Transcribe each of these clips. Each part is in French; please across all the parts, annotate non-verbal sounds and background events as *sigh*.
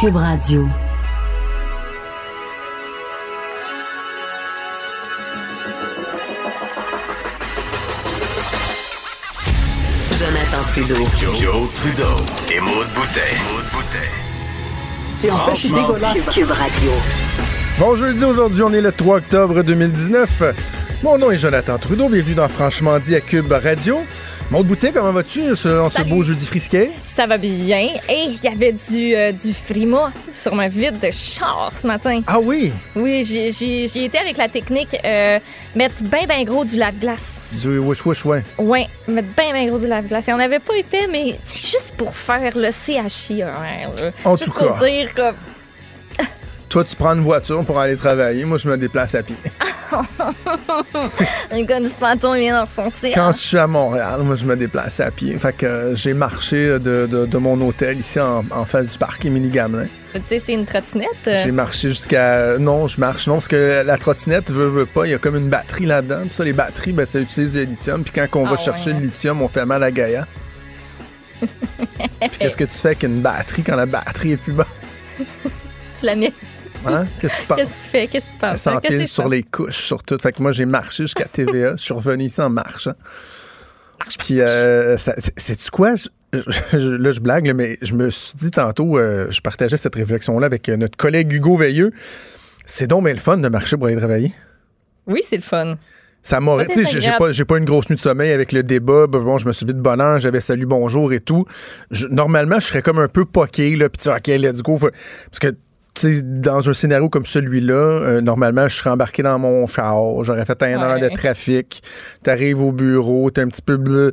Cube Radio. Jonathan Trudeau. Joe, Trudeau et Maude Boutet. Et en fait, c'est Franchement dégueulasse. Cube Radio. Bon jeudi, aujourd'hui, on est le 3 octobre 2019. Mon nom est Jonathan Trudeau, bienvenue dans Franchement dit à Cube Radio. Mon Boutet, comment vas-tu ce- en ce Salut. beau jeudi frisquet? Ça va bien. Et il y avait du, euh, du frima sur ma vide de char ce matin. Ah oui, Oui, j'ai- j'ai j'ai été avec la technique euh, mettre bien, bien gros du lave-glace. du wish wish, ouais. Ouais, mettre bien, bien gros du lave-glace. Il n'y en avait pas épais, mais c'est juste pour faire le CHI. hein, là. En juste tout pour cas. dire comme. Toi, tu prends une voiture pour aller travailler. Moi, je me déplace à pied. *laughs* Un gars du planton il vient d'en ressentir. Quand je suis à Montréal, moi, je me déplace à pied. Fait que euh, j'ai marché de, de- de mon hôtel ici en, en face du parc Émilie Gamelin. Tu sais, c'est une trottinette. euh, J'ai marché jusqu'à. Non, je marche. Non, parce que la trottinette veut, veut pas. Il y a comme une batterie là-dedans. Puis ça, les batteries, ben, ça utilise du lithium. Puis quand on va Ah chercher le lithium, on fait mal à Gaïa. *laughs* Puis qu'est-ce que tu fais avec une batterie quand la batterie est plus bonne? Tu la mets. Hein? Qu'est-ce que tu penses? Qu'est-ce que tu fais? Qu'est-ce que tu penses? hein? S'empile sur ça? les couches, sur tout. Fait que moi, j'ai marché jusqu'à TVA. je suis revenu ici en marchant. Puis, euh, sais-tu quoi? Je- je- là, je blague, là, mais je me suis dit tantôt, euh, je partageais cette réflexion-là avec euh, notre collègue Hugo Veilleux. C'est donc mais le fun de marcher pour aller travailler. Oui, c'est le fun. Ça m'aurait. Tu sais, j'ai- pas, une grosse nuit de sommeil avec le débat. Bon, je me suis levé de bonne heure, j'avais salut, bonjour et tout. Je- normalement, je serais comme un peu poqué, là, puis tu sais, OK, let's go. Parce que, dans un scénario comme celui-là, euh, normalement, je serais embarqué dans mon char, j'aurais fait un heure de trafic. T'arrives au bureau, t'es un petit peu bleu.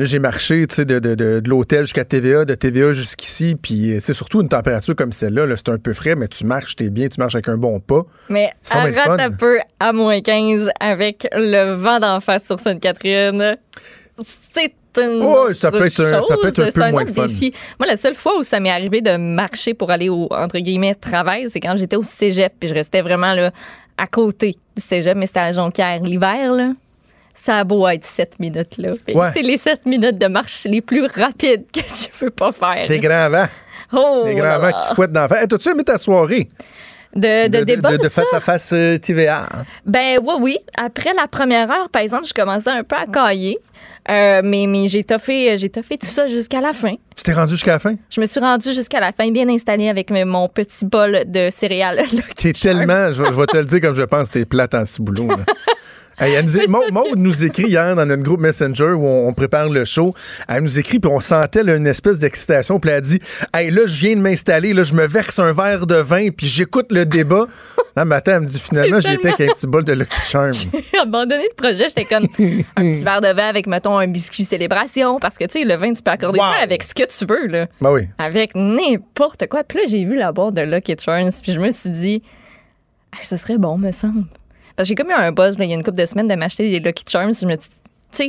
J'ai marché, de, de, de, de l'hôtel jusqu'à TVA, de TVA jusqu'ici, puis c'est surtout une température comme celle-là, là, c'est un peu frais, mais tu marches, t'es bien, tu marches avec un bon pas. Mais arrête un peu à moins 15 avec le vent d'en face sur Sainte-Catherine. C'est une Ouais, ça peut être un- ça peut être un peu moins autre fun. défi. Moi, la seule fois où ça m'est arrivé de marcher pour aller au entre guillemets travail, c'est quand j'étais au cégep puis je restais vraiment là à côté du cégep, mais c'était à Jonquière l'hiver là. Ça a beau être 7 minutes là. Puis Ouais. C'est les 7 minutes de marche les plus rapides *laughs* que tu peux pas faire. Des grands vents. Oh Des grands vents qui fouettent dans la face. Hey, T'as-tu aimé ta soirée? de, de, débat de, de ça? face à face euh, TVA. Ben oui, oui. Après la première heure, par exemple, je commençais un peu à cailler. Euh, mais mais j'ai toffé, j'ai toffé tout ça jusqu'à la fin. Tu t'es rendu jusqu'à la fin? Je me suis rendue jusqu'à la fin, bien installée avec mes- mon petit bol de céréales. *laughs* T'es tellement, je, je vais te le dire comme je pense, t'es plate en ciboulot. *laughs* Hey, elle nous Maud, Maud nous écrit hier dans notre groupe Messenger où on, on prépare le show. Elle nous écrit puis on sentait là, une espèce d'excitation. Puis elle a dit Hey, là, je viens de m'installer, là, je me verse un verre de vin puis j'écoute le débat. Là, matin, elle me dit finalement, *laughs* j'étais avec un petit bol de Lucky Charm. *laughs* J'ai abandonné le projet. J'étais comme un petit verre de vin avec, mettons, un biscuit célébration. Parce que, tu sais, le vin, tu peux accorder Wow. ça avec ce que tu veux, là. Ben oui. Avec n'importe quoi. Puis là, j'ai vu la boîte de Lucky Charms. Puis je me suis dit, Ah, ce serait bon, me semble. Parce que j'ai comme eu un buzz, là, il y a une couple de semaines, de m'acheter des Lucky Charms. Je me dis, tu sais,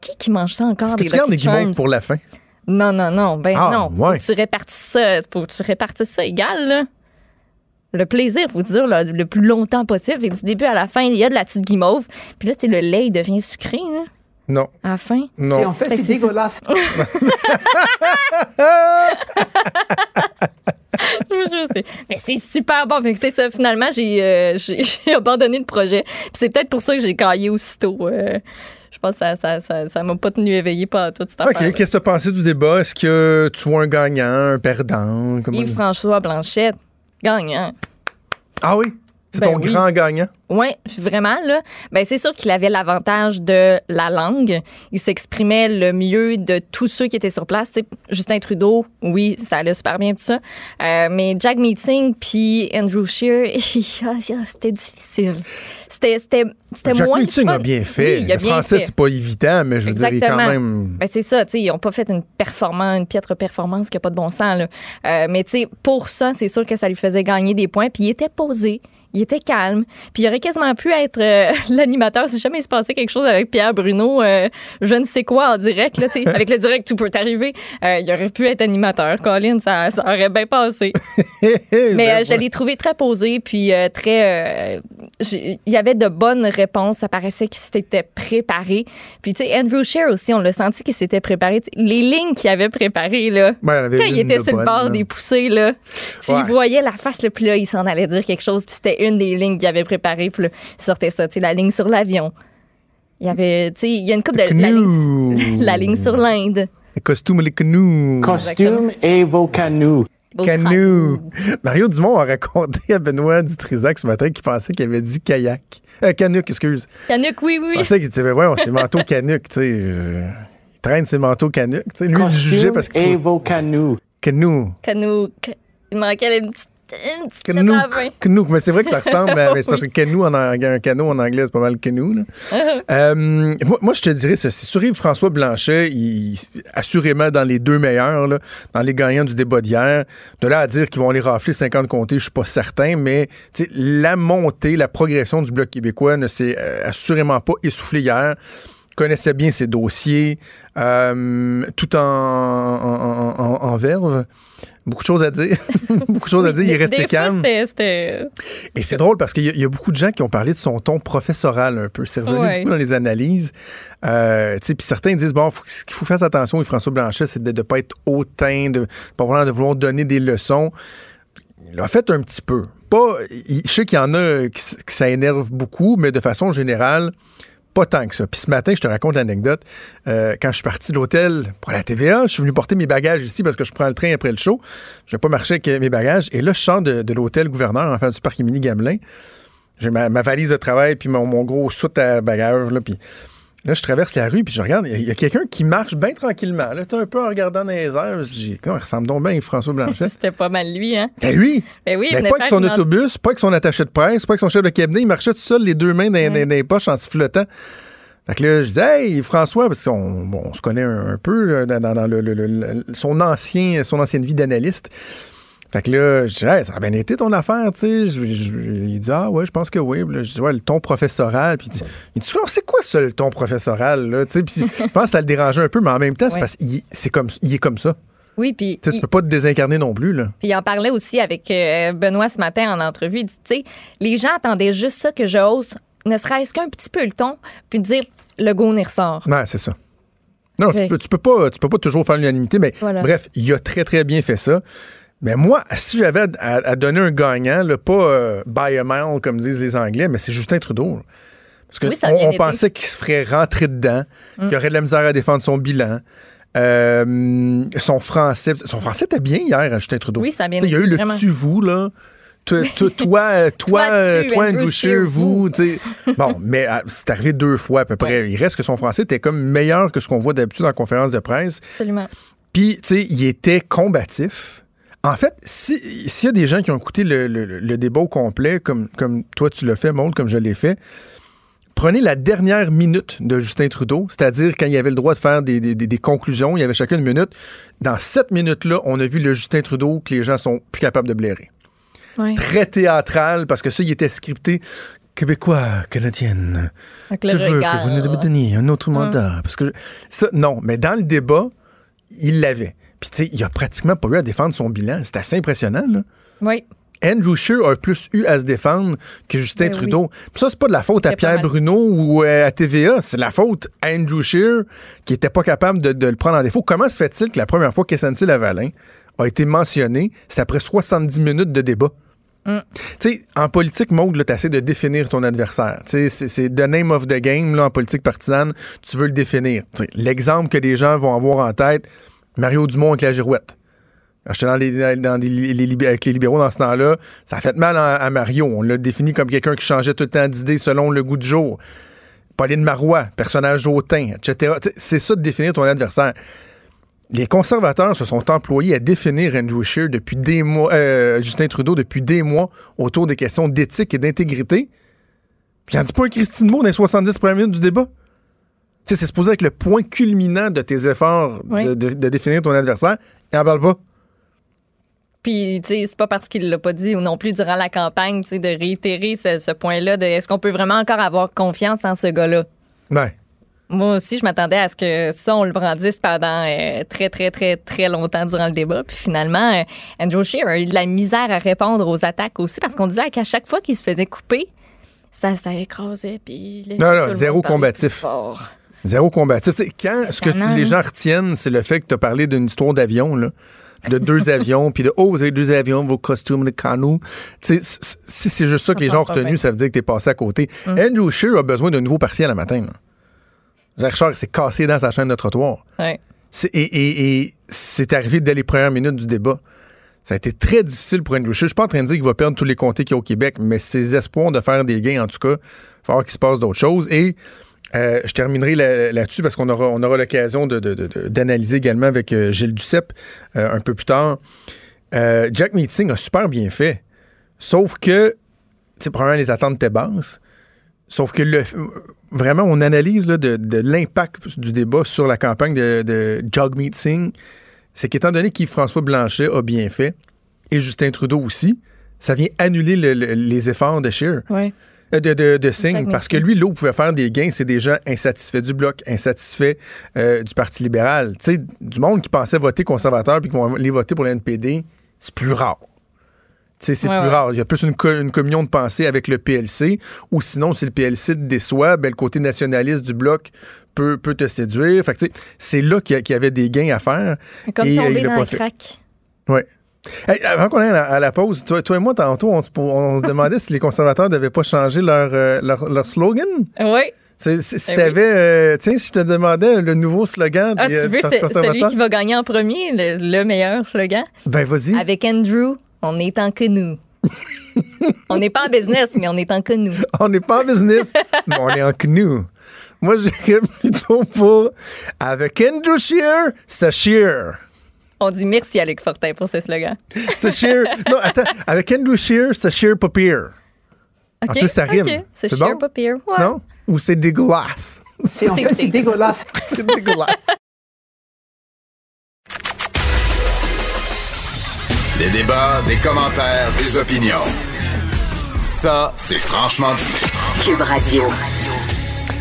qui qui mange ça encore, Est-ce que des tu gardes les Lucky guimauves Charms? pour la fin? Non, non, non. Ben Ah, non. Faut ouais. que tu répartisses ça. Faut que tu répartisses ça égal, là. Le plaisir, faut dire, là, le plus longtemps possible. Et du début à la fin, il y a de la petite guimauve. Puis là, tu sais, le lait, il devient sucré, là, Non. à la fin? Non. en fait, Fait que c'est dégueulasse. *laughs* *laughs* *laughs* *laughs* Mais c'est super bon. Fait que c'est ça. Finalement, j'ai euh, j'ai *laughs* j'ai abandonné le projet. Puis c'est peut-être pour ça que j'ai caillé aussitôt. euh, je pense que ça ça, ça, ça m'a pas tenu éveillé par toute cette OK, qu'est-ce que t'as pensé du débat? Est-ce que tu vois un gagnant, un perdant? Comment- Yves-François Blanchette, gagnant. Ah oui? C'est Ben ton oui. grand gagnant? Oui, vraiment, là. Ben, c'est sûr qu'il avait l'avantage de la langue. Il s'exprimait le mieux de tous ceux qui étaient sur place. Justin Trudeau, oui, ça allait super bien, tout ça. Euh, mais Jack Meeting puis Andrew Scheer, *laughs* c'était difficile. C'était, c'était, c'était Jack moins Meeting fun. a bien fait. Oui, il a le bien français, fait. c'est pas évident, mais je veux dire, il est quand Exactement. même. Ben, c'est ça, tu sais, ils n'ont pas fait une performance, une piètre performance qui n'a pas de bon sens, là. Euh, mais tu sais, pour ça, c'est sûr que ça lui faisait gagner des points. Puis il était posé. Il était calme. Puis il aurait quasiment pu être euh, *laughs* l'animateur si jamais il se passait quelque chose avec Pierre Bruno, euh, je ne sais quoi en direct. Là, *laughs* avec le direct, tout peut arriver. Euh, il aurait pu être animateur. Colin, ça, ça aurait bien passé. *laughs* Mais Ben, je l'ai trouvé très posé, puis très. il y avait de bonnes réponses. Ça paraissait qu'il s'était préparé. Puis, tu sais, Andrew Scheer aussi, on l'a senti qu'il s'était préparé. Les lignes qu'il avait préparées, là. Ouais, il y en avait Quand il était sur le bord là. des poussées, là, tu Ouais. voyais la face, le puis là, il s'en allait dire quelque chose, puis c'était une des lignes qu'il avait préparées, puis là, il sortait ça, tu sais, la ligne sur l'avion. Il y avait, tu sais, il y a une coupe de. La Canoe. ligne, *laughs* la ligne sur l'Inde. Les costumes, les canots. Costume et vos canots. Canoe. Mario Dumont a raconté à Benoît Dutrisac ce matin qu'il pensait qu'il avait dit kayak. Euh, canuc, excuse. Canuck, oui, oui. Il pensait qu'il disait, ouais, on ses manteaux canuc, tu sais. Il traîne ses manteaux canuc, tu sais. Lui, il jugeait parce qu'il et vos canots. canoe. Canouk. Il manquait une petite. Une petite Canoe. Canoe. Mais c'est vrai que ça ressemble, à- *laughs* c'est parce que canoe, en, ang- un canot en anglais, c'est pas mal canoe. là. *laughs* Euh, moi, moi, je te dirais ceci. Sur Yves-François Blanchet, il, assurément dans les deux meilleurs, là, dans les gagnants du débat d'hier. De là à dire qu'ils vont aller rafler 50 comtés, je suis pas certain, mais la montée, la progression du Bloc québécois ne s'est euh, assurément pas essoufflée hier connaissait bien ses dossiers, euh, tout en, en, en- en- en verve. Beaucoup de choses à dire. *laughs* beaucoup de choses à dire. Il est resté fois, calme. C'était. Et c'est drôle parce qu'il y, a- il y a beaucoup de gens qui ont parlé de son ton professoral un peu. C'est revenu Ouais. beaucoup dans les analyses. Euh, Puis certains disent, bon, faut, ce qu'il faut faire attention, et François Blanchet, c'est de ne pas être hautain, de pas vraiment de vouloir donner des leçons. Il l'a fait un petit peu. Pas, il- je sais qu'il y en a qui, ça énerve beaucoup, mais de façon générale, pas tant que ça. Puis ce matin, je te raconte l'anecdote. Euh, quand je suis parti de l'hôtel pour la TVA, je suis venu porter mes bagages ici parce que je prends le train après le show. Je vais pas marcher avec mes bagages. Et là, je sors de, l'hôtel gouverneur en face du parc Émilie Gamelin. J'ai ma, valise de travail puis mon, mon gros soute à bagages. Là, puis là, je traverse la rue puis je regarde. Il y a- quelqu'un qui marche bien tranquillement. Là, tu un peu en regardant dans les airs. J'ai il ressemble donc bien à François Blanchet. *laughs* C'était pas mal lui, hein? C'est lui! Ben oui, Mais venait pas avec son autobus, pas avec son attaché de presse, pas avec son chef de cabinet. Il marchait tout seul, les deux mains dans, les poches en sifflotant. Fait que là, je disais, hey, François, parce qu'on bon, on se connaît un, un peu dans, dans- dans le- le- le- le- son, ancien, son ancienne vie d'analyste. Fait que là, je dis, hey, ça a bien été ton affaire, tu sais. Il dit, ah ouais, je pense que oui. Puis là, je dis, ouais, le ton professoral. Puis il dit, il dit, c'est quoi ça, le ton professoral, là? Tu sais, puis je pense que ça le dérangeait un peu, mais en même temps, c'est parce qu'il c'est comme, il est comme ça. Oui, puis Tu sais, tu il, peux pas te désincarner non plus, là. puis il en parlait aussi avec euh, Benoît ce matin en entrevue. Il dit, tu sais, les gens attendaient juste ça que je hausse, ne serait-ce qu'un petit peu le ton, puis dire, le go n'y ressort. Ouais, c'est ça. Non, tu peux, tu peux pas, tu peux pas toujours faire l'unanimité, mais Voilà. bref, il a très, très bien fait ça. Mais moi, si j'avais à, à donner un gagnant, là, pas euh, by a mile, comme disent les Anglais, mais c'est Justin Trudeau. Parce que Oui, on, on. Mm. pensait qu'il se ferait rentrer dedans, qu'il aurait de la misère à défendre son bilan. Euh, son français, son français était bien hier Justin Trudeau. Oui, ça a bien Il y a eu le vraiment. tu vous *laughs* là. Toi, toi, toi, euh, toi, euh, tu, toi, Andrew Andrew Scheer, Scheer, vous. Bon, mais euh, c'est arrivé deux fois à peu près. Il reste que son français était comme meilleur que ce qu'on voit d'habitude en conférence de presse. Absolument. Puis, tu sais, il était combatif. En fait, si- s'il y a des gens qui ont écouté le, le- le débat au complet, comme, comme toi tu l'as fait, Maud, comme je l'ai fait, prenez la dernière minute de Justin Trudeau, c'est-à-dire quand il avait le droit de faire des, des- des- des conclusions, il y avait chacun une minute. Dans cette minute-là, on a vu le Justin Trudeau que les gens sont plus capables de blairer. Très théâtral, parce que ça, il était scripté. Québécois, canadienne. Avec le Je veux regard. que vous nous donniez un autre mandat. Parce que ça, non, mais dans le débat, il l'avait. Puis, tu sais, il a pratiquement pas eu à défendre son bilan. C'est assez impressionnant, là. Oui. Andrew Scheer a plus eu à se défendre que Justin Ben Trudeau. Puis ça, c'est pas de la faute à Pierre. Bruno ou euh, à TVA. C'est la faute à Andrew Scheer qui était pas capable de, de le prendre en défaut. Comment se fait-il que la première fois qu'SNC Lavalin a été mentionné, c'est après 70 minutes de débat? Mm. Tu sais, en politique, Maud, tu essaies de définir ton adversaire. Tu sais, c'est- the name of the game, là, en politique partisane, tu veux le définir. L'exemple que des gens vont avoir en tête, Mario Dumont avec la girouette. J'étais dans les, dans les avec les libéraux dans ce temps-là. Ça a fait mal à, Mario. On l'a défini comme quelqu'un qui changeait tout le temps d'idées selon le goût du jour. Pauline Marois, personnage hautain, etc. C'est ça de définir ton adversaire. Les conservateurs se sont employés à définir Andrew Scheer depuis des mois, euh, Justin Trudeau depuis des mois autour des questions d'éthique et d'intégrité. Puis il en dit pas un Christine Moore dans les 70 premières minutes du débat? Sais, c'est supposé être le point culminant de tes efforts Oui. de, de- de définir ton adversaire. Il en parle pas. Puis, tu sais, c'est pas parce qu'il l'a pas dit ou non plus durant la campagne, tu sais, de réitérer ce, ce point-là de est-ce qu'on peut vraiment encore avoir confiance en ce gars-là? Ouais. Moi aussi, je m'attendais à ce que ça, on le brandisse pendant euh, très, très, très, très longtemps durant le débat. Puis finalement, euh, Andrew Scheer a eu de la misère à répondre aux attaques aussi parce qu'on disait qu'à chaque fois qu'il se faisait couper, ça, ça écrasait. Puis Non, non, zéro combatif. fort. Zéro combatif. C'est quand ce que tu- les gens retiennent, c'est le fait que tu as parlé d'une histoire d'avion, là. De deux *laughs* avions, puis de Oh, vous avez deux avions, vos costumes, les canaux. Tu sais, c- c- si c'est juste ça que les gens ont retenu, ça veut dire que t'es passé à côté. Mm. Andrew Scheer a besoin d'un nouveau partiel le matin. Richard s'est cassé dans sa chaîne de trottoir. Ouais. C'est- Et, et- et c'est arrivé dès les premières minutes du débat. Ça a été très difficile pour Andrew Scheer. Je suis pas en train de dire qu'il va perdre tous les comtés qu'il y a au Québec, mais ses espoirs de faire des gains, en tout cas, il va falloir qu'il se passe d'autres choses. Et euh, je terminerai là- là-dessus parce qu'on aura, on aura l'occasion d'analyser également avec euh, Gilles Duceppe euh, un peu plus tard. Jack Meeting a super bien fait. Sauf que, tu probablement les attentes étaient basses. Sauf que le, vraiment, on analyse là, de, l'impact du débat sur la campagne de, Jog Meeting. C'est qu'étant donné qu'Yves-François Blanchet a bien fait, et Justin Trudeau aussi, ça vient annuler le- le- les efforts de Scheer. Ouais. Euh, De, de, de Jack parce que lui, là où pouvait faire des gains, c'est des gens insatisfaits du Bloc, insatisfaits euh, du Parti libéral. Tu sais, du monde qui pensait voter conservateur puis qui vont aller voter pour le NPD, c'est plus rare. Tu sais, c'est Ouais, plus ouais. rare. Il y a plus une, co- une communion de pensée avec le PLC, ou sinon, si le PLC te déçoit, ben, le côté nationaliste du Bloc peut, peut te séduire. Fait c'est là qu'il y, avait des gains à faire. Comme Et, euh, tomber il dans le crack. Ouais. Hey, avant qu'on aille à la, à la pause, toi, toi et moi, tantôt, on se, on se demandait *laughs* si les conservateurs n'avaient pas changé leur, euh, leur, leur slogan. Oui. C'est- c'est- Si t'avais, euh, tiens, si je te demandais le nouveau slogan Ah, des, tu euh, veux, c'est celui qui va gagner en premier, le, le meilleur slogan? ben vas-y. Avec Andrew, on est en que nous. *laughs* on n'est pas en business, mais on est en que nous. On n'est pas en business, mais on est en canoe. Moi, j'irais *laughs* plutôt pour avec Andrew Shear, c'est Shear. On dit merci à Luc Fortin pour ce slogan. C'est Shear. non, attends, avec Andrew Shear, c'est Shear pas pire. OK? plus, ça rime. C'est sheer bon? pas pire. Ouais. Non? Ou c'est dégueulasse? C'est En fait, c'est dégueulasse. *laughs* c'est dégueulasse. Des débats, des commentaires, des opinions. Ça, c'est franchement dit. Cube Radio.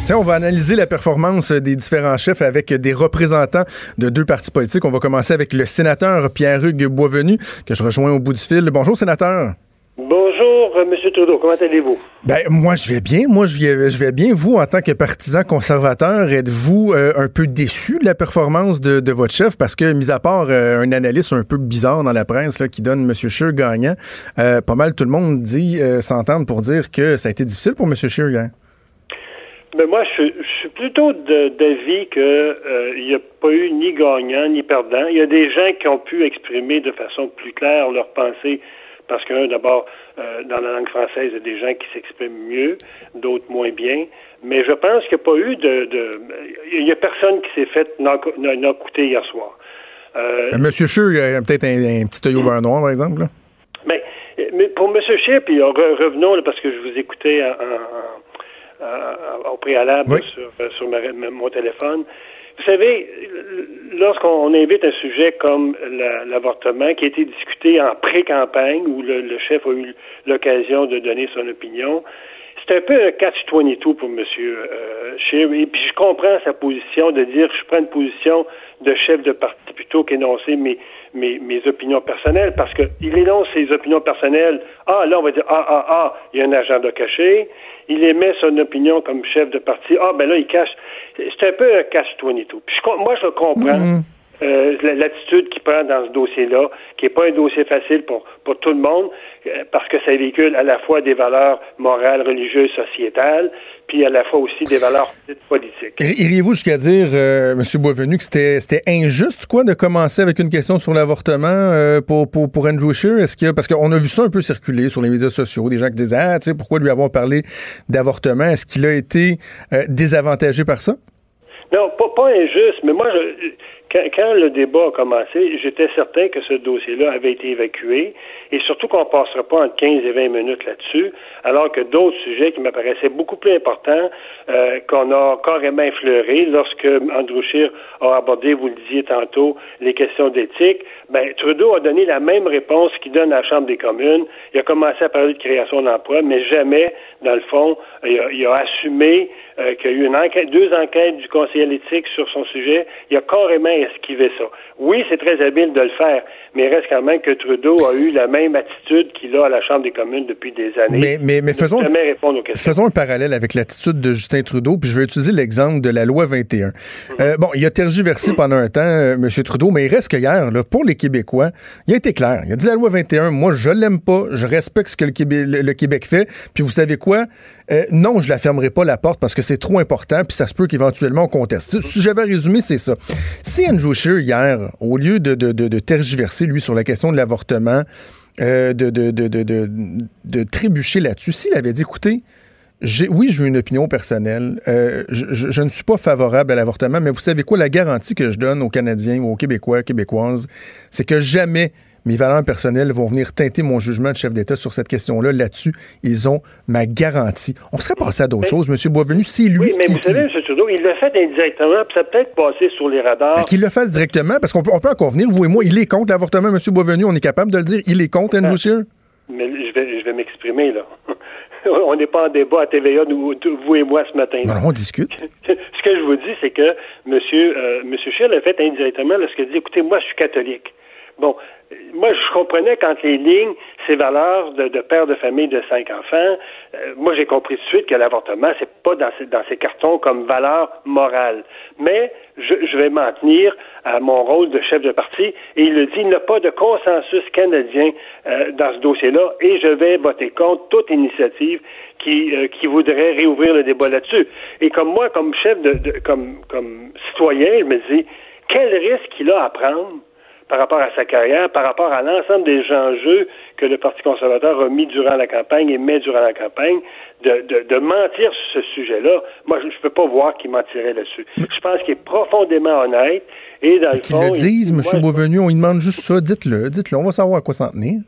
Tiens, on va analyser la performance des différents chefs avec des représentants de deux partis politiques. On va commencer avec le sénateur Pierre-Hugues Boisvenu, que je rejoins au bout du fil. Bonjour, sénateur. Bonjour, euh, M. Trudeau. Comment allez-vous? Ben, moi, je vais bien. Moi, je vais, je vais bien. Vous, en tant que partisan conservateur, êtes-vous euh, un peu déçu de la performance de, de votre chef? Parce que, mis à part euh, un analyste un peu bizarre dans la presse là, qui donne M. Scheer gagnant, euh, pas mal tout le monde dit s'entendre pour dire que ça a été difficile pour M. Scheer. Mais moi, je, suis- je suis plutôt d'avis qu'il n'y a pas eu ni gagnant ni perdant. Il y a des gens qui ont pu exprimer de façon plus claire leurs pensées parce que, d'abord, euh, dans la langue française, il y a des gens qui s'expriment mieux, d'autres moins bien. Mais je pense qu'il n'y a pas eu de... de- il n'y a personne qui s'est fait knock-outer hier soir. Euh, Euh, M. Scheer, il a peut-être un, un petit œil au beurre noir, par exemple. là. Mais, mais pour M. Scheer, puis re- revenons, là, parce que je vous écoutais en- au préalable Oui. sur, euh, sur ma- mon téléphone. Vous savez, lorsqu'on invite un sujet comme la- l'avortement qui a été discuté en pré-campagne, où le, le chef a eu l'occasion de donner son opinion, c'est un peu un catch-22 pour M. Euh, Scheer. Et puis je comprends sa position de dire je prends une position de chef de parti plutôt qu'énoncer mes, mes, mes opinions personnelles, parce qu'il énonce ses opinions personnelles. Ah, là, on va dire ah, ah, ah, il y a un agenda caché. Il émet son opinion comme chef de parti. Ah, ben là, il cache. C'est un peu un catch-22. Puis je com- moi, je comprends euh, la- l'attitude qu'il prend dans ce dossier-là, qui n'est pas un dossier facile pour, pour tout le monde, euh, parce que ça véhicule à la fois des valeurs morales, religieuses, sociétales, puis à la fois aussi des valeurs politiques. Ir- Iriez-vous jusqu'à dire, euh, M. Boisvenu, que c'était injuste, quoi, de commencer avec une question sur l'avortement euh, pour, pour, pour Andrew Scheer? Est-ce qu'il parce qu'on a vu ça un peu circuler sur les médias sociaux, des gens qui disaient, ah, tu sais, pourquoi lui avoir parlé d'avortement? Est-ce qu'il a été désavantagé par ça? Non, pas, pas injuste, mais moi, je, quand, le débat a commencé, j'étais certain que ce dossier-là avait été évacué et surtout qu'on ne passera pas entre 15 et 20 minutes là-dessus, alors que d'autres sujets qui m'apparaissaient beaucoup plus importants, euh, qu'on a carrément effleurés lorsque Andrew Scheer a abordé, vous le disiez tantôt, les questions d'éthique, ben, Trudeau a donné la même réponse qu'il donne à la Chambre des communes. Il a commencé à parler de création d'emplois, mais jamais, dans le fond, il a, assumé euh, qu'il y a eu une enquête, deux enquêtes du conseiller d'éthique sur son sujet. Il a carrément esquivé ça. Oui, c'est très habile de le faire, mais il reste quand même que Trudeau a eu la même attitude qu'il a à la Chambre des communes depuis des années. Mais, mais, faisons, faisons un parallèle avec l'attitude de Justin Trudeau, puis je vais utiliser l'exemple de la loi 21. Mhm. Euh, bon, il a tergiversé pendant un temps, euh, M. Trudeau, mais il reste que hier, là, pour les Québécois, il a été clair. Il a dit la loi 21, moi, je l'aime pas, je respecte ce que le Québec, le Québec fait, puis vous savez quoi? Euh, non, je la fermerai pas la porte parce que c'est trop important, puis ça se peut qu'éventuellement on conteste. Si j'avais résumé, c'est ça. Si Andrew Scheer, hier, au lieu de, tergiverser, lui, sur la question de l'avortement, euh, de, de, trébucher là-dessus, s'il avait dit, écoutez, oui, j'ai une opinion personnelle. Euh, je, je, ne suis pas favorable à l'avortement, mais vous savez quoi? La garantie que je donne aux Canadiens ou aux Québécois, Québécoises, c'est que jamais mes valeurs personnelles vont venir teinter mon jugement de chef d'État sur cette question-là. Là-dessus, ils ont ma garantie. On serait passé à d'autres choses, M. Boisvenu. C'est lui oui, mais vous savez, M. Trudeau, il l'a fait indirectement, puis ça peut être passé sur les radars. Ben, qu'il le fasse directement, parce qu'on peut, on peut encore venir, vous et moi, il est contre l'avortement, M. Boisvenu. On est capable de le dire. Il est contre Andrew Scheer? Mais je vais, je vais m'exprimer, là. *laughs* on n'est pas en débat à TVA, nous, vous et moi, ce matin. Non, on discute. *laughs* Ce que je vous dis, c'est que M. Monsieur, euh, monsieur Scheer l'a fait indirectement lorsqu'il dit, écoutez, moi, je suis catholique. Bon, moi, je comprenais quand les lignes, ces valeurs de, père de famille de cinq enfants, euh, moi, j'ai compris tout de suite que l'avortement, c'est pas dans ces, dans ces cartons comme valeur morale. Mais je, vais m'en tenir à mon rôle de chef de parti et il le dit, il n'y a pas de consensus canadien euh, dans ce dossier-là et je vais voter contre toute initiative qui, euh, qui voudrait réouvrir le débat là-dessus. Et comme moi, comme chef de, de comme, comme citoyen, je me dis, quel risque il a à prendre par rapport à sa carrière, par rapport à l'ensemble des enjeux que le Parti conservateur a mis durant la campagne et met durant la campagne, de, de, mentir sur ce sujet-là, moi, je ne peux pas voir qu'il mentirait là-dessus. Je pense qu'il est profondément honnête et dans le fond... le disent, M. Beauvenu, on lui demande juste ça, dites-le, dites-le, on va savoir à quoi s'en tenir.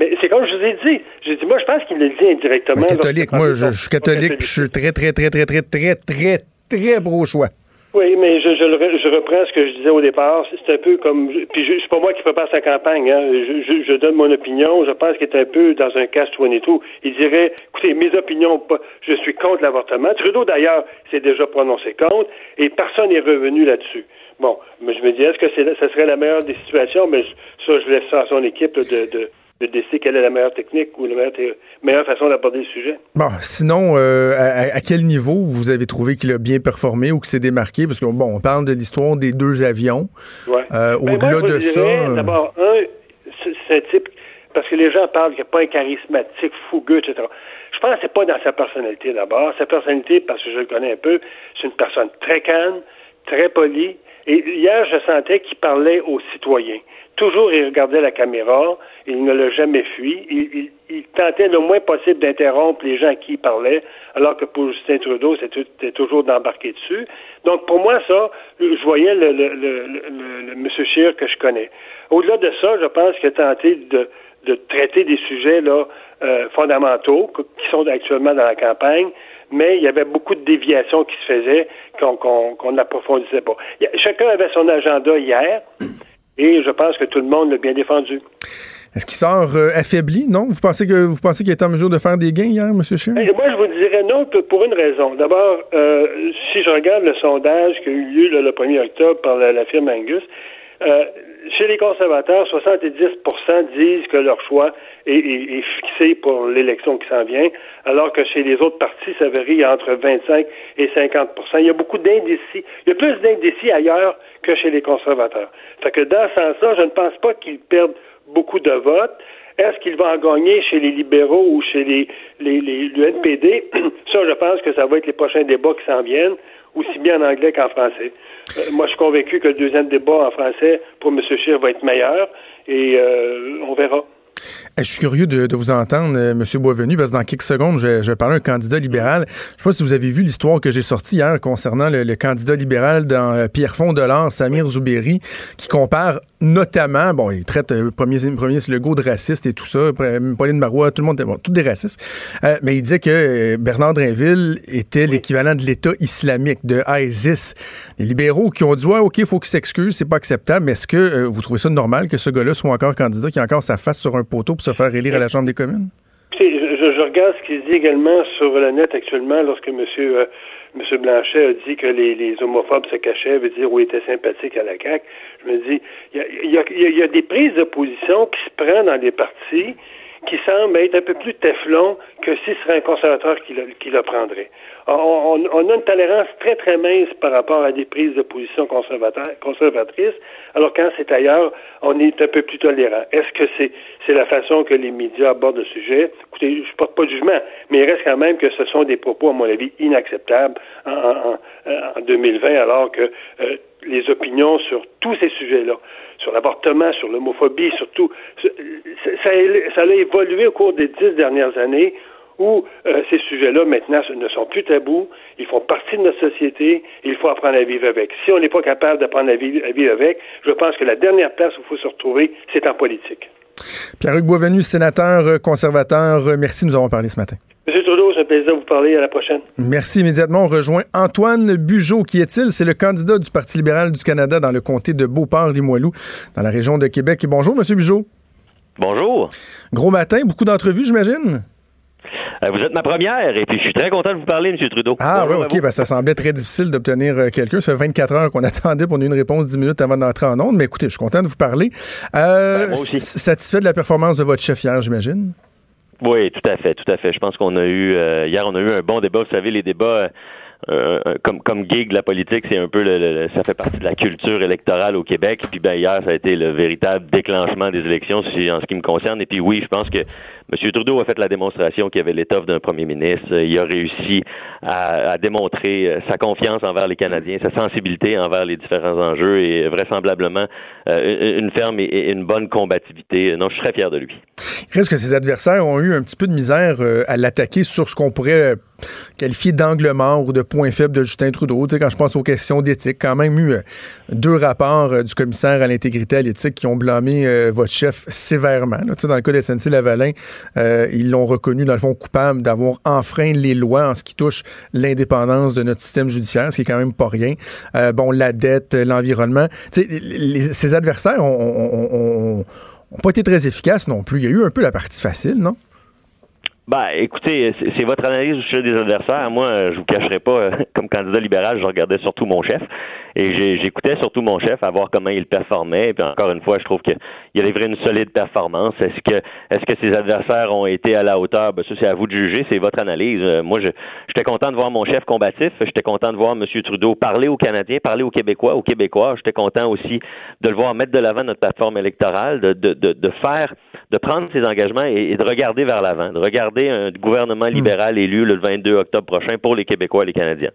Mais c'est comme je vous ai dit. J'ai dit, moi, je pense qu'il le dit indirectement. Catholique, moi, je, suis catholique, je suis très, très, très, très, très, très, très, très beau choix. Oui, mais je, je, je, reprends ce que je disais au départ. C'est un peu comme. Puis c'est pas moi qui prépare sa campagne. Hein. Je, je, donne mon opinion. Je pense qu'il est un peu dans un casse et tout. Il dirait écoutez, mes opinions, je suis contre l'avortement. Trudeau, d'ailleurs, s'est déjà prononcé contre et personne n'est revenu là-dessus. Bon, mais je me dis, est-ce que c'est, ça serait la meilleure des situations? Mais ça, je laisse ça à son équipe de, de de décider quelle est la meilleure technique ou la meilleure, façon d'aborder le sujet. Bon, sinon, euh, à, quel niveau vous avez trouvé qu'il a bien performé ou qu'il s'est démarqué? Parce que, bon, on parle de l'histoire des deux avions. Ouais. Euh, ben, au-delà de ça... Euh, d'abord, un, c'est un type... Parce que les gens parlent qu'il a pas un charismatique, fougueux, etc. Je pense que c'est pas dans sa personnalité, d'abord. Sa personnalité, parce que je le connais un peu, c'est une personne très calme, très polie. Et hier, je sentais qu'il parlait aux citoyens. Toujours, il regardait la caméra, il ne l'a jamais fui. Il, tentait le moins possible d'interrompre les gens à qui il parlait, alors que pour Justin Trudeau, c'était toujours d'embarquer dessus. Donc, pour moi, ça, je voyais le, le, le, le, M. Scheer que je connais. Au-delà de ça, je pense qu'il a tenté de, traiter des sujets euh, fondamentaux qui sont actuellement dans la campagne, mais il y avait beaucoup de déviations qui se faisaient qu'on n'approfondissait pas. Chacun avait son agenda hier. Et je pense que tout le monde l'a bien défendu. Est-ce qu'il sort euh, affaibli, non? Vous pensez que vous pensez qu'il est en mesure de faire des gains hier, M. Scheer? Eh, moi, je vous dirais non pour une raison. D'abord, euh, si je regarde le sondage qui a eu lieu le 1er octobre par la, firme Angus, euh, chez les conservateurs, 70% disent que leur choix est, fixé pour l'élection qui s'en vient, alors que chez les autres partis, ça varie entre 25 et 50% Il y a beaucoup d'indécis. Il y a plus d'indécis ailleurs que chez les conservateurs. Fait que dans ce sens-là, je ne pense pas qu'ils perdent beaucoup de votes. Est-ce qu'il va en gagner chez les libéraux ou chez les, les, les, le NPD? *clears throat* Ça, je pense que ça va être les prochains débats qui s'en viennent, aussi bien en anglais qu'en français. Euh, moi, je suis convaincu que le deuxième débat en français pour M. Scheer va être meilleur et euh, on verra. Je suis curieux de, vous entendre, euh, M. Boisvenu, parce que dans quelques secondes, je, je vais parler à un candidat libéral. Je ne sais pas si vous avez vu l'histoire que j'ai sortie hier concernant le, candidat libéral dans euh, Pierrefonds Delors, Samir Zouberi, qui compare notamment, bon, il traite le euh, premier, premier Legault de raciste et tout ça, Pauline Marois, tout le monde, bon, tous des racistes. mais il disait que Bernard Drinville était l'équivalent de l'État islamique, de ISIS. Les libéraux qui ont dit, ouais, OK, il faut qu'il s'excuse, c'est pas acceptable, mais est-ce que vous trouvez ça normal que ce gars-là soit encore candidat, qui a encore sa face sur un poteau? Se faire élire à la Chambre des communes? Je, regarde ce qu'il dit également sur le net actuellement lorsque M. Monsieur Blanchet a dit que les, homophobes se cachaient, veut dire où il était sympathique à la CAQ. Je me dis, il y a, des prises de position qui se prennent dans les partis qui semblent être un peu plus teflon que si ce serait un conservateur qui le, prendrait. On, on, a une tolérance très, très mince par rapport à des prises de position conservatrices, alors quand c'est ailleurs, on est un peu plus tolérant. Est-ce que c'est la façon que les médias abordent le sujet? Écoutez, je porte pas de jugement, mais il reste quand même que ce sont des propos, à mon avis, inacceptables en, en, 2020, alors que euh, les opinions sur tous ces sujets-là, sur l'avortement, sur l'homophobie, surtout, ça, ça, a évolué au cours des dix dernières années où euh, ces sujets-là, maintenant, ne sont plus tabous, ils font partie de notre société, et il faut apprendre à vivre avec. Si on n'est pas capable d'apprendre à vivre, avec, je pense que la dernière place où il faut se retrouver, c'est en politique. Pierre-Hugues Boisvenu, sénateur conservateur, merci, nous avons parlé ce matin. C'est un plaisir de vous parler. À la prochaine. Merci. Immédiatement, on rejoint Antoine Bugeaud. Qui est-il? C'est le candidat du Parti libéral du Canada dans le comté de Beauport-Limoilou, dans la région de Québec. bonjour, Monsieur Bugeaud. Bonjour. Gros matin, beaucoup d'entrevues, j'imagine? Euh, vous êtes ma première et puis je suis très content de vous parler, M. Trudeau. Ah oui, OK. Ben, ça semblait très difficile d'obtenir euh, quelqu'un. Ça fait 24 heures qu'on *laughs* attendait pour une réponse 10 minutes avant d'entrer en onde. Mais écoutez, je suis content de vous parler. Euh, ben, moi aussi. Satisfait de la performance de votre chef hier, j'imagine? Oui, tout à fait, tout à fait. Je pense qu'on a eu hier, on a eu un bon débat. Vous savez, les débats euh, comme comme gig la politique, c'est un peu le, ça fait partie de la culture électorale au Québec. Puis ben hier, ça a été le véritable déclenchement des élections en ce qui me concerne. Et puis oui, je pense que M. Trudeau a fait la démonstration qu'il avait l'étoffe d'un premier ministre. Il a réussi à, démontrer euh, sa confiance envers les Canadiens, sa sensibilité envers les différents enjeux et vraisemblablement euh, une ferme et une bonne combativité. Non, je très fier de lui. Il reste que ses adversaires ont eu un petit peu de misère à l'attaquer sur ce qu'on pourrait qualifié d'angle mort ou de point faible de Justin Trudeau. Tu sais, quand je pense aux questions d'éthique, quand même eu euh, deux rapports euh, du commissaire à l'intégrité à l'éthique qui ont blâmé euh, votre chef sévèrement. Tu sais, dans le cas de SNC-Lavalin, ils l'ont reconnu, dans le fond, coupable d'avoir enfreint les lois en ce qui touche l'indépendance de notre système judiciaire, ce qui est quand même pas rien. bon, la dette, l'environnement. Tu sais, ses adversaires ont, ont pas été très efficaces non plus. Il y a eu un peu la partie facile, non? Ben, écoutez, c'est votre analyse au sujet des adversaires. Moi, je vous cacherai pas, euh, comme candidat libéral, je regardais surtout mon chef et j'écoutais surtout mon chef à voir comment il performait. Et puis encore une fois, je trouve qu'il a livré une solide performance. Est-ce que est-ce que ses adversaires ont été à la hauteur? Ben ça, c'est à vous de juger. C'est votre analyse. Euh, moi, j'étais content de voir mon chef combatif. J'étais content de voir M. Trudeau parler aux Canadiens, parler aux Québécois, aux Québécois. J'étais content aussi de le voir mettre de l'avant notre plateforme électorale, de, de, de, faire, de prendre ses engagements et, de regarder vers l'avant, de regarder un gouvernement hmm. libéral élu le 22 octobre prochain pour les Québécois et les Canadiens.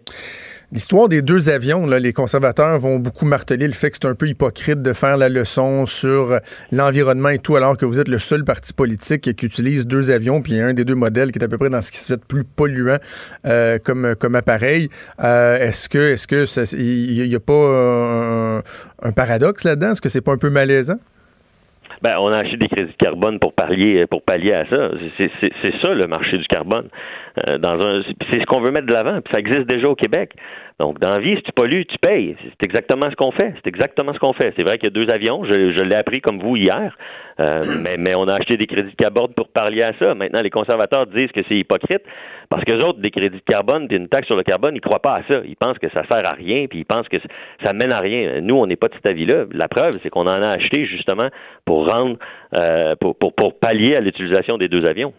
L'histoire des deux avions, les conservateurs vont beaucoup marteler le fait que c'est un peu hypocrite de faire la leçon sur l'environnement et tout, alors que vous êtes le seul parti politique qui utilise deux avions, puis un des deux modèles qui est à peu près dans ce qui se fait plus polluant euh, comme, appareil. Euh, est-ce que est-ce que n'y a pas un, paradoxe là-dedans? Est-ce que c'est pas un peu malaisant? Ben, on a acheté des crédits de carbone pour pallier pour pallier à ça. C'est ça le marché du carbone. Euh, dans un, c'est ce qu'on veut mettre de l'avant. Ça existe déjà au Québec. Donc, dans la vie, si tu pollues, tu payes. C'est exactement ce qu'on fait. C'est exactement ce qu'on fait. C'est vrai qu'il y a deux avions. Je, je l'ai appris comme vous hier. Euh, *clears throat* mais, mais, on a acheté des crédits de carbone pour parler à ça. Maintenant, les conservateurs disent que c'est hypocrite parce que les autres, des crédits de carbone puis une taxe sur le carbone, ils croient pas à ça. Ils pensent que ça sert à rien puis ils pensent que ça mène à rien. Nous, on n'est pas de cet avis-là. La preuve, c'est qu'on en a acheté justement pour rendre, euh, pour, pour, pour pallier à l'utilisation des deux avions.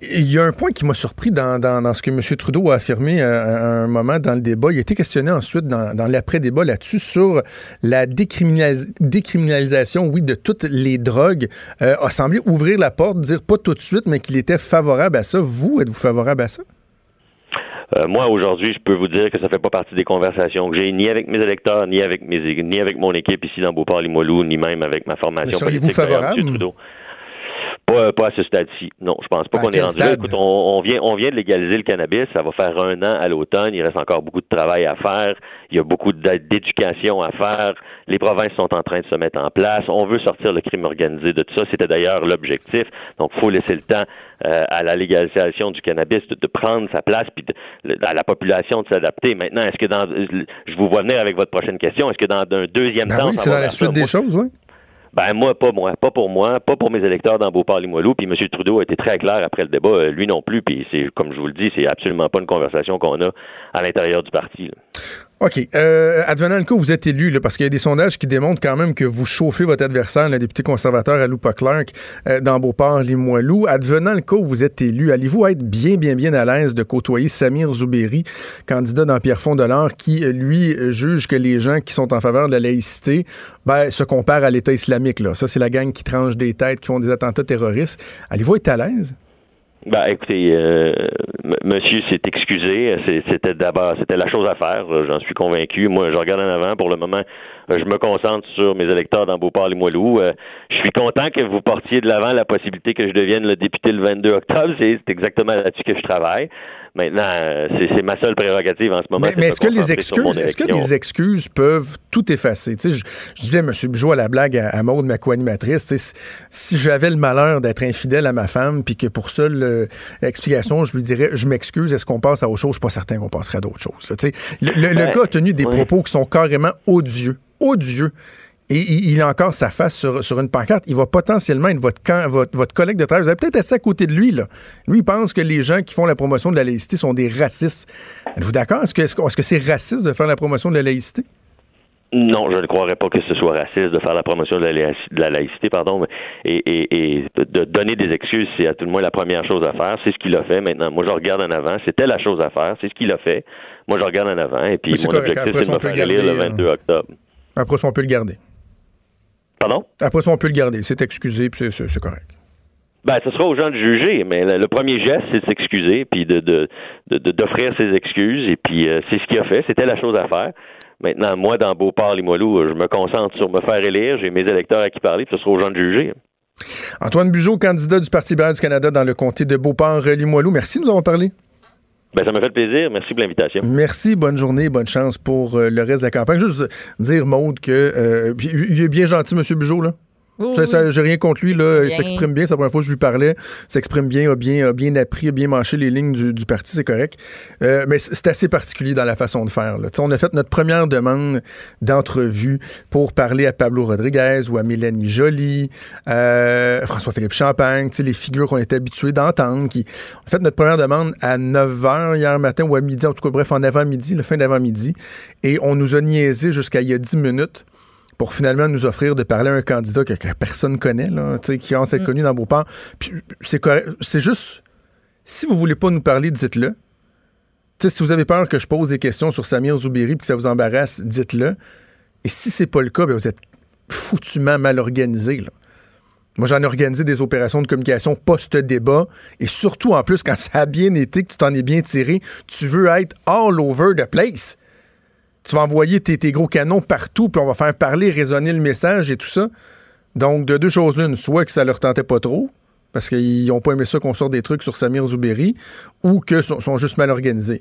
Il y a un point qui m'a surpris dans, dans, ce que M. Trudeau a affirmé euh, à, un moment dans le débat. Il a été questionné ensuite dans, dans l'après-débat là-dessus sur la décriminalisation, oui, de toutes les drogues. Euh, a semblé ouvrir la porte, dire pas tout de suite, mais qu'il était favorable à ça. Vous, êtes-vous favorable à ça? Euh, moi, aujourd'hui, je peux vous dire que ça fait pas partie des conversations que j'ai ni avec mes électeurs, ni avec mes ni avec mon équipe ici dans Beauport-Limoilou, ni même avec ma formation seriez-vous favorable? Pas, pas à ce stade-ci. Non, je pense pas qu'on est rendu là. Écoute, on, on vient, on vient de légaliser le cannabis. Ça va faire un an à l'automne. Il reste encore beaucoup de travail à faire. Il y a beaucoup d'éducation à faire. Les provinces sont en train de se mettre en place. On veut sortir le crime organisé de tout ça. C'était d'ailleurs l'objectif. Donc, faut laisser le temps euh, à la légalisation du cannabis de, de prendre sa place, puis de- à la population de s'adapter. Maintenant, est-ce que dans, je vous vois venir avec votre prochaine question, est-ce que dans un deuxième Ben temps, oui, c'est dans la suite des choses, oui. Ben moi, pas moi, pas pour moi, pas pour mes électeurs dans Beauport-Limoilou. Puis M. Trudeau a été très clair après le débat, euh, lui non plus. Puis c'est comme je vous le dis, c'est absolument pas une conversation qu'on a à l'intérieur du parti. OK. Euh, advenant le cas, vous êtes élu, là, parce qu'il y a des sondages qui démontrent quand même que vous chauffez votre adversaire, le député conservateur à Loupa Clark, euh, dans Beauport-Limoilou. Advenant le cas où vous êtes élu, allez-vous être bien, bien, bien à l'aise de côtoyer Samir Zouberi, candidat dans Pierrefonds de l'Or, qui, euh, lui, euh, juge que les gens qui sont en faveur de la laïcité ben, se comparent à l'État islamique. Là? Ça, c'est la gang qui tranche des têtes, qui font des attentats terroristes. Allez-vous être à l'aise? Ben, écoutez, euh, monsieur s'est excusé. C'est- C'était d'abord, c'était la chose à faire. euh, J'en suis convaincu. Moi, je regarde en avant. Pour le moment, euh, je me concentre sur mes électeurs dans Beauport-Limoilou. Euh, Je suis content que vous portiez de l'avant la possibilité que je devienne le député le 22 octobre. C'est exactement là-dessus que je travaille. Maintenant, euh, c'est ma seule prérogative en ce moment. Mais, est-ce que les excuses, est-ce que excuses peuvent tout effacer? Tu sais, je, je disais, M. Bijou, à la blague à, à Maude, ma co-animatrice, tu sais, si, j'avais le malheur d'être infidèle à ma femme, puis que pour seule euh, explication, je lui dirais, je m'excuse, est-ce qu'on passe à autre chose? Je suis pas certain qu'on passerait à d'autres choses. là, tu sais. le le, le Ouais. gars a tenu des propos qui sont carrément odieux. Odieux. Et il, a encore sa face sur, sur une pancarte. Il va potentiellement être votre, camp- votre, votre collègue de travail. Vous avez peut-être assis à côté de lui. Là. Lui, il pense que les gens qui font la promotion de la laïcité sont des racistes. Êtes-vous d'accord? Est-ce que c'est raciste de faire la promotion de la laïcité? Non, je ne croirais pas que ce soit raciste de faire la promotion de la, laïci- de la laïcité, pardon, et, et, et de donner des excuses, c'est à tout le moins la première chose à faire. C'est ce qu'il a fait. Maintenant, moi, je regarde en avant. C'était la chose à faire. C'est ce qu'il a fait. Moi, je regarde en avant. Et puis, mon correct. objectif, c'est de me faire le élire le garder, 22 octobre. Après ça, on peut le garder. Pardon? Après ça, on peut le garder. C'est excusé, puis c'est- correct. Ben, ce sera aux gens de juger, mais le, le premier geste, c'est de s'excuser, puis de de- de- de- d'offrir ses excuses, et puis euh, c'est ce qu'il a fait. C'était la chose à faire. Maintenant, moi, dans Beauport-Limoilou, euh, je me concentre sur me faire élire. J'ai mes électeurs à qui parler, puis ce sera aux gens de juger. Antoine Bugeaud, candidat du Parti libéral du Canada dans le comté de Beauport-Limoilou. Merci de nous avoir parlé. Ben, ça m'a fait plaisir. Merci pour l'invitation. Merci, bonne journée, bonne chance pour euh, le reste de la campagne. Juste dire, Maude, que euh, il est bien gentil, M. Bugeaud, là. Oui, J'ai rien contre lui, là. Il s'exprime bien. C'est la première fois que je lui parlais. Il s'exprime bien, a bien, a bien appris, a bien manché les lignes du, du parti, c'est correct. Euh, mais c'est assez particulier dans la façon de faire. Là. On a fait notre première demande d'entrevue pour parler à Pablo Rodriguez ou à Mélanie Joly, euh, François-Philippe Champagne, les figures qu'on était habitués d'entendre. Qui... On a fait notre première demande à 9 h hier matin ou à midi, en tout cas, bref, en avant-midi, le fin d'avant-midi. Et on nous a niaisé jusqu'à il y a 10 minutes pour finalement nous offrir de parler à un candidat que, que personne connaît, là, qui à être connu dans Beauport. C'est correct. C'est juste, si vous voulez pas nous parler, dites-le. Si vous avez peur que je pose des questions sur Samir Zoubiri puis que ça vous embarrasse, dites-le. Et si c'est pas le cas, ben vous êtes foutument mal organisé. Là. Moi, j'en ai organisé des opérations de communication post-débat. Et surtout, en plus, quand ça a bien été, que tu t'en es bien tiré, tu veux être all over the place tu vas envoyer tes, tes gros canons partout, puis on va faire parler, résonner le message et tout ça. Donc, de deux choses l'une, soit que ça leur tentait pas trop, parce qu'ils n'ont pas aimé ça qu'on sorte des trucs sur Samir Zouberi, ou que sont, sont juste mal organisés.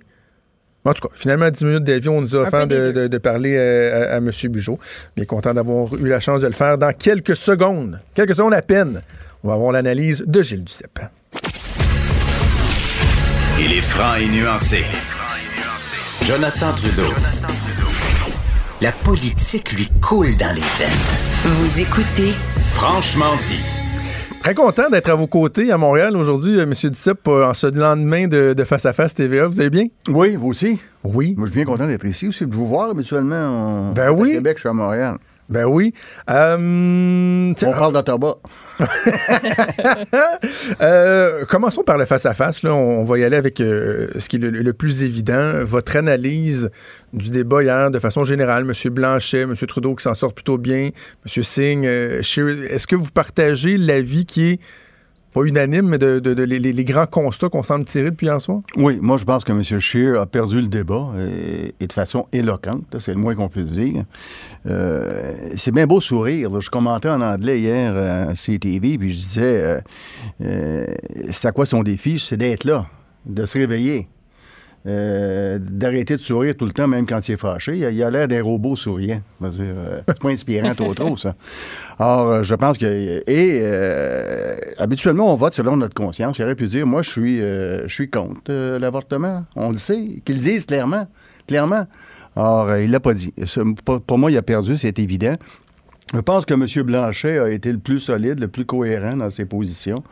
En tout cas, finalement, 10 minutes d'avion, on nous a offert de, de- de parler à, à, à M. Bugeaud. Bien content d'avoir eu la chance de le faire dans quelques secondes. Quelques secondes à peine. On va avoir l'analyse de Gilles Duceppe. Il est franc et nuancé. Jonathan Trudeau. La politique lui coule dans les veines. Vous écoutez Franchement dit. Très content d'être à vos côtés à Montréal aujourd'hui, euh, M. Duceppe, euh, en ce lendemain de, de Face à Face TVA. Vous allez bien? Oui, vous aussi. Oui. Moi, je suis bien content d'être ici aussi, de vous voir habituellement. en- Ben à oui. Québec, je suis à Montréal. Ben oui. Euh, On parle d'Ottawa. *laughs* euh, commençons par le face-à-face. là. On va y aller avec euh, ce qui est le, le plus évident. Votre analyse du débat hier, de façon générale, M. Blanchet, M. Trudeau qui s'en sort plutôt bien, M. Singh, euh, est-ce que vous partagez l'avis qui est pas unanime, mais de, les, grands constats qu'on semble tirer depuis en soi? Oui, moi, je pense que M. Scheer a perdu le débat et, et de façon éloquente. C'est le moins qu'on puisse dire. Euh, c'est bien beau sourire. Je commentais en anglais hier à CTV, puis je disais euh, euh, c'est à quoi son défi? C'est d'être là, de se réveiller. Euh, d'arrêter de sourire tout le temps, même quand il est fâché. Il a- l'air d'un robot souriant. Euh, c'est pas inspirant trop trop, ça. Alors, euh, je pense que... Et habituellement, on vote selon notre conscience. Il aurait pu dire, moi, je suis, je suis contre l'avortement. On le sait. Qu'ils le disent clairement. Clairement. Alors, euh, il l'a pas dit. Pour moi, il a perdu, c'est évident. Je pense que M. Blanchet a été le plus solide, le plus cohérent dans ses positions.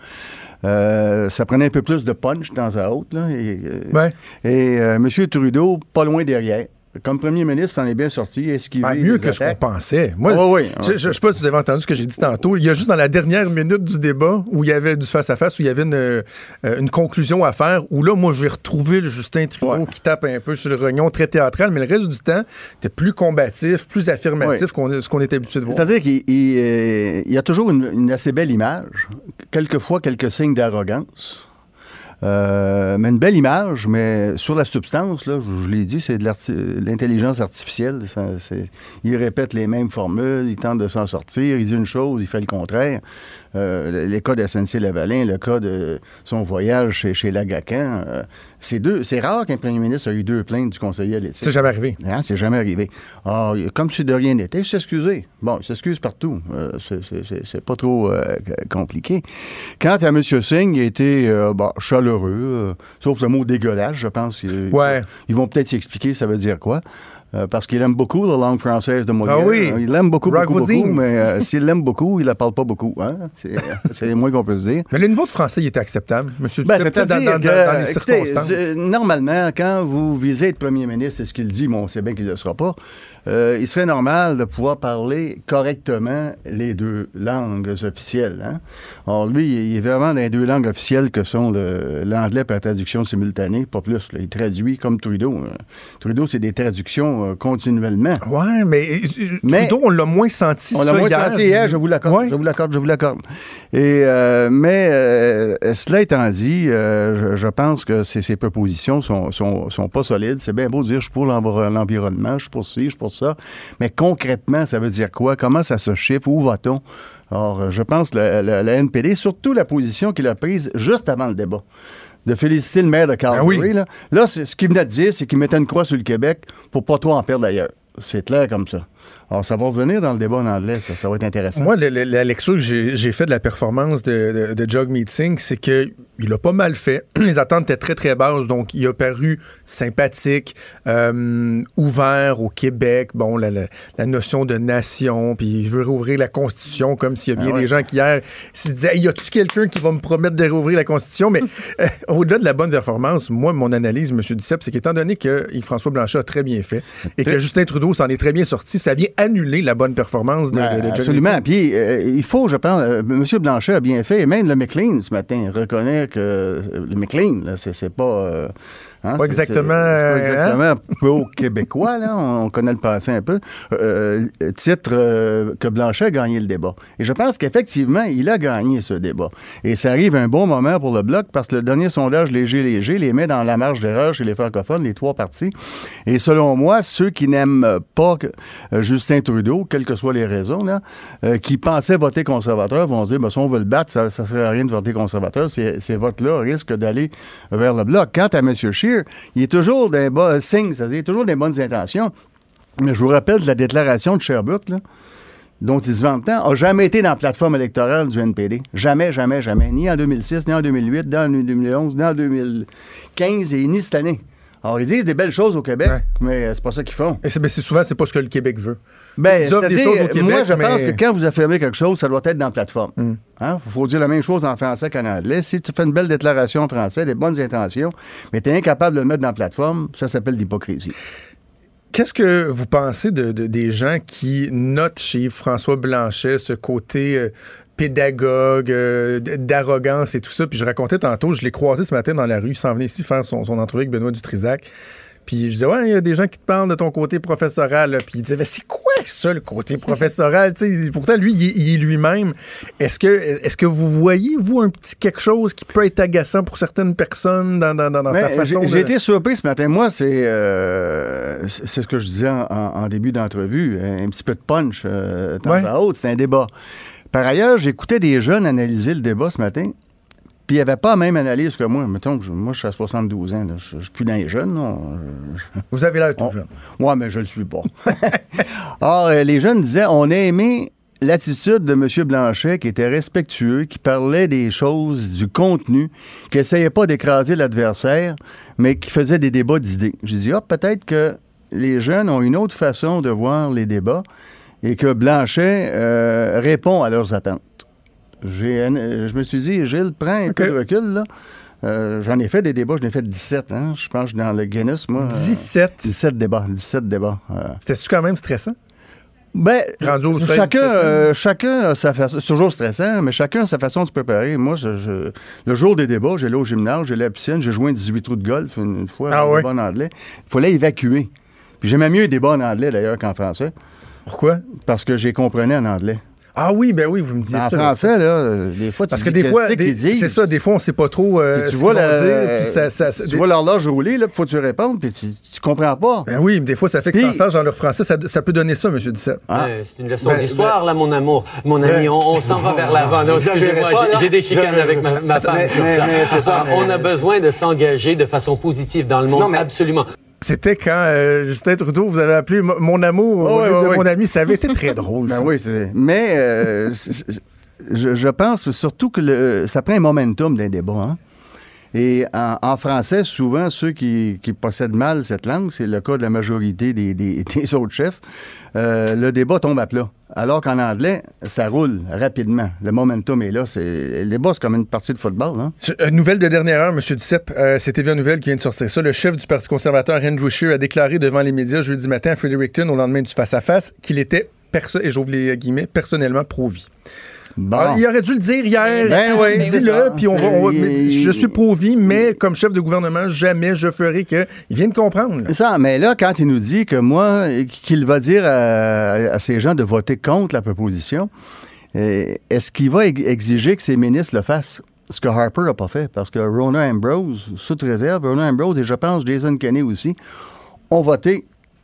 Euh, ça prenait un peu plus de punch de temps à autre. Là, et euh, Ouais. et euh, M. Trudeau, pas loin derrière. Comme premier ministre, s'en est bien sorti. Esquivé Ben, mieux que ce qu'on pensait. Moi, Ah oui, je, je, je sais pas si vous avez entendu ce que j'ai dit tantôt. Il y a juste dans la dernière minute du débat où il y avait du face-à-face, où il y avait une, euh, une conclusion à faire, où là, moi, j'ai retrouvé le Justin Trudeau Ouais. qui tape un peu sur le rognon, très théâtral, mais le reste du temps, était plus combatif, plus affirmatif Oui. qu'on ce qu'on est habitué de voir. C'est-à-dire qu'il il, euh, il y a toujours une, une assez belle image, quelquefois quelques signes d'arrogance. Euh, mais une belle image, mais sur la substance, là, je, l'ai dit, c'est de l'intelligence artificielle. Ça, il répète les mêmes formules, il tente de s'en sortir, il dit une chose, il fait le contraire. Euh, les cas de SNC-Lavalin, le cas de son voyage chez, chez Lagacan, euh, c'est deux, c'est rare qu'un premier ministre ait eu deux plaintes du conseiller à l'éthique. C'est jamais arrivé. Hein, c'est jamais arrivé. Ah, comme si de rien n'était, il s'excusait. Bon, il s'excuse partout. Euh, c'est- pas trop euh, compliqué. Quant à M. Singh, il a été euh, bon, chaleureux, euh, sauf le mot dégueulasse, je pense. qu'ils- Ouais. Ils vont peut-être s'expliquer ça veut dire quoi. Euh, parce qu'il aime beaucoup la langue française de Molière. Ah oui. Il l'aime beaucoup, beaucoup, beaucoup, mais euh, s'il l'aime beaucoup, il la parle pas beaucoup. Hein? C'est *laughs* le moins qu'on peut dire. Mais le niveau de français, il était acceptable. Monsieur Ben, Duceppe, dans, dans- dans- les écoutez, circonstances. euh, normalement, quand vous visez être premier ministre, c'est ce qu'il dit, mais on sait bien qu'il ne le sera pas, euh, il serait normal de pouvoir parler correctement les deux langues officielles. Hein? Or, lui, il est vraiment dans les deux langues officielles que sont l'anglais par traduction simultanée, pas plus. là. Il traduit comme Trudeau. hein. Trudeau, c'est des traductions euh, continuellement. Ouais, mais, euh, Mais- Trudeau, on l'a moins senti On l'a moins hier. senti hier, je vous l'accorde, Ouais. je vous l'accorde, je vous l'accorde. Et euh, mais euh, cela étant dit, euh, je, je pense que ces, ces propositions sont, sont, sont pas solides. C'est bien beau de dire je suis pour l'enviro- l'environnement, je suis pour ci, je suis pour ça, mais concrètement, ça veut dire quoi? Comment ça se chiffre? Où va-t-on? Alors, euh, je pense que la, la- la NPD, surtout la position qu'il a prise juste avant le débat. De féliciter le maire de Calgary. Ben oui. Là, là ce qu'il venait de dire, c'est qu'il mettait une croix sur le Québec pour pas trop en perdre ailleurs. C'est clair comme ça. Alors, ça va revenir dans le débat en anglais, ça, ça va être intéressant. Moi, le- le- la lecture que j'ai faite de la performance de, de, de Jagmeet Singh, c'est qu'il a pas mal fait. *clears throat* Les attentes étaient très, très basses, donc il a paru sympathique, euh, ouvert au Québec. Bon, la, la- la notion de nation, puis il veut rouvrir la Constitution, comme s'il y a bien Ah ouais. des gens qui hier se disaient Hey, y a-tu quelqu'un qui va me promettre de rouvrir la Constitution? Mais *laughs* euh, au-delà de la bonne performance, moi, mon analyse, M. Duceppe, c'est qu'étant donné que Yves-François Blanchet a très bien fait et que Justin Trudeau s'en est très bien sorti, ça vient annuler la bonne performance de, Ben, de, de Jagmeet absolument. Puis, euh, il faut, je pense, euh, M. Blanchet a bien fait, et même le McLean ce matin reconnaît que euh, le McLean, c'est pas. Euh, hein, Pas c'est- exactement, pas hein? exactement pro-québécois, là. On, on connaît le passé un peu. Euh, titre euh, que Blanchet a gagné le débat. Et je pense qu'effectivement, il a gagné ce débat. Et ça arrive à un bon moment pour le Bloc parce que le dernier sondage léger-léger les met dans la marge d'erreur chez les francophones, les trois partis. Et selon moi, ceux qui n'aiment pas euh, Justin Trudeau, quelles que soient les raisons, là, euh, qui pensaient voter conservateur, vont se dire, ben, si on veut le battre, ça ne sert à rien de voter conservateur. Ces, ces votes-là risquent d'aller vers le Bloc. Quant à M. Scheer, il est toujours d'un bas signe, c'est-à-dire toujours des bonnes intentions. Mais je vous rappelle de la déclaration de Sherbrooke, dont il se vante tant, n'a jamais été dans la plateforme électorale du NPD. Jamais, jamais, jamais. Ni en 2006, ni en 2008, ni en 2011, ni en 2015 et ni cette année. Alors, ils disent des belles choses au Québec, Ouais. mais euh, c'est pas ça qu'ils font. Et c'est, ben, souvent, c'est pas ce que le Québec veut. Ben, Ils offrent des choses au Québec, moi, je pense que quand vous affirmez quelque chose, ça doit être dans la plateforme. Il faut dire la même chose en français qu'en anglais. Si tu fais une belle déclaration en français, des bonnes intentions, mais tu es incapable de le mettre dans la plateforme, ça s'appelle l'hypocrisie. Qu'est-ce que vous pensez de, de- des gens qui notent chez François Blanchet ce côté euh, pédagogue, euh, d'arrogance et tout ça? Puis je racontais tantôt, je l'ai croisé ce matin dans la rue, il s'en venait ici faire son, son entrevue avec Benoît Dutrisac. Puis je disais, ouais, il y a des gens qui te parlent de ton côté professoral. Puis il disait, mais c'est quoi ça, le côté *laughs* professoral? Pourtant, lui, il, est- lui-même. Est-ce que, est que vous voyez, vous, un petit quelque chose qui peut être agaçant pour certaines personnes dans, dans- dans- sa façon j'ai- de... J'ai été surpris ce matin. Moi, c'est euh, c'est ce que je disais en, début d'entrevue. Un petit peu de punch euh, temps Ouais. à autre. C'est un débat. Par ailleurs, j'écoutais des jeunes analyser le débat ce matin. Puis il n'y avait pas la même analyse que moi. Mettons, que je- moi, je suis à 72 ans. là. Je ne suis plus dans les jeunes. Je- Vous avez l'air tout on- jeune. Ouais, mais je le suis pas. *laughs* Or, euh, les jeunes disaient on a aimé l'attitude de M. Blanchet qui était respectueux, qui parlait des choses, du contenu, qui essayait pas d'écraser l'adversaire, mais qui faisait des débats d'idées. J'ai dit ah, peut-être que les jeunes ont une autre façon de voir les débats et que Blanchet euh, répond à leurs attentes. Je me suis dit, Gilles, prends un peu de recul, là. Euh, j'en ai fait des débats, j'en ai fait 17, hein. Je pense que je suis dans le Guinness, moi. euh, 17. 17 débats, 17 débats. euh. C'était-tu quand même stressant? Ben, Rendu au 16, chacun, 17e. euh, chacun a sa façon. C'est toujours stressant, mais chacun a sa façon de se préparer. Moi, je- je- le jour des débats, j'allais au gymnase, j'allais à la piscine, j'ai joué un 18 trous de golf une, une fois, Ah débat en anglais. Il fallait évacuer. Puis j'aimais mieux les débats en anglais, d'ailleurs, qu'en français, Pourquoi? parce que j'ai comprenais en anglais. Ah oui, ben oui, vous me En ça. français, là, euh, des fois, tu Parce que des fois, c'est ça, des fois, on sait pas trop euh, tu ce vois, qu'ils vont la- dire, puis ça- ça- ça- tu des- vois l'horloge rouler, là, puis faut que tu répondes, puis tu, tu comprends pas. Ben oui, mais des fois, ça fait que sans faire dans leur français, ça, ça peut donner ça, M. Duceppe. Ah. Euh, c'est une leçon Ben, d'histoire, là, mon amour. Mon ami, on, on s'en va vers l'avant. Non, Excusez-moi, j'ai- des chicanes avec ma, ma femme mais- sur mais- ça. mais c'est ça, mais- On a besoin de s'engager de façon positive dans le monde, absolument. C'était quand euh, Justin Trudeau vous avez appelé mo- mon amour Oh, au oui, lieu oui, de oui. mon ami. Ça avait été très *laughs* drôle. Ben ça. oui. Mais euh, je, je pense surtout que le- ça prend un momentum d'un débat. hein. Et en, français, souvent, ceux qui, qui possèdent mal cette langue, c'est le cas de la majorité des, *laughs* des- autres chefs, euh, le débat tombe à plat. Alors qu'en anglais, ça roule rapidement. Le momentum est là. Le débat, c'est comme une partie de football. Hein? Euh, nouvelle de dernière heure, M. Duceppe. Euh, c'est TVA Nouvelle qui vient de sortir ça. Le chef du Parti conservateur, Andrew Scheer, a déclaré devant les médias jeudi matin à Fredericton, au lendemain du face-à-face, qu'il était, perso- et j'ouvre les guillemets, personnellement pro-vie. Bon. Ah, il aurait dû le dire hier. Ben oui, Dis-le, ça. puis on va, on va- Il- mais je suis pro-vie, mais comme chef de gouvernement, jamais je ferai que. Il vient de comprendre. C'est ça, mais là, quand il nous dit que moi, qu'il va dire à, à ces gens de voter contre la proposition, euh, est-ce qu'il va ex- exiger que ses ministres le fassent? Ce que Harper n'a pas fait, parce que Rona Ambrose, sous réserve, Rona Ambrose et je pense Jason Kenney aussi, ont voté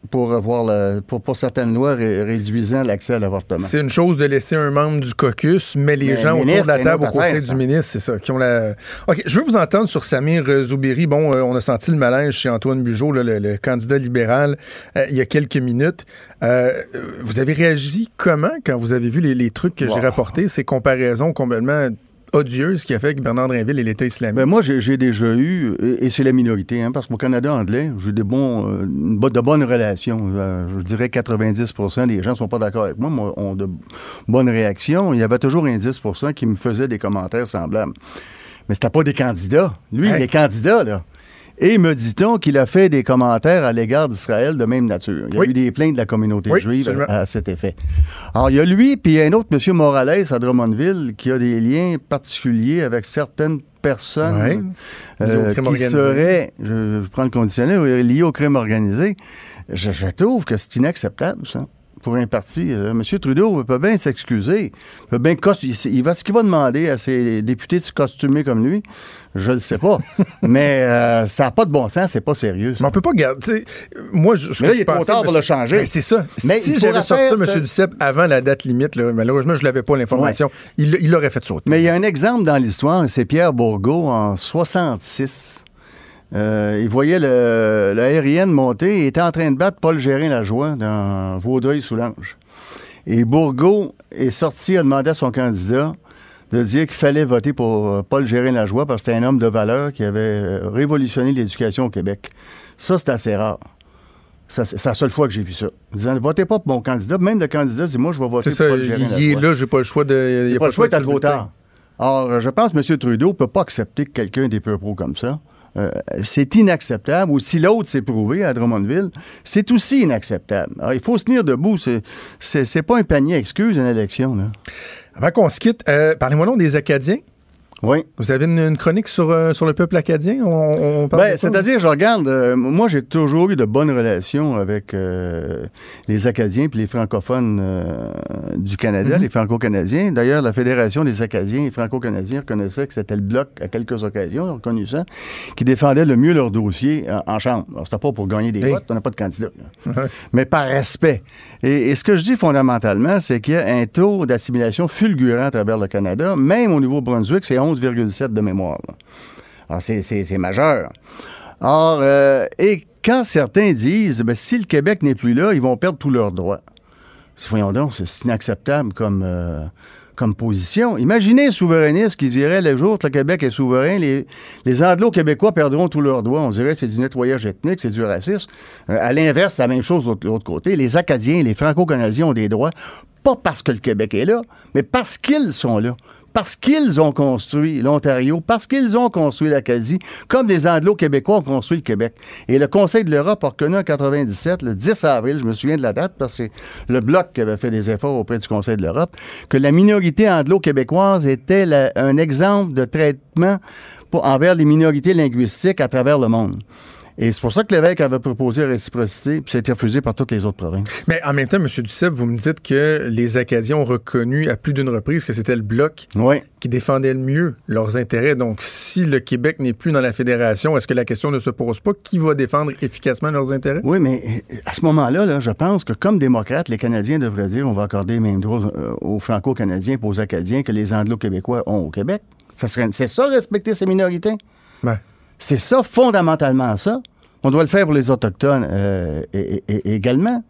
pour, le- pour, pour certaines lois ré- réduisant l'accès à l'avortement. C'est une chose de laisser un membre du caucus, mais les Mais gens le autour de la table au conseil affaire, du ça. ministre, c'est ça, qui ont la. OK, je veux vous entendre sur Samir euh, Zoubiri. Bon, euh, on a senti le malaise chez Antoine Bugeaud, là, le, le candidat libéral, euh, il y a quelques minutes. Euh, vous avez réagi comment quand vous avez vu les, les trucs que j'ai rapportés, ces comparaisons complètement odieuses qui a fait que Bernard Drinville et l'État islamique? Ben moi, j'ai déjà eu, et, c'est la minorité, hein, parce qu'au Canada anglais, j'ai des bons, euh, de bonnes relations. Euh, je dirais 90% des gens ne sont pas d'accord avec moi, mais ont de bonnes réactions. Il y avait toujours un 10% qui me faisait des commentaires semblables. Mais c'était pas des candidats. Lui, Hey. il est candidat, là. Et me dit-on qu'il a fait des commentaires à l'égard d'Israël de même nature. Il y a Oui. eu des plaintes de la communauté Oui, juive absolument. à, cet effet. Alors, il y a lui, puis il y a un autre, M. Morales, à Drummondville, qui a des liens particuliers avec certaines personnes Ouais. euh, qui organisé. seraient, je, je prends le conditionnel, liées au crime organisé. Je, je trouve que c'est inacceptable, ça. Pour un parti, Euh, M. Trudeau peut bien s'excuser. Peut bien il, va, ce qu'il va demander à ses députés de se costumer comme lui, je le sais pas. *laughs* Mais euh, ça n'a pas de bon sens, c'est pas sérieux. ça. Mais on peut pas garder. Moi, je, ce Mais que là, je il est trop pensais, tard pour le changer. Ben, c'est ça. Mais si j'avais sorti ça. M. Duceppe, avant la date limite, là, malheureusement, je l'avais pas l'information. Il il l'aurait fait sauter. Mais il y a un exemple dans l'histoire, c'est Pierre Bourgault en 66. Euh, il voyait le, l'aérienne monter et était en train de battre Paul Gérin-Lajoie dans Vaudreuil-Soulanges. Et Bourgault est sorti, a demandé à son candidat de dire qu'il fallait voter pour euh, Paul Gérin-Lajoie parce que c'était un homme de valeur qui avait euh, révolutionné l'éducation au Québec. Ça, c'est assez rare. C'est la seule fois que j'ai vu ça. Disant, votez pas pour mon candidat. Même le candidat dit, moi, je vais voter pour ça. Paul Gérin-Lajoie. Il est là, j'ai pas le choix de. Il y Il a pas le choix, se trop tard. Alors, je pense que M. Trudeau ne peut pas accepter que quelqu'un des peu pro comme ça. Euh, c'est inacceptable. Ou si l'autre s'est prouvé à Drummondville, c'est aussi inacceptable. Il faut se tenir debout. C'est, pas un panier à excuses, une élection. Avant qu'on se quitte, euh, parlez-moi donc des Acadiens. Oui. Vous avez une, une chronique sur, euh, sur le peuple acadien? On, Ben, c'est-à-dire, je regarde, euh, moi, j'ai toujours eu de bonnes relations avec euh, les Acadiens puis les francophones du Canada, Mhm. les franco-canadiens. D'ailleurs, la Fédération des Acadiens et franco-canadiens reconnaissait que c'était le Bloc, à quelques occasions, ils ont reconnu ça, qui défendait le mieux leur dossier en, en Chambre. Alors, c'était pas pour gagner des Hey. votes, on n'a pas de candidat. Mais par respect. Et, et ce que je dis fondamentalement, c'est qu'il y a un taux d'assimilation fulgurant à travers le Canada, même au Nouveau-Brunswick, c'est 11,7 de mémoire. c'est- majeur. Or, euh, et quand certains disent, ben, si le Québec n'est plus là, ils vont perdre tous leurs droits. Voyons donc, c'est inacceptable comme, euh, comme position. Imaginez un souverainiste qui dirait le jour que le Québec est souverain, les, Anglo-Québécois perdront tous leurs droits. On dirait que c'est du nettoyage ethnique, c'est du racisme. Euh, à l'inverse, c'est la même chose de l'autre côté. Les Acadiens, les Franco-Canadiens ont des droits, pas parce que le Québec est là, mais parce qu'ils sont là. Parce qu'ils ont construit l'Ontario, parce qu'ils ont construit l'Acadie, comme les Anglo-Québécois ont construit le Québec. Et le Conseil de l'Europe a reconnu en 97, le 10 avril, je me souviens de la date, parce que c'est le Bloc qui avait fait des efforts auprès du Conseil de l'Europe, que la minorité anglo-québécoise était un exemple de traitement pour- envers les minorités linguistiques à travers le monde. Et c'est pour ça que l'évêque avait proposé la réciprocité, puis ça a été refusé par toutes les autres provinces. Mais en même temps, M. Duceppe, vous me dites que les Acadiens ont reconnu à plus d'une reprise que c'était le Bloc Oui. qui défendait le mieux leurs intérêts. Donc, si le Québec n'est plus dans la fédération, est-ce que la question ne se pose pas? Qui va défendre efficacement leurs intérêts? Oui, mais euh, à ce moment-là, là, je pense que comme démocrates, les Canadiens devraient dire on va accorder les mêmes droits euh, aux Franco-Canadiens et aux Acadiens que les Anglo-Québécois ont au Québec. Ça serait, c'est ça, respecter ces minorités? Ben, C'est ça, fondamentalement ça. On doit le faire pour les Autochtones euh, et- et- et- également.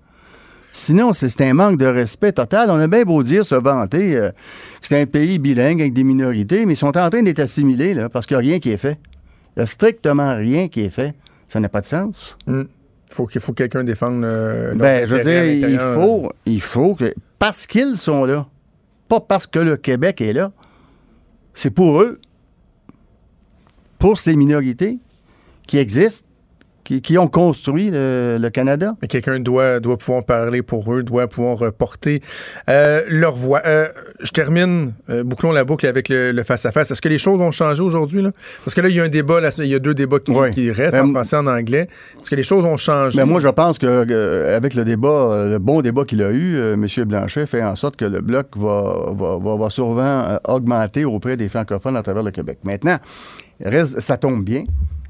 Sinon, c'est un manque de respect total. On a bien beau dire, se vanter, euh, que c'est un pays bilingue avec des minorités, mais ils sont en train d'être assimilés, là, parce qu'il n'y a rien qui est fait. Il n'y a strictement rien qui est fait. Ça n'a pas de sens. hmm, faut qu'il faut que quelqu'un défende euh, leurs Ben, je veux dire, il faut, il faut que. Parce qu'ils sont là, pas parce que le Québec est là, c'est pour eux, pour ces minorités qui existent, qui, qui ont construit le, le Canada. Quelqu'un doit, doit pouvoir parler pour eux, doit pouvoir euh, porter euh, leur voix. Euh, je termine, euh, bouclons la boucle avec le face-à-face. Est-ce que les choses ont changé aujourd'hui? Là? Parce que là, il y a un débat, il y a deux débats qui, Oui. qui restent, Euh, en français et en anglais. Est-ce que les choses ont changé? Mais moi, je pense que euh, avec le débat, euh, le bon débat qu'il a eu, euh, M. Blanchet fait en sorte que le bloc va, va, va, va souvent euh, augmenter auprès des francophones à travers le Québec. Maintenant, reste, ça tombe bien.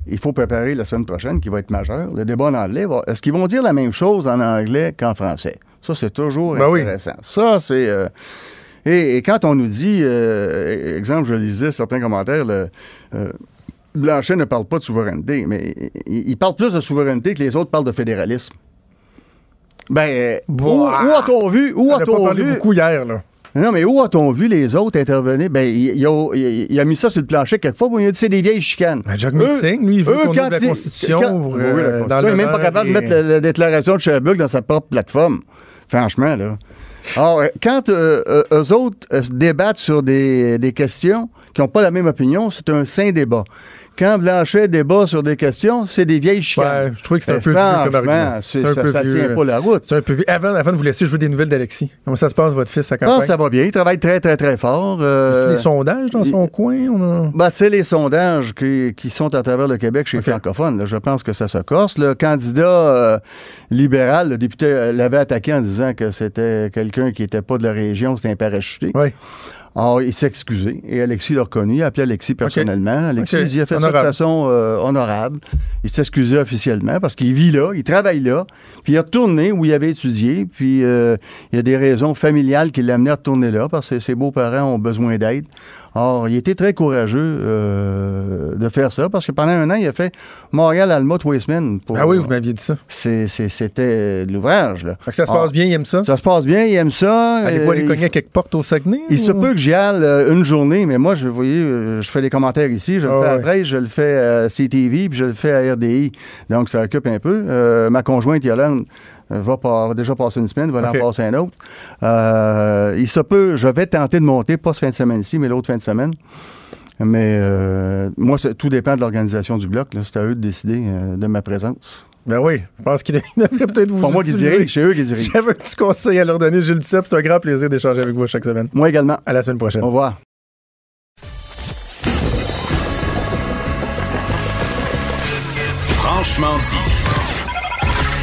Il faut préparer la semaine prochaine, qui va être majeure. Le débat en anglais, va- est-ce qu'ils vont dire la même chose en anglais qu'en français? Ça, c'est toujours Ben oui. intéressant. Ça, c'est... euh, et, et quand on nous dit, euh, exemple, je lisais certains commentaires, le, euh, Blanchet ne parle pas de souveraineté, mais il, il parle plus de souveraineté que les autres parlent de fédéralisme. Ben, où, Boah. où a-t-on vu? Où a-t-on vu? beaucoup hier. Là. Non, mais où a-t-on vu les autres intervenir? Ben, il, a, il- il a mis ça sur le plancher quelquefois, il a dit c'est des vieilles chicanes. Ben, Jack Meeting, lui, il veut qu'on la Constitution. quand- oui, la Constitution. dans il n'est même pas capable et- de mettre la, la déclaration de Sherbrooke dans sa propre plateforme. Franchement, là. Alors, euh, quand euh, euh, eux autres débattent sur des, des questions qui n'ont pas la même opinion, c'est un sain débat. Quand Blanchet débat sur des questions, c'est des vieilles chicanes. Ouais, je trouvais que c'est un peu vieux comme argument. c'est- un ça, peu ça vieux. tient pas la route. C'est un peu vieux. Avant, avant de vous laisser, je veux des nouvelles d'Alexis. Comment ça se passe, votre fils, Ah, campagne? ça va bien. Il travaille très, très, très fort. Euh, des sondages dans son coin? A- Ben, c'est les sondages qui, qui sont à travers le Québec chez les francophones. là. Je pense que ça se corse. Le candidat euh, libéral, le député, euh, l'avait attaqué en disant que c'était quelqu'un qui n'était pas de la région, c'était un parachuté. Oui. Alors, il s'est excusé et Alexis l'a reconnu. Il a appelé Alexis personnellement. Alexis il a fait ça de façon euh, honorable. Il s'est excusé officiellement parce qu'il vit là, il travaille là. Puis il est retourné où il avait étudié. Puis euh, il y a des raisons familiales qui l'amenaient à retourner là parce que ses beaux-parents ont besoin d'aide. Or, il était très courageux euh, de faire ça parce que pendant un an, il a fait Montréal-Alma les semaines. pour- Ah oui, vous m'aviez dit ça. C'était de l'ouvrage. là. Fait que ça se passe bien, il aime ça? Ça se passe bien, il aime ça. Allez-vous aller Euh, cogner à quelques portes au Saguenay? il se peut que j'y aille euh, une journée, mais moi, je, vous voyez, je fais des commentaires ici, je le Ah fais ouais. après, je le fais à CTV, puis je le fais à RDI. Donc, ça occupe un peu. Euh, ma conjointe, Yolande, euh, va, déjà passer une semaine, va okay. en passer un autre. Euh, il se peut, je vais tenter de monter, pas ce fin de semaine-ci, mais l'autre fin de semaine. Mais euh, moi, tout dépend de l'organisation du bloc. C'est à eux de décider de ma présence. Ben oui, je pense qu'ils devraient *laughs* peut-être vous. Pour moi c'est eux qui dirigent. J'avais un petit conseil à leur donner, Gilles c'est un grand plaisir d'échanger avec vous chaque semaine. Moi également. À la semaine prochaine. Au revoir. Franchement dit.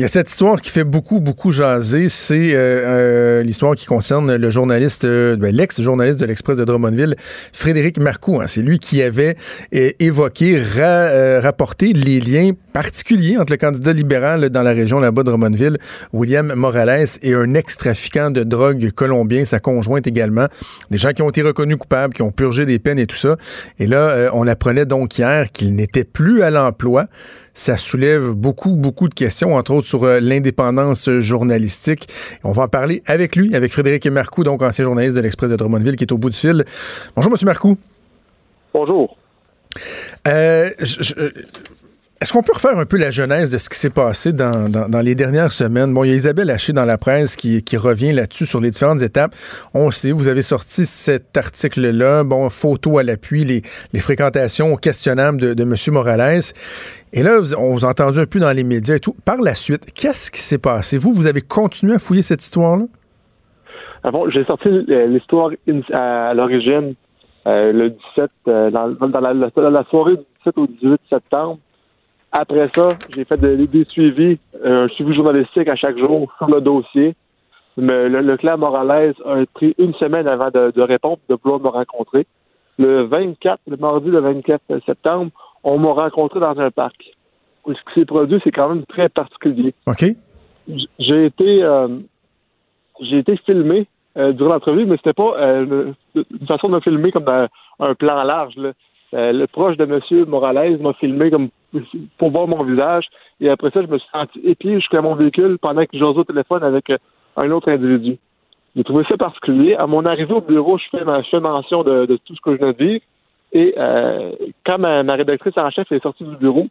Il y a cette histoire qui fait beaucoup, beaucoup jaser. C'est euh, euh, l'histoire qui concerne le journaliste, euh, ben, l'ex-journaliste de l'Express de Drummondville, Frédéric Marcoux. Hein. C'est lui qui avait évoqué, ra- rapporté les liens particuliers entre le candidat libéral dans la région là-bas de Drummondville, William Morales, et un ex-trafiquant de drogue colombien, sa conjointe également. Des gens qui ont été reconnus coupables, qui ont purgé des peines et tout ça. Et là, on apprenait donc hier qu'il n'était plus à l'emploi ça soulève beaucoup, beaucoup de questions, entre autres sur euh, l'indépendance journalistique. On va en parler avec lui, avec Frédéric Marcoux, donc ancien journaliste de l'Express de Drummondville, qui est au bout du fil. Bonjour, Monsieur Marcoux. Bonjour. Euh, je- je- est-ce qu'on peut refaire un peu la genèse de ce qui s'est passé dans, dans- dans les dernières semaines? Bon, il y a Isabelle Haché dans la presse qui, qui revient là-dessus sur les différentes étapes. On sait, vous avez sorti cet article-là, bon, photo à l'appui, les, les fréquentations questionnables de, de M. Morales. Et là, on vous a entendu un peu dans les médias et tout. Par la suite, qu'est-ce qui s'est passé? Vous, vous avez continué à fouiller cette histoire-là? Ah bon, j'ai sorti euh, l'histoire à, l'origine euh, le 17, euh, dans, dans la, la- dans la soirée du 17 au 18 septembre. Après ça, j'ai fait de- des suivis, euh, un suivi journalistique à chaque jour sur le dossier. Mais le, le clan Morales a pris une semaine avant de, de répondre, de vouloir me rencontrer. Le 24, le mardi le 24 septembre, on m'a rencontré dans un parc. Ce qui s'est produit, c'est quand même très particulier. OK? J'ai été euh, j'ai été filmé euh, durant l'entrevue, mais c'était pas euh, une façon de me filmer comme un, un plan large. là. Le proche de M. Morales m'a filmé comme pour voir mon visage. Et après ça, je me suis senti épié jusqu'à mon véhicule pendant que j'osais au téléphone avec euh, un autre individu. J'ai trouvé ça particulier. À mon arrivée au bureau, je fais, ma, je mention de, tout ce que je viens de vivre. Et euh, quand ma, rédactrice en chef est sortie du bureau,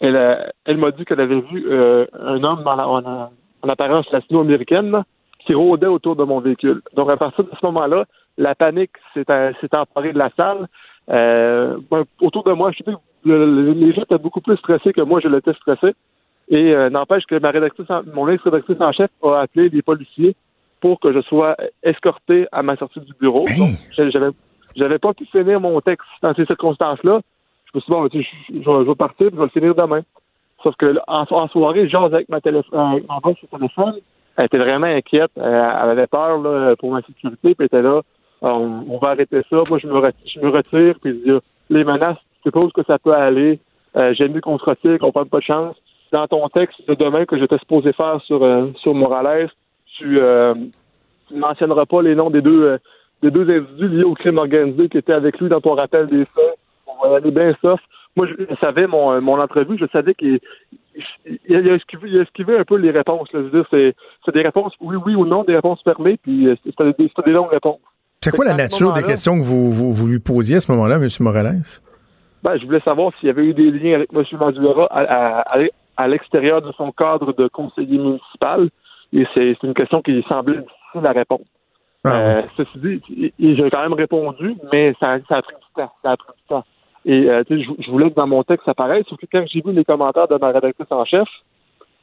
elle, euh, elle m'a dit qu'elle avait vu euh, un homme en, en apparence latino-américaine qui rôdait autour de mon véhicule. Donc, à partir de ce moment-là, la panique s'est s'est emparée de la salle. Euh, ben, autour de moi, je sais que le- le- les gens étaient beaucoup plus stressés que moi, je l'étais stressé. Et euh, n'empêche que ma rédactrice, en- mon ex-rédactrice en chef a appelé les policiers pour que je sois escorté à ma sortie du bureau. Hey! J'avais, j'avais pas pu finir mon texte dans ces circonstances-là. Je me suis dit, bon, tu sais, je, je vais- je vais partir, puis je vais le finir demain. Sauf que en, en soirée, je jase avec ma, téléphone, boss au téléphone. Elle était vraiment inquiète. Euh, elle avait peur là, pour ma sécurité, puis elle était là. On, on va arrêter ça. Moi, je me, re- je me retire, puis les menaces, je où que ça peut aller. Euh, J'aime mieux qu'on se retire, qu'on prenne pas de chance. Dans ton texte de demain que j'étais supposé faire sur, euh, sur Morales, tu, euh, ne mentionneras pas les noms des deux, euh, des deux individus liés au crime organisé qui étaient avec lui dans ton rappel des faits. On va aller bien soft. Moi, je, je savais mon, euh, mon entrevue, je savais qu'il il, il a esquivé, il a esquivé un peu les réponses. C'est, des réponses oui, oui ou non, des réponses fermées, puis euh, c'était des, des longues réponses. C'est quoi la nature des questions que vous, vous, vous lui posiez à ce moment-là, M. Morales? Ben, je voulais savoir s'il y avait eu des liens avec M. Madura à, à, à- à l'extérieur de son cadre de conseiller municipal. Et c'est, une question qui semblait difficile à répondre. Ah, Euh, ceci dit, j'ai quand même répondu, mais ça, ça a pris du temps. Ça a pris du temps. Et euh, je, je voulais que dans mon texte ça paraisse, sauf que quand j'ai vu les commentaires de ma rédactrice en chef,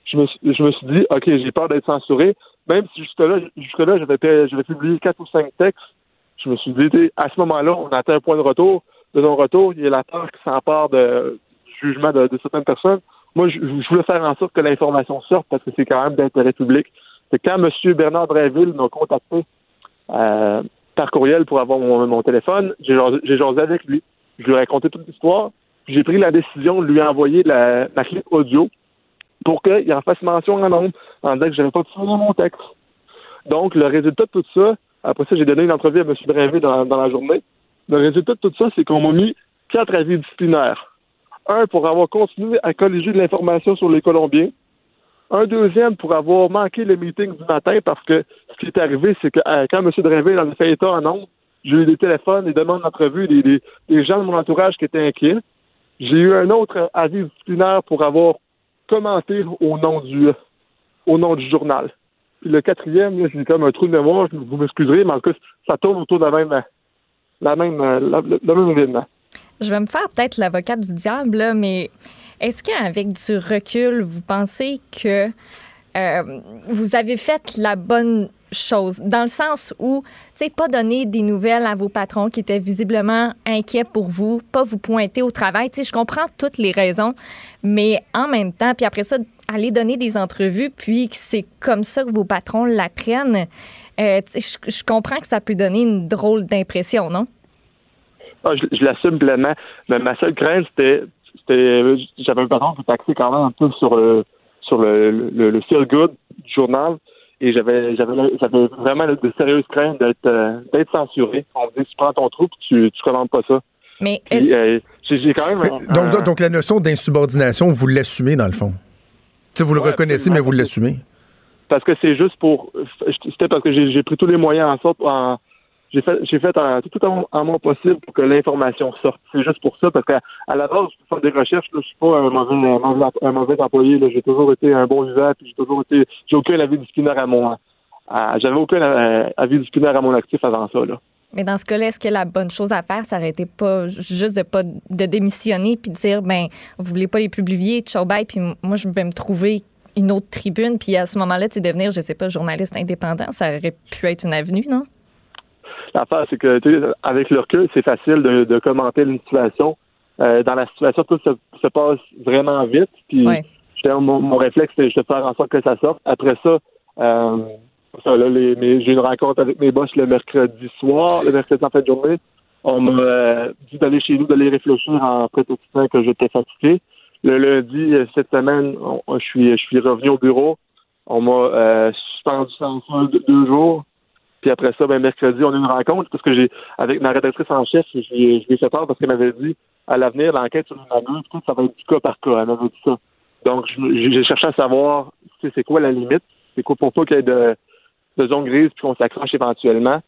je me, suis- je me suis dit, OK, j'ai peur d'être censuré. Même si jusque-là, jusque-là j'avais, pu- j'avais publié quatre ou cinq textes, je me suis dit, à ce moment-là, on atteint un point de retour. De non-retour, il y a la peur qui s'empare du jugement de, certaines personnes. Moi, je, voulais faire en sorte que l'information sorte parce que c'est quand même d'intérêt public. C'est quand M. Bernard Dreville m'a contacté euh, par courriel pour avoir mon, téléphone, j'ai jasé, avec lui. Je lui ai raconté toute l'histoire. J'ai pris la décision de lui envoyer la, clip audio pour qu'il en fasse mention en nombre en disant que je n'avais pas mon texte. Donc, le résultat de tout ça, après ça, j'ai donné une entrevue à M. Dreville dans, dans la journée. Le résultat de tout ça, c'est qu'on m'a mis quatre avis disciplinaires. Un pour avoir continué à colléger de l'information sur les Colombiens. Un deuxième pour avoir manqué le meeting du matin parce que ce qui est arrivé, c'est que euh, quand M. Dreville en a fait état en nombre, j'ai eu des téléphones, des demandes d'entrevue, des, gens de mon entourage qui étaient inquiets. J'ai eu un autre avis disciplinaire pour avoir commenté au nom du au nom du journal. Puis le quatrième, j'ai comme un trou de mémoire, vous m'excuserez, mais en tout cas, ça tourne autour de la même la même la- le même événement. Je vais me faire peut-être l'avocat du diable, mais est-ce qu'avec du recul, vous pensez que euh, vous avez fait la bonne chose, dans le sens où, tu sais, pas donner des nouvelles à vos patrons qui étaient visiblement inquiets pour vous, pas vous pointer au travail. Tu sais, je comprends toutes les raisons, mais en même temps, puis après ça, aller donner des entrevues, puis que c'est comme ça que vos patrons l'apprennent, euh, je, je comprends que ça peut donner une drôle d'impression, non? Ah, je je l'assume pleinement. Mais ma seule crainte, c'était, j'avais qui était axé quand même un peu sur le, sur le, le, le feel good du journal. Et j'avais, j'avais, j'avais vraiment de sérieuses craintes d'être, euh, d'être censuré. On me dit, tu prends ton trou puis tu, tu commandes pas ça. Mais Puis, euh, j'ai, quand même. Un- donc, un- donc, la notion d'insubordination, vous l'assumez dans le fond? Tu sais, vous le Ouais, reconnaissez, mais vous l'assumez. Parce que c'est juste pour c'était parce que j'ai pris tous les moyens en sorte en- j'ai fait j'ai fait en- tout en, en mon possible pour que l'information sorte. C'est juste pour ça parce qu'à à la base je fais des recherches là, je suis pas un mauvais un mauvais, employé j'ai toujours été un bon vivant puis j'ai toujours été j'ai aucun avis disciplinaire à mon j'avais aucun euh, avis disciplinaire à mon actif avant ça là. Mais dans ce cas-là, est-ce que la bonne chose à faire, ça aurait été pas juste de pas de démissionner puis de dire ben vous voulez pas les publier, ciao bye, puis moi je vais me trouver une autre tribune, puis à ce moment-là, tu devenir, je sais pas, journaliste indépendant, ça aurait pu être une avenue, non? L'affaire, c'est que avec le recul, c'est facile de, de commenter une situation. Euh, dans la situation, tout se, se passe vraiment vite. Puis Ouais. mon, mon réflexe, c'est de faire en sorte que ça sorte. Après ça, euh, ça, là, j'ai une rencontre avec mes boss le mercredi soir, le mercredi en fin de journée. On m'a euh, dit d'aller chez nous, d'aller réfléchir en prétextant que j'étais fatigué. Le lundi, euh, cette semaine, je suis revenu au bureau. On m'a euh, suspendu sans solde deux, deux jours. Puis après ça, ben, mercredi, on a une rencontre parce que j'ai, avec ma rédactrice en chef, je lui ai fait peur parce qu'elle m'avait dit, à l'avenir, l'enquête sur abus, tout, ça va être du cas par cas. Elle m'avait dit ça. Donc, j'ai cherché à savoir, c'est quoi la limite? C'est quoi pour pas qu'il y ait de, de zone grise puis qu'on s'accroche éventuellement?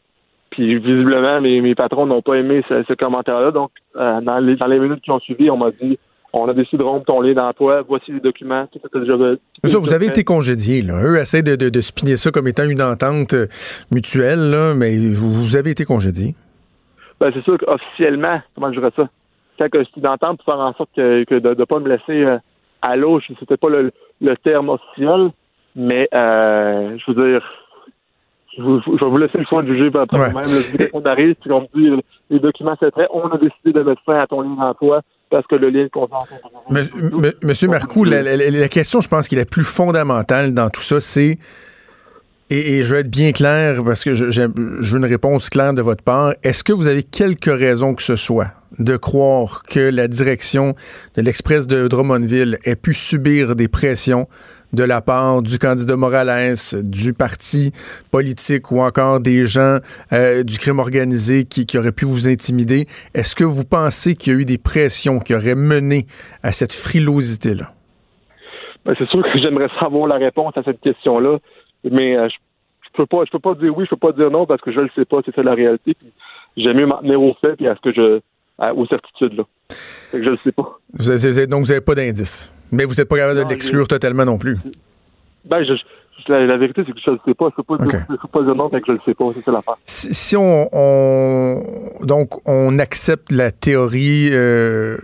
Puis, visiblement, mes, mes patrons n'ont pas aimé ce, ce commentaire-là. Donc, euh, dans, les, dans les minutes qui ont suivi, on m'a dit, on a décidé de rompre ton lien d'emploi, voici les documents, tout ça, déjà, tout Mais ça, vous avez fait. été congédié. Là. Eux essaient de, de, de spinner ça comme étant une entente euh, mutuelle, là, mais vous, vous avez été congédié. Ben, c'est sûr qu'officiellement, comment je dirais ça? Quand que suis d'entente pour faire en sorte que, que de ne pas me laisser euh, à l'eau, c'était pas le, le terme officiel, mais euh, je veux dire, je, vous- je vais vous laisser le soin de juger par Ouais. vous-même. là. Dès qu'on arrive, puis on me dit les documents c'est prêt, on a décidé de mettre fin à ton lien d'emploi parce que le m- Monsieur Marcoux, la, la- la- la question, je pense, qui est la plus fondamentale dans tout ça, c'est, et, et je vais être bien clair parce que je, veux une réponse claire de votre part, est-ce que vous avez quelques raisons que ce soit de croire que la direction de l'Express de Drummondville ait pu subir des pressions de la part du candidat Morales, du parti politique ou encore des gens euh, du crime organisé qui, qui auraient pu vous intimider. Est-ce que vous pensez qu'il y a eu des pressions qui auraient mené à cette frilosité-là? Ben, c'est sûr que j'aimerais savoir la réponse à cette question-là, mais euh, je, je peux pas, je peux pas dire oui, je peux pas dire non parce que je le sais pas, c'est ça la réalité. J'aime mieux m'en tenir aux faits puis à ce que je, à- aux certitudes là. Fait que je le sais pas. Vous avez- donc, vous n'avez pas d'indice? Mais vous n'êtes pas capable de l'exclure totalement non plus. Ben, je- la, la vérité c'est que je le sais pas. Je je peux pas fait que je le sais pas. C'est ça l'affaire. Si, si on, on- donc on accepte la théorie, euh,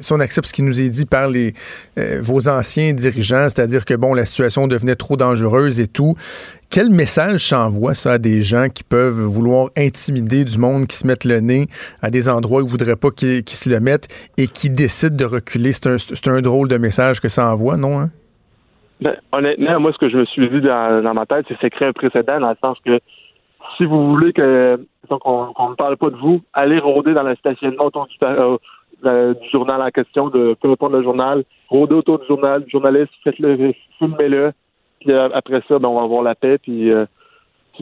si on accepte ce qui nous est dit par les euh, vos anciens dirigeants, c'est-à-dire que bon la situation devenait trop dangereuse et tout, quel message s'envoie ça à des gens qui peuvent vouloir intimider du monde, qui se mettent le nez à des endroits où ils voudraient pas qu'ils se le mettent et qui décident de reculer? C'est un, un drôle de message que ça envoie, non hein? Ben, honnêtement, moi, ce que je me suis dit dans, ma tête, c'est que c'est créer un précédent dans le sens que si vous voulez que qu'on ne parle pas de vous, allez rôder dans le stationnement autour du, euh, journal en question, de peu importe le journal, rôdez autour du journal, journaliste, faites-le, filmez-le, puis euh, après ça, ben, on va avoir la paix, puis euh,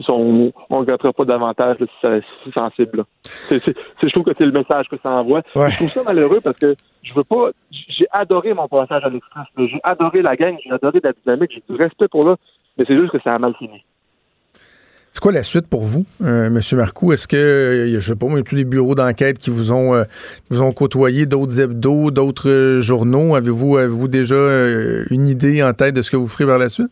si on ne regrettera pas davantage là, si c'est sensible. là. C'est, c'est- c'est- je trouve que c'est le message que ça envoie. Ouais. Je trouve ça malheureux parce que je veux pas. J'ai adoré mon passage à l'Express. J'ai adoré la gang, j'ai adoré la dynamique, j'ai du respect pour là, mais c'est juste que ça a mal fini. C'est quoi la suite pour vous, euh, Monsieur Marcoux? Est-ce que, euh, je sais pas, même tous les bureaux d'enquête qui vous ont, euh, vous ont côtoyé, d'autres hebdos, d'autres euh, journaux, avez-vous avez-vous déjà une idée en tête de ce que vous ferez par la suite?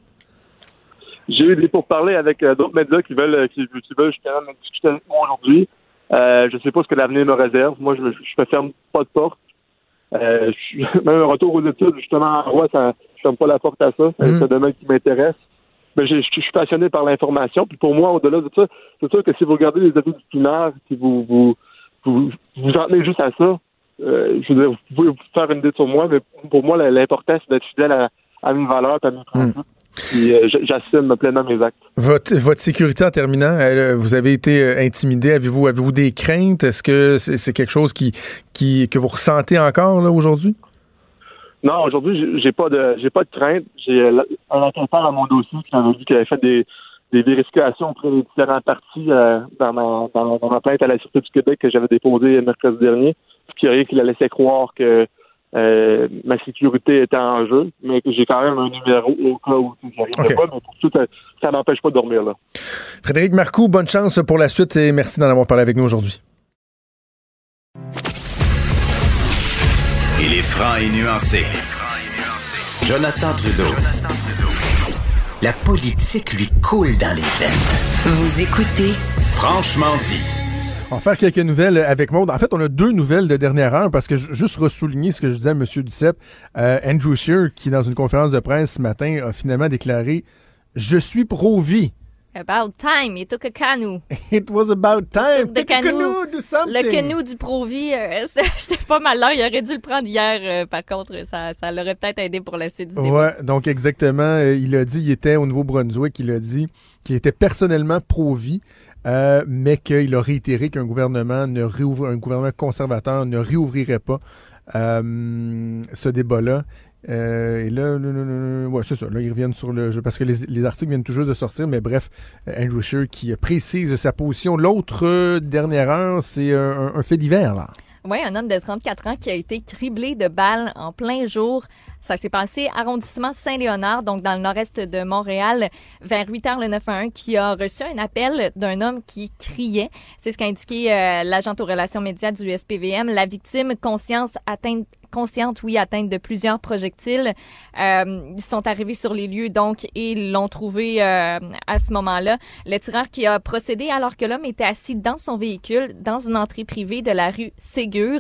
J'ai eu des pourparlers avec euh, d'autres médias qui veulent, euh, qui, qui veulent justement me discuter avec moi aujourd'hui. Euh, je sais pas ce que l'avenir me réserve. Moi, je je me ferme pas de porte. Euh, je *laughs* même un retour aux études, justement, en droit, ça, je ferme pas la porte à ça. C'est Mhm. un domaine qui m'intéresse. ben, je, je suis passionné par l'information. Puis pour moi, au-delà de ça, c'est sûr que si vous regardez les avis du primaire, si vous vous, vous, vous en tenez juste à ça, euh, je veux dire, vous pouvez vous faire une idée sur moi, mais pour moi, l'important, c'est d'être fidèle à, à mes valeurs, à mes principes. Puis euh, j'assume pleinement mes actes. Votre, votre sécurité en terminant, euh, vous avez été euh, intimidé. Avez-vous avez-vous des craintes? Est-ce que c'est c'est quelque chose qui, qui, que vous ressentez encore là, aujourd'hui? Non, aujourd'hui, j'ai- pas de j'ai pas de crainte. J'ai un enquêteur à mon dossier qui m'avait dit qu'il avait fait des, des vérifications auprès des différents partis euh, dans, ma, dans, dans ma plainte à la Sûreté du Québec que j'avais déposée mercredi dernier. Puis qu'il y a rien qui la laissait croire que euh, ma sécurité était en jeu, mais que j'ai quand même un numéro au cas où si j'arrive OK. pas, mais pour tout, ça m'empêche pas de dormir là. Frédéric Marcoux, bonne chance pour la suite et merci d'en avoir parlé avec nous aujourd'hui. Il est franc et nuancé. Jonathan Trudeau. La politique lui coule dans les veines. Vous écoutez Franchement dit. On va faire quelques nouvelles avec Maud. En fait, on a deux nouvelles de dernière heure parce que juste ressouligner ce que je disais à M. Duceppe. Euh, Andrew Scheer, qui, dans une conférence de presse ce matin, a finalement déclaré Je suis pro-vie. About time, it took a canoe. *laughs* It was about time. The canoe. canoe, do something. Le canot du Provi, euh, *laughs* c'était pas mal là. Il aurait dû le prendre hier. euh, par contre, ça, ça l'aurait peut-être aidé pour la suite du débat. Ouais, donc exactement. euh, il a dit, il était au Nouveau-Brunswick, il a dit qu'il était personnellement pro-vie, euh, mais qu'il a réitéré qu'un gouvernement ne réouvre, un gouvernement conservateur ne réouvrirait pas euh, ce débat-là. Euh, et là, ouais, c'est ça. Là, ils reviennent sur le jeu parce que les, les articles viennent juste de sortir, mais bref, euh, Andrew Scheer qui précise sa position. L'autre euh, dernière heure, c'est euh, un, un fait divers, là. Oui, un homme de 34 ans qui a été criblé de balles en plein jour. Ça s'est passé arrondissement Saint-Léonard, donc dans le nord-est de Montréal, vers 8 heures le 911, qui a reçu un appel d'un homme qui criait. C'est ce qu'a indiqué euh, l'agente aux relations médias du SPVM. La victime, conscience atteinte consciente, oui, atteinte de plusieurs projectiles. Euh, ils sont arrivés sur les lieux, donc, et l'ont trouvé euh, à ce moment-là. Le tireur qui a procédé alors que l'homme était assis dans son véhicule, dans une entrée privée de la rue Ségur.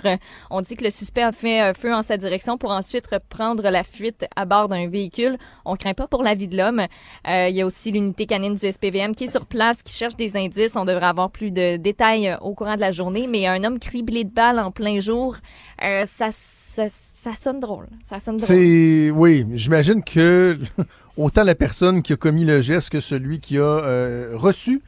On dit que le suspect a fait euh, feu en sa direction pour ensuite reprendre la fuite à bord d'un véhicule. On craint pas pour la vie de l'homme. Euh, il y a aussi l'unité canine du SPVM qui est sur place, qui cherche des indices. On devrait avoir plus de détails euh, au courant de la journée, mais un homme criblé de balles en plein jour, euh, ça, ça, ça sonne drôle. Ça sonne drôle. C'est oui, j'imagine que *laughs* autant la personne qui a commis le geste que celui qui a euh, reçu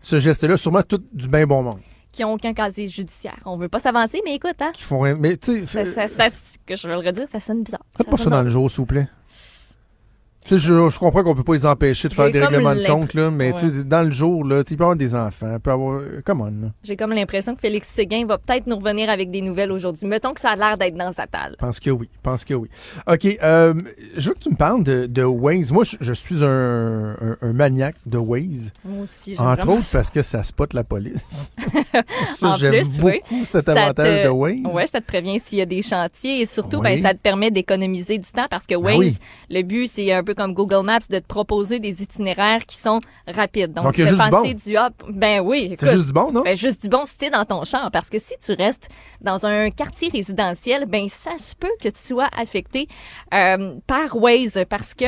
ce geste-là, sûrement tout du bien bon monde. Qui n'ont aucun casier judiciaire. On veut pas s'avancer, mais écoute, hein. Qui font rien. Mais tu Ça, sais, ça, ça, que je veux le redire, ça sonne bizarre. faites pas sonne ça dans drôle. le jour, s'il vous plaît. Je, je comprends qu'on peut pas les empêcher de faire des règlements de compte, là, mais tu sais, dans le jour, là, il peut avoir des enfants, peut avoir. Come on. J'ai comme l'impression que Félix Séguin va peut-être nous revenir avec des nouvelles aujourd'hui. Mettons que ça a l'air d'être dans sa table. Je pense que oui. Je pense que oui. OK. euh, je veux que tu me parles de, de Waze. Moi, je, je suis un, un- un maniaque de Waze. Moi aussi, Entre autres parce que ça spot la police. *laughs* ça, j'aime plus, beaucoup oui. cet avantage te- de Waze. Ouais, ça te prévient s'il y a des chantiers et surtout, Oui. ben, ça te permet d'économiser du temps parce que Waze, oui. le but, c'est un peu comme Google Maps de te proposer des itinéraires qui sont rapides. Donc, Donc, il y a de juste du bon. du hop. Ben oui, C'est juste du bon, non? Ben, juste du bon si t'es dans ton champ. Parce que si tu restes dans un quartier résidentiel, ben ça se peut que tu sois affecté euh, par Waze parce que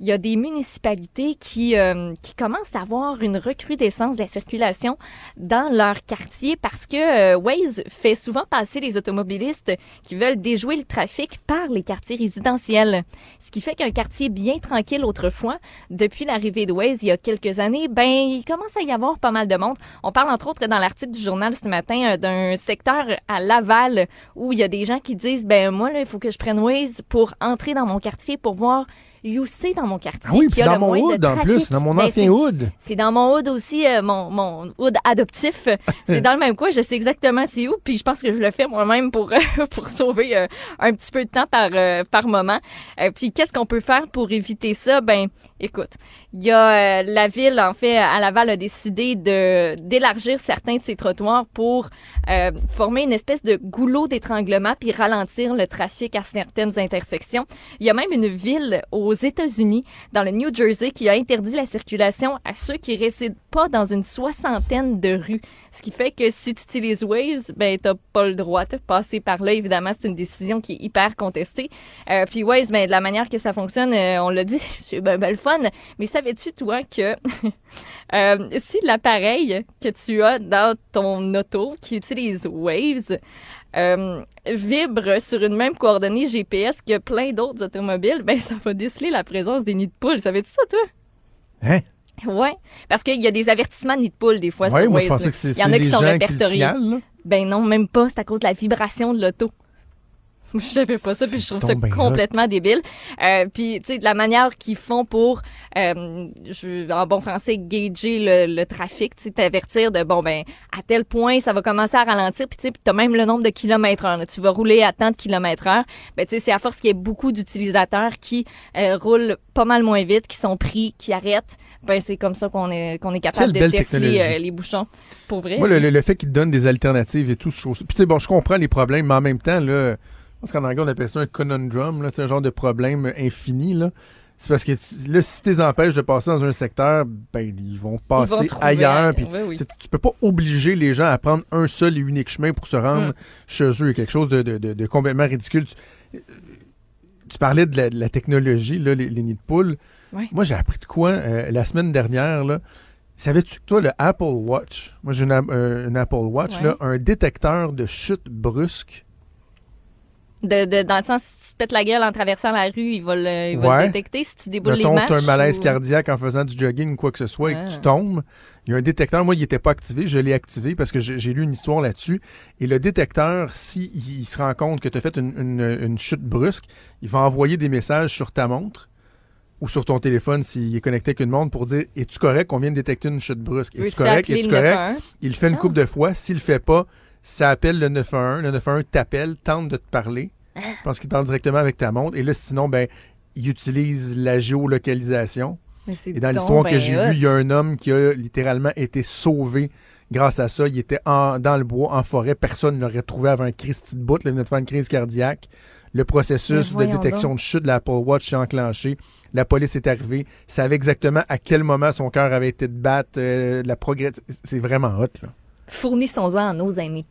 il y a des municipalités qui, euh, qui commencent à avoir une recrudescence de la circulation dans leur quartier parce que euh, Waze fait souvent passer les automobilistes qui veulent déjouer le trafic par les quartiers résidentiels. Ce qui fait qu'un quartier bien tranquille autrefois, depuis l'arrivée de Waze il y a quelques années, ben il commence à y avoir pas mal de monde. On parle entre autres dans l'article du journal ce matin euh, d'un secteur à Laval où il y a des gens qui disent ben moi là il faut que je prenne Waze pour entrer dans mon quartier pour voir c'est dans mon quartier Ah oui, a dans mon hood en plus, dans mon Ben, ancien c'est- hood. c'est dans mon hood aussi, euh, mon, mon hood adoptif. *laughs* C'est dans le même coin, je sais exactement c'est où, puis je pense que je le fais moi-même pour, euh, *laughs* pour sauver euh, un petit peu de temps par, par moment. Puis qu'est-ce qu'on peut faire pour éviter ça? Ben, écoute, il y a euh, la ville, en fait, à Laval, a décidé de d'élargir certains de ses trottoirs pour euh, former une espèce de goulot d'étranglement puis ralentir le trafic à certaines intersections. Il y a même une ville aux États-Unis, dans le New Jersey, qui a interdit la circulation à ceux qui résident pas dans une soixantaine de rues. Ce qui fait que si tu utilises Waze, ben t'as pas le droit de passer par là. Évidemment, c'est une décision qui est hyper contestée. Euh, puis Waze, ben de la manière que ça fonctionne, euh, on l'a dit, *laughs* c'est ben, ben le fun, mais ça savais-tu, toi, que *laughs* euh, si l'appareil que tu as dans ton auto qui utilise Waves euh, vibre sur une même coordonnée GPS que plein d'autres automobiles, ben ça va déceler la présence des nids de poules. Savais-tu ça, toi? Hein? Ouais, parce qu'il y a des avertissements de nids de poules des fois Ouais, sur moi, Waze. je pensais là. que c'est Il y en a qui sont qui répertoriés. signalent. Ben non, même pas. C'est à cause de la vibration de l'auto. *laughs* Je savais pas ça, puis je trouve ça complètement débile. Euh, puis, tu sais, de la manière qu'ils font pour, euh, je, en bon français, gager le, le trafic, tu sais, t'avertir de, bon, ben, à tel point, ça va commencer à ralentir, puis tu sais, même le nombre de kilomètres heure. là. Tu vas rouler à tant de kilomètres heure. Ben, tu sais, c'est à force qu'il y ait beaucoup d'utilisateurs qui euh, roulent pas mal moins vite, qui sont pris, qui arrêtent. Ben, c'est comme ça qu'on est, qu'on est capable Quelle de déceler euh, les bouchons. Pour vrai. Moi, le, le- le fait qu'ils te donnent des alternatives et tout, je trouve ça- Puis, tu sais, bon, je comprends les problèmes, mais en même temps, là, pense qu'en anglais, on appelle ça un conundrum, là, un genre de problème infini, là. C'est parce que là, si tu les empêches de passer dans un secteur, ben, ils vont passer vont trouver ailleurs. Puis, oui, oui. tu peux pas obliger les gens à prendre un seul et unique chemin pour se rendre Mm. chez eux. Quelque chose de, de- de- de complètement ridicule. Tu, tu parlais de la, de la technologie, là, les, les nids de poules. Ouais. Moi, j'ai appris de quoi euh, la semaine dernière, là. Savais-tu que toi, le Apple Watch, moi j'ai une, Am- euh, une Apple Watch, là, un détecteur de chute brusque. De, de- dans le sens, si tu te pètes la gueule en traversant la rue, il va le, il va Ouais. le détecter. Si tu déboules Mettons, les tu as un malaise ou- cardiaque en faisant du jogging ou quoi que ce soit et que Ah. tu tombes. Il y a un détecteur. Moi, il n'était pas activé. Je l'ai activé parce que j'ai lu une histoire là-dessus. Et le détecteur, si il, il se rend compte que tu as fait une, une- une chute brusque, il va envoyer des messages sur ta montre ou sur ton téléphone s'il est connecté avec une montre pour dire Es-tu correct qu'on vient de détecter une chute brusque? Es-tu correct? Es-tu correct? 911? Il le fait une Ah. couple de fois. S'il le fait pas, ça appelle le 911. Le 911 t'appelle, tente de te parler. Ah. Je pense qu'il parle directement avec ta montre. Et là, sinon, ben, il utilise la géolocalisation. Mais Et dans l'histoire que j'ai vue, il y a un homme qui a littéralement été sauvé grâce à ça. Il était en- dans le bois, en forêt. Personne ne l'aurait trouvé avant un Christy de bout. Il venait de faire une crise cardiaque. Le processus de détection donc. de chute de l'Apple Watch s'est enclenché. La police est arrivée. savait exactement à quel moment son cœur avait été de battre. euh, la progrès. C'est vraiment hot, là. Fournissons-en à nos aînés.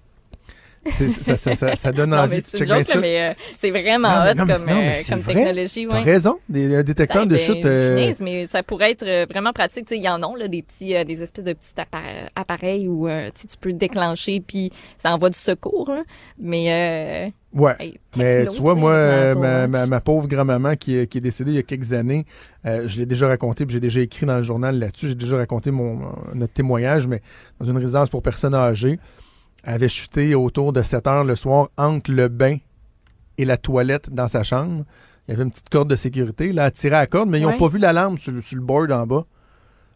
Ça, ça- ça- ça donne Non, envie de checker ça. mais euh, c'est vraiment Non, mais hot non, mais comme, c'est- non, mais euh, c'est comme vrai. technologie. T'as ouais. raison. Des, un détecteur Ben, de ben, chute. je euh, mais ça pourrait être euh, vraiment pratique. Il y en a là, des petits, euh, des espèces de petits appa- appareils où tu peux le déclencher puis ça envoie du secours. là. Mais Ouais. hey, Mais tu vois, moi, euh, ma, Watch. ma- ma pauvre grand-maman qui, est- qui est décédée il y a quelques années, euh, je l'ai déjà raconté, puis j'ai déjà écrit dans le journal là-dessus, j'ai déjà raconté mon, notre témoignage, mais dans une résidence pour personnes âgées, avait chuté autour de 7 heures le soir entre le bain et la toilette dans sa chambre. Il y avait une petite corde de sécurité. Là, elle tirait à la corde, mais ils n'ont Ouais. pas vu l'alarme sur, le- sur le board en bas.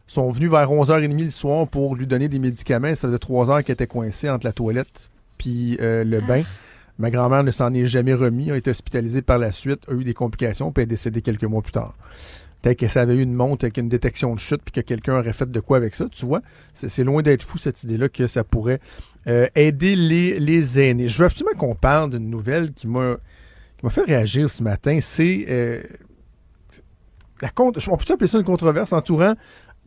Ils sont venus vers 11h30 le soir pour lui donner des médicaments. Ça faisait 3 heures qu'elle était coincée entre la toilette puis euh, le bain. Ma grand-mère ne s'en est jamais remis, a été hospitalisée par la suite, a eu des complications, puis est décédée quelques mois plus tard. Peut-être que ça avait eu une montre avec une détection de chute, puis que quelqu'un aurait fait de quoi avec ça, tu vois. C'est c'est loin d'être fou, cette idée-là, que ça pourrait euh, aider les, les aînés. Je veux absolument qu'on parle d'une nouvelle qui m'a fait réagir ce matin. C'est euh, la on peut appeler ça une controverse entourant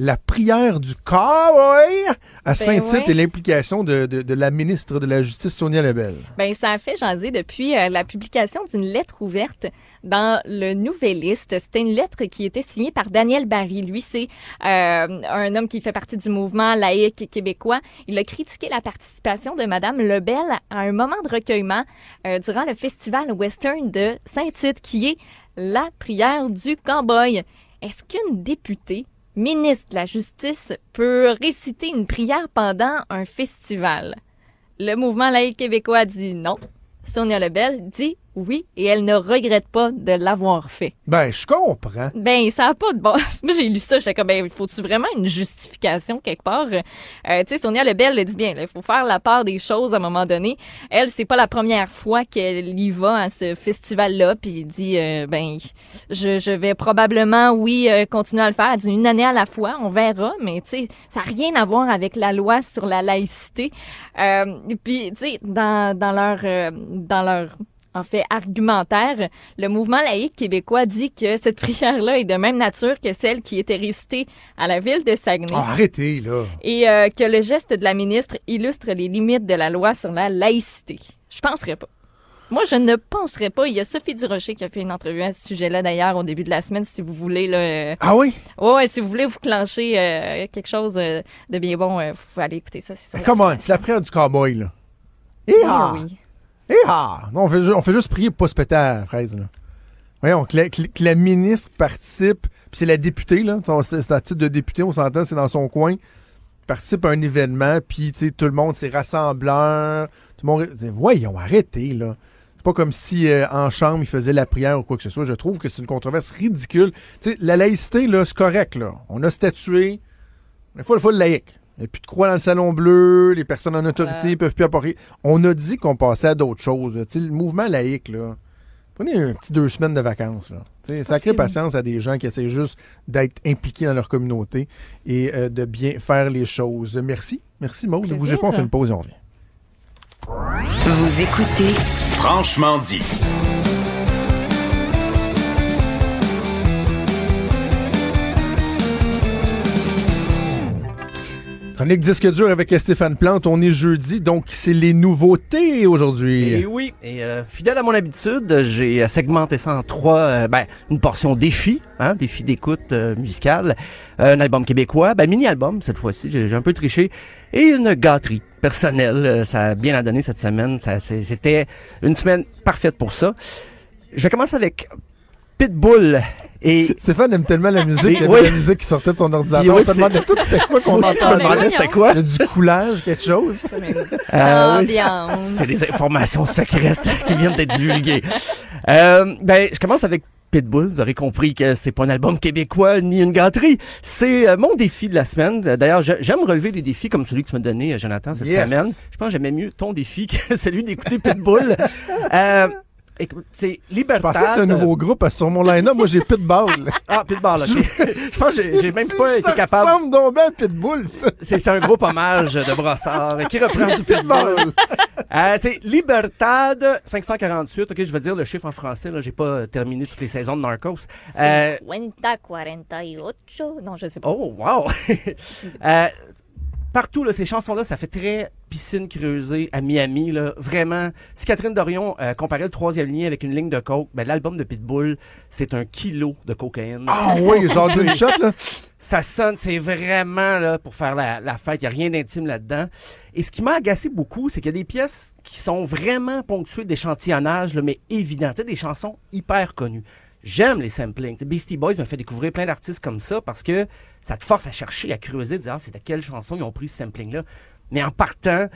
la prière du cowboy à Saint-Tite ouais. et l'implication de, de- de la ministre de la Justice, Sonia Lebel. Ben, ça a fait jaser depuis euh, la publication d'une lettre ouverte dans le Nouvelliste. C'était une lettre qui était signée par Daniel Barry. Lui, c'est euh, un homme qui fait partie du mouvement laïque québécois. Il a critiqué la participation de Madame Lebel à un moment de recueillement euh, durant le festival western de Saint-Tite, qui est la prière du cowboy. Est-ce qu'une députée ministre de la Justice peut réciter une prière pendant un festival? Le mouvement laïque québécois dit non. Sonia Lebel dit oui et elle ne regrette pas de l'avoir fait. Ben, je comprends. Ben, ça n'a pas de bon. *laughs* Moi, j'ai lu ça, j'étais comme, ben, faut-tu vraiment une justification quelque part? Euh, tu sais, Sonia Lebel le dit bien, il faut faire la part des choses à un moment donné. Elle, c'est pas la première fois qu'elle y va à ce festival-là, puis dit, euh, ben, je, je vais probablement, oui, euh, continuer à le faire. Elle dit une année à la fois, on verra, mais tu sais, ça n'a rien à voir avec la loi sur la laïcité. Euh, puis, tu sais, dans, dans leur, euh, dans leur en fait, argumentaire, le mouvement laïque québécois dit que cette prière-là est de même nature que celle qui était récitée à la ville de Saguenay. Ah, arrêtez, là. Et euh, que le geste de la ministre illustre les limites de la loi sur la laïcité. Je penserais pas. Moi, je ne penserais pas. Il y a Sophie Durocher qui a fait une entrevue à ce sujet-là, d'ailleurs, au début de la semaine, si vous voulez. Là, euh, Ah oui? ouais, ouais, si vous voulez vous clencher euh, quelque chose euh, de bien bon, vous pouvez aller écouter ça. C'est sur Comment? C'est la prière du cowboy, là. Oui, Hi-ha! oui. Hi-ha! Non, on fait, on fait juste prier pour pas se péter à la fraise, là. Voyons, que la, que- la ministre participe, puis c'est la députée, là. C'est un titre de députée, on s'entend, c'est dans son coin. Participe à un événement, puis, tout le monde, c'est rassembleur. Tout le monde. Voyons, arrêtez, là. C'est pas comme si euh, en chambre, il faisait la prière ou quoi que ce soit. Je trouve que c'est une controverse ridicule. La laïcité, là, c'est correct, là. On a statué. Il faut, il faut le laïque. Il n'y a plus de croix dans le salon bleu, les personnes en autorité Voilà. peuvent plus apporter. On a dit qu'on passait à d'autres choses. là. Tu sais, le mouvement laïque, là. Prenez un petit deux semaines de vacances. Là. Oui. patience à des gens qui essaient juste d'être impliqués dans leur communauté et euh, de bien faire les choses. Merci. Merci, Maud. Ne bougez pas, on fait une pause et on revient. Vous écoutez Franchement dit. Chronique disque dur avec Stéphane Plante. On est jeudi, donc c'est les nouveautés aujourd'hui. Et oui, et euh, fidèle à mon habitude, j'ai euh, segmenté ça en trois, euh, ben, une portion défi, hein, défi d'écoute euh, musicale, un album québécois, ben, mini-album cette fois-ci, j'ai un peu triché, et une gâterie personnelle. Ça a bien à donner cette semaine, ça, c'était une semaine parfaite pour ça. Je vais commencer avec Pitbull et *laughs* Stéphane aime tellement la musique, il y avait Oui. la musique qui sortait de son ordinateur. Oui, on se demandait tout c'était quoi qu'on entendait. demandais c'était quoi. Il y a du coulage, quelque chose. *laughs* Euh, oui, Ambiance. C'est des informations secrètes *laughs* qui viennent d'être divulguées. Euh, ben, je commence avec Pitbull. Vous aurez compris que c'est pas un album québécois ni une gâterie. C'est euh, mon défi de la semaine. D'ailleurs, j'aime relever des défis comme celui que tu m'as donné, euh, Jonathan, cette Yes. semaine. Je pense que j'aimais mieux ton défi que celui d'écouter Pitbull. euh, c'est Je Libertad. pensais que c'était un nouveau groupe parce que sur mon line-up. Moi, j'ai Pitbull. *laughs* Ah, Pitbull, ok. je pense que j'ai- j'ai même pas été ça capable. ressemble donc bien à Pitbull, ça. C'est c'est un groupe hommage de Brossard qui reprend du Pitbull? Pitbull. Euh, c'est Libertad 548. Ok, je vais dire le chiffre en français. Là, j'ai pas terminé toutes les saisons de Narcos. Euh, 50, 48. Non, je sais pas. oh wow. *laughs* Euh, Partout, là, ces chansons-là, ça fait très piscine creusée à Miami. Là. Vraiment, si Catherine Dorion euh, comparait le troisième lien avec une ligne de coke, ben, l'album de Pitbull, c'est un kilo de cocaïne. Ah oui, genre d'une shot, là. *laughs* Ça sonne, c'est vraiment là, pour faire la, la fête. Il n'y a rien d'intime là-dedans. Et ce qui m'a agacé beaucoup, c'est qu'il y a des pièces qui sont vraiment ponctuées d'échantillonnage, là, mais évident. Tu sais, des chansons hyper connues. J'aime les samplings. Beastie Boys m'a fait découvrir plein d'artistes comme ça parce que ça te force à chercher, à creuser, de dire ah, c'est de quelle chanson ils ont pris ce sampling-là. Mais en partant,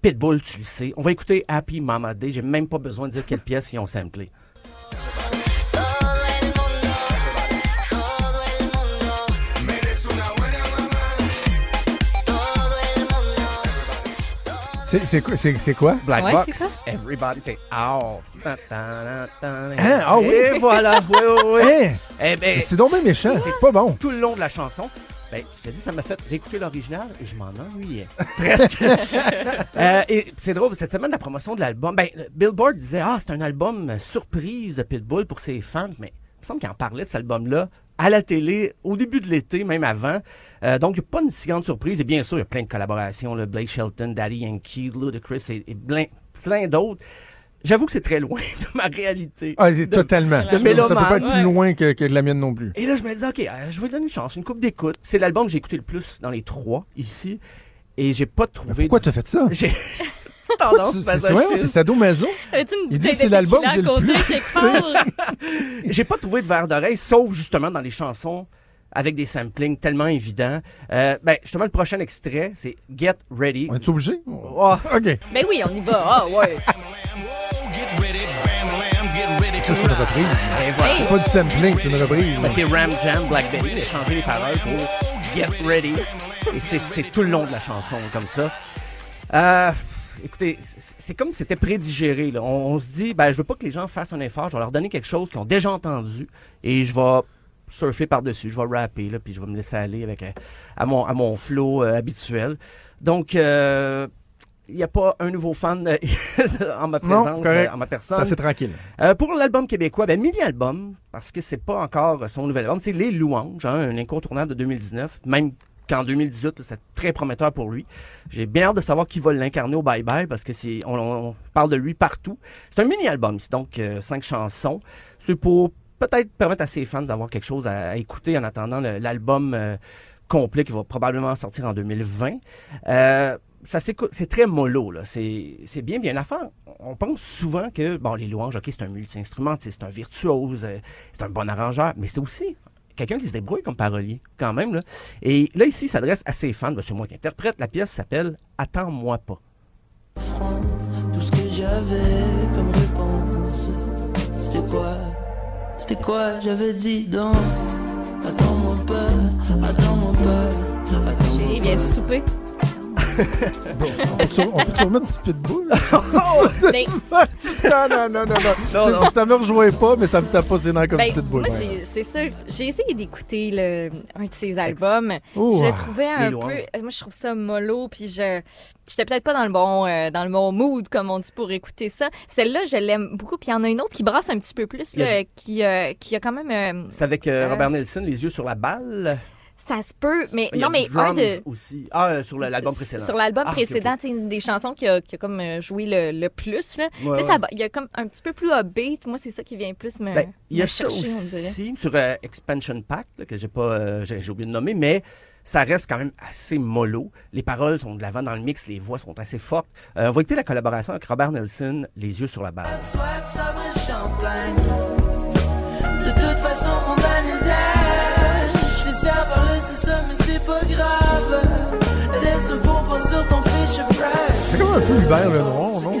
Pitbull, tu le sais. On va écouter Happy Mama Day. J'ai même pas besoin de dire quelle pièce ils ont samplé. C'est c'est quoi? C'est c'est quoi? Black Ouais, Box, Everybody say Oh. Hein? Ah oui? Et voilà, *laughs* oui, oui, oui. Hein? Eh ben, C'est donc bien méchant. C'est pas bon. tout le long de la chanson, ben, je te dis, ça m'a fait réécouter l'original et je m'en ennuyais. *laughs* Presque. *laughs* Euh, et c'est drôle, cette semaine, la promotion de l'album, ben, Billboard disait, ah, c'est un album surprise de Pitbull pour ses fans, mais il me semble qu'il en parlait de cet album-là à la télé, au début de l'été, même avant. Euh, donc, il n'y a pas une si grande surprise. Et bien sûr, il y a plein de collaborations, là, Blake Shelton, Daddy Yankee, Ludacris et, et plein, plein d'autres. J'avoue que c'est très loin *laughs* de ma réalité. Ah, c'est De- totalement. de Ça, ça peut pas être plus Ouais. loin que, que la mienne non plus. Et là, je me dis, OK, euh, je vais donner une chance, une coupe d'écoute. C'est l'album que j'ai écouté le plus dans les trois ici. Et j'ai pas trouvé. Pourquoi t'as fait ça? *laughs* Tendance, ouais, t'es sadomaso? Il dit c'est l'album que j'ai le plus? *laughs* J'ai pas trouvé de verre d'oreille, sauf justement dans les chansons avec des samplings tellement évidents. Euh, ben, justement, le prochain extrait, c'est Get Ready. On est obligé? Oh, OK. Ben oui, on y va. Ah, ouais. Ça, c'est une reprise. et voilà. Hey. C'est pas du sampling, c'est une reprise. Ben, c'est Ram Jam Blackberry. Il a changé les paroles pour Get Ready. Et c'est- c'est tout le long de la chanson comme ça. Euh, écoutez, c'est c'est comme si c'était prédigéré. Là. On, on se dit, ben, je veux pas que les gens fassent un effort. Je vais leur donner quelque chose qu'ils ont déjà entendu et je vais surfer par-dessus. Je vais rapper, là, puis je vais me laisser aller avec, euh, à, mon, à mon flow euh, habituel. Donc, euh, il n'y a pas un nouveau fan *laughs* en ma présence, c'est euh, en ma C'est personne. assez tranquille. Euh, pour l'album québécois, ben mini-album, parce que c'est pas encore son nouvel album, c'est Les Louanges, hein, un incontournable de 2019, même qu'en 2018, là, c'est très prometteur pour lui. J'ai bien hâte de savoir qui va l'incarner au Bye Bye parce que c'est on, parle de lui partout. C'est un mini-album, c'est donc euh, cinq chansons. C'est pour peut-être permettre à ses fans d'avoir quelque chose à, écouter en attendant l'album euh, complet qui va probablement sortir en 2020. Euh, c'est très mollo. C'est, bien, bien l'affaire. On pense souvent que, bon, les louanges, OK, c'est un multi-instrumentiste, c'est un virtuose, c'est un bon arrangeur, mais c'est aussi quelqu'un qui se débrouille comme parolier, quand même, là. Et là, ici, il s'adresse à ses fans, ben, c'est moi qui interprète. La pièce s'appelle Attends-moi pas. Tout ce que j'avais comme réponse, c'était quoi? C'était quoi J'avais dit donc, attends-moi pas, attends-moi pas, attends-moi Chérie, viens-tu souper? *laughs* On peut sur- on peut se remettre du pitbull? Mais- *laughs* *laughs* non, non, non, non, non. Non, non. Ça me rejoint pas, mais ça me tape pas ses nerfs comme Ben, du pitbull. moi, ouais. c'est ça. J'ai essayé d'écouter un de ses albums. Je le trouvais un peu. Moi, je trouve ça mollo. Puis je, j'étais peut-être pas dans le bon, euh, dans le bon mood, comme on dit, pour écouter ça. Celle-là, je l'aime beaucoup. Puis il y en a une autre qui brasse un petit peu plus, a- qui, euh, qui a quand même. euh, C'est avec euh, Euh. Robert Nelson, Les yeux sur la balle? Ça se peut, mais Il y a non, mais un Drums de. aussi. Ah, euh, sur le- l'album précédent. Sur l'album Ah, ok, précédent, ok. tu sais, une des chansons qui a, qui a comme euh, joué le, le plus. Là. Ouais, Tu sais, ça ouais. va- il y a comme un petit peu plus upbeat. Moi, c'est ça qui vient plus me. Ben, il y a ça chercher, on dirait. aussi sur euh, Expansion Pack, là, que j'ai pas euh, j'ai j'ai oublié de nommer, mais ça reste quand même assez mollo. Les paroles sont de l'avant dans le mix, les voix sont assez fortes. Euh, on va écouter la collaboration avec Robert Nelson, Les yeux sur la balle. De toute façon, on un peu Hubert Lenoir, non?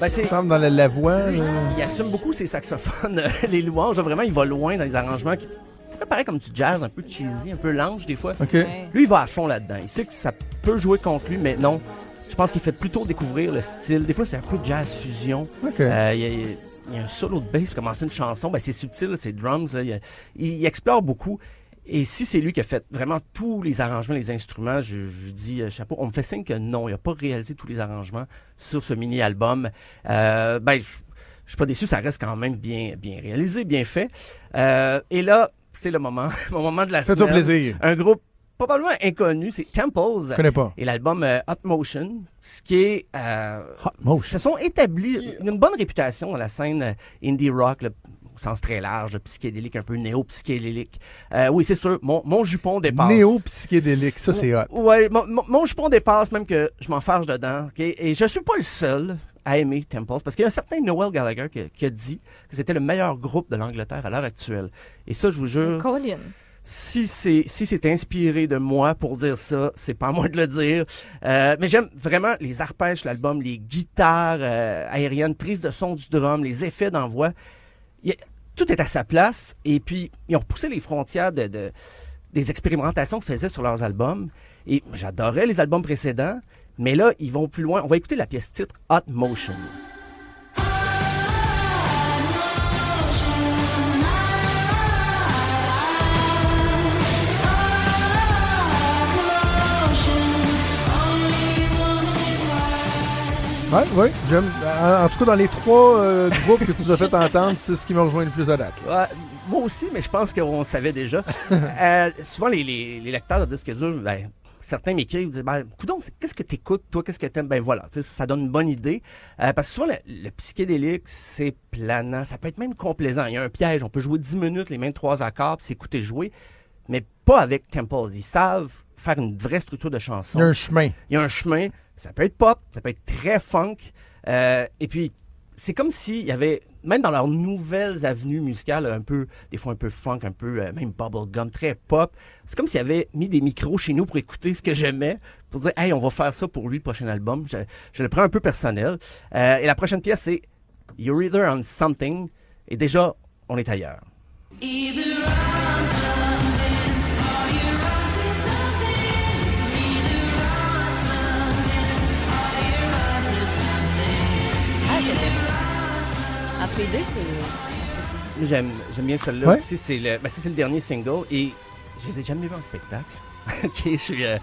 Ben, c'est- dans la, la voix. là. Il assume beaucoup ses saxophones, euh, les louanges. Vraiment, il va loin dans les arrangements qui ça paraît comme du jazz, un peu cheesy, un peu lange des fois. OK. Ouais. Lui, il va à fond là-dedans. Il sait que ça peut jouer contre lui, mais non. Je pense qu'il fait plutôt découvrir le style. Des fois, c'est un peu jazz fusion. OK. Euh, Il y, a- il y a un solo de bass pour commencer une chanson. Ben, c'est subtil, c'est drums. là. Il explore beaucoup. Et si c'est lui qui a fait vraiment tous les arrangements, les instruments, je, je dis euh, chapeau. On me fait signe que non, il n'a pas réalisé tous les arrangements sur ce mini-album. Euh, ben, je je suis pas déçu, ça reste quand même bien, bien réalisé, bien fait. Euh, et là, c'est le moment, *laughs* mon moment de la Fais-toi semaine. plaisir. Un groupe probablement inconnu, c'est Temples. Je connais pas. Et l'album euh, Hot Motion, ce qui est... euh, Hot Motion. se sont établis une bonne réputation dans la scène euh, indie rock, au sens très large, là, psychédélique, un peu néo-psychédélique. Euh, oui, c'est sûr, mon, mon jupon dépasse. Néo-psychédélique, ça, c'est hot. Ouais, mon, mon- mon jupon dépasse même que je m'en fâche dedans. ok? Et je suis pas le seul à aimer Temples, parce qu'il y a un certain Noel Gallagher qui, qui a dit que c'était le meilleur groupe de l'Angleterre à l'heure actuelle. Et ça, je vous jure, Colin. si c'est si c'est inspiré de moi pour dire ça, c'est pas à moi de le dire. Euh, mais j'aime vraiment les arpèges, l'album, les guitares euh, aériennes, prise de son du drum, les effets d'envoi. Tout est à sa place. Et puis ils ont repoussé les frontières de, de- des expérimentations qu'ils faisaient sur leurs albums. Et j'adorais les albums précédents, mais là ils vont plus loin. On va écouter la pièce titre Hot Motion. Ouais, ouais, j'aime. En, en tout cas, dans les trois euh, groupes que tu nous as fait entendre, c'est ce qui me rejoint le plus à date. Ouais, moi aussi, mais je pense qu'on le savait déjà. *laughs* Euh, souvent, les, les, les lecteurs de disques durs, ben, certains m'écrivent, disent, ben, coudonc, c'est- qu'est-ce que t'écoutes, toi, qu'est-ce que t'aimes? Ben voilà, ça donne une bonne idée. Euh, parce que souvent, le, le psychédélique, c'est planant, ça peut être même complaisant. Il y a un piège, on peut jouer 10 minutes, les mêmes trois accords, puis s'écouter jouer, mais pas avec Temples. Ils savent faire une vraie structure de chanson. Il y a un chemin. Il y a un chemin. Ça peut être pop, ça peut être très funk. Euh, et puis, c'est comme s'il y avait, même dans leurs nouvelles avenues musicales, un peu, des fois un peu funk, un peu euh, même bubblegum, très pop, c'est comme s'il avait mis des micros chez nous pour écouter ce que j'aimais, pour dire, hey, on va faire ça pour lui, le prochain album. Je, le prends un peu personnel. Euh, et la prochaine pièce, c'est You're Either on Something. Et déjà, on est ailleurs. C'est. J'aime, j'aime bien celle-là Ouais. aussi. C'est le, ben, ça, c'est le dernier single et je les ai jamais vus en spectacle. *laughs* ok, je suis, euh,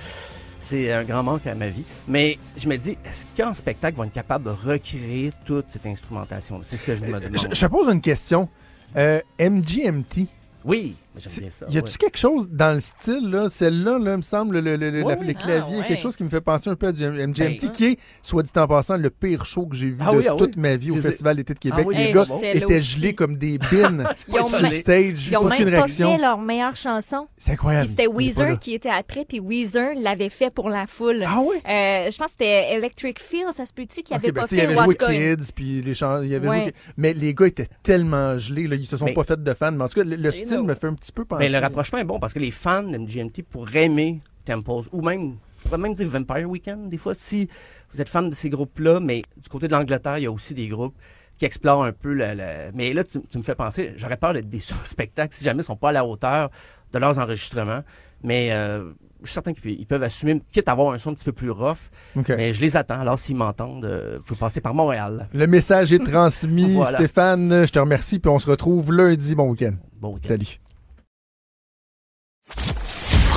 c'est un grand manque à ma vie. Mais je me dis, est-ce qu'en spectacle, ils vont être capables de recréer toute cette instrumentation C'est ce que je me demande. Je, je te pose une question. Euh, MGMT, Oui, J'aime bien ça. Y a-tu ouais. quelque chose dans le style, là, celle-là, là, me semble, le, le, le- la- oui. les claviers, Ah, ouais. quelque chose qui me fait penser un peu à du MGMT, Ben, qui est, soit dit en passant, le pire show que j'ai vu Ah de oui, ah oui. toute ma vie au Festival d'été de Québec. Ah oui, les Hey, gars étaient gelés comme des bines *laughs* sur même- stage. Ils ont même pas réaction. fait leur meilleure chanson. C'est incroyable. C'était. Weezer qui était après, puis Weezer l'avait fait pour la foule. Ah oui? Euh, je pense que c'était Electric Feel, ça se peut-tu, qui Ok, avait ben, pas sais, il fait avait joué. Kids, puis les chants, il avait Ouais. joué... Mais les gars étaient tellement gelés, là, ils se sont pas fait de fans. Mais en tout cas, le, le style me fait un petit peu penser. Ben, le rapprochement est bon parce que les fans de MGMT pourraient aimer Temples ou même, je pourrais même dire Vampire Weekend des fois, si vous êtes fan de ces groupes-là, mais du côté de l'Angleterre, il y a aussi des groupes qui explorent un peu le... le- Mais là, tu, tu me fais penser, j'aurais peur d'être déçu en *laughs* spectacle si jamais ils sont pas à la hauteur de leurs enregistrements. Mais euh, je suis certain qu'ils ils peuvent assumer, quitte à avoir un son un petit peu plus rough. Mais je les attends. Alors, s'ils m'entendent, euh, vous pouvez passer par Montréal. Le message est transmis. *laughs* Voilà. Stéphane, je te remercie, puis on se retrouve lundi. Bon week-end. Bon week-end. Salut.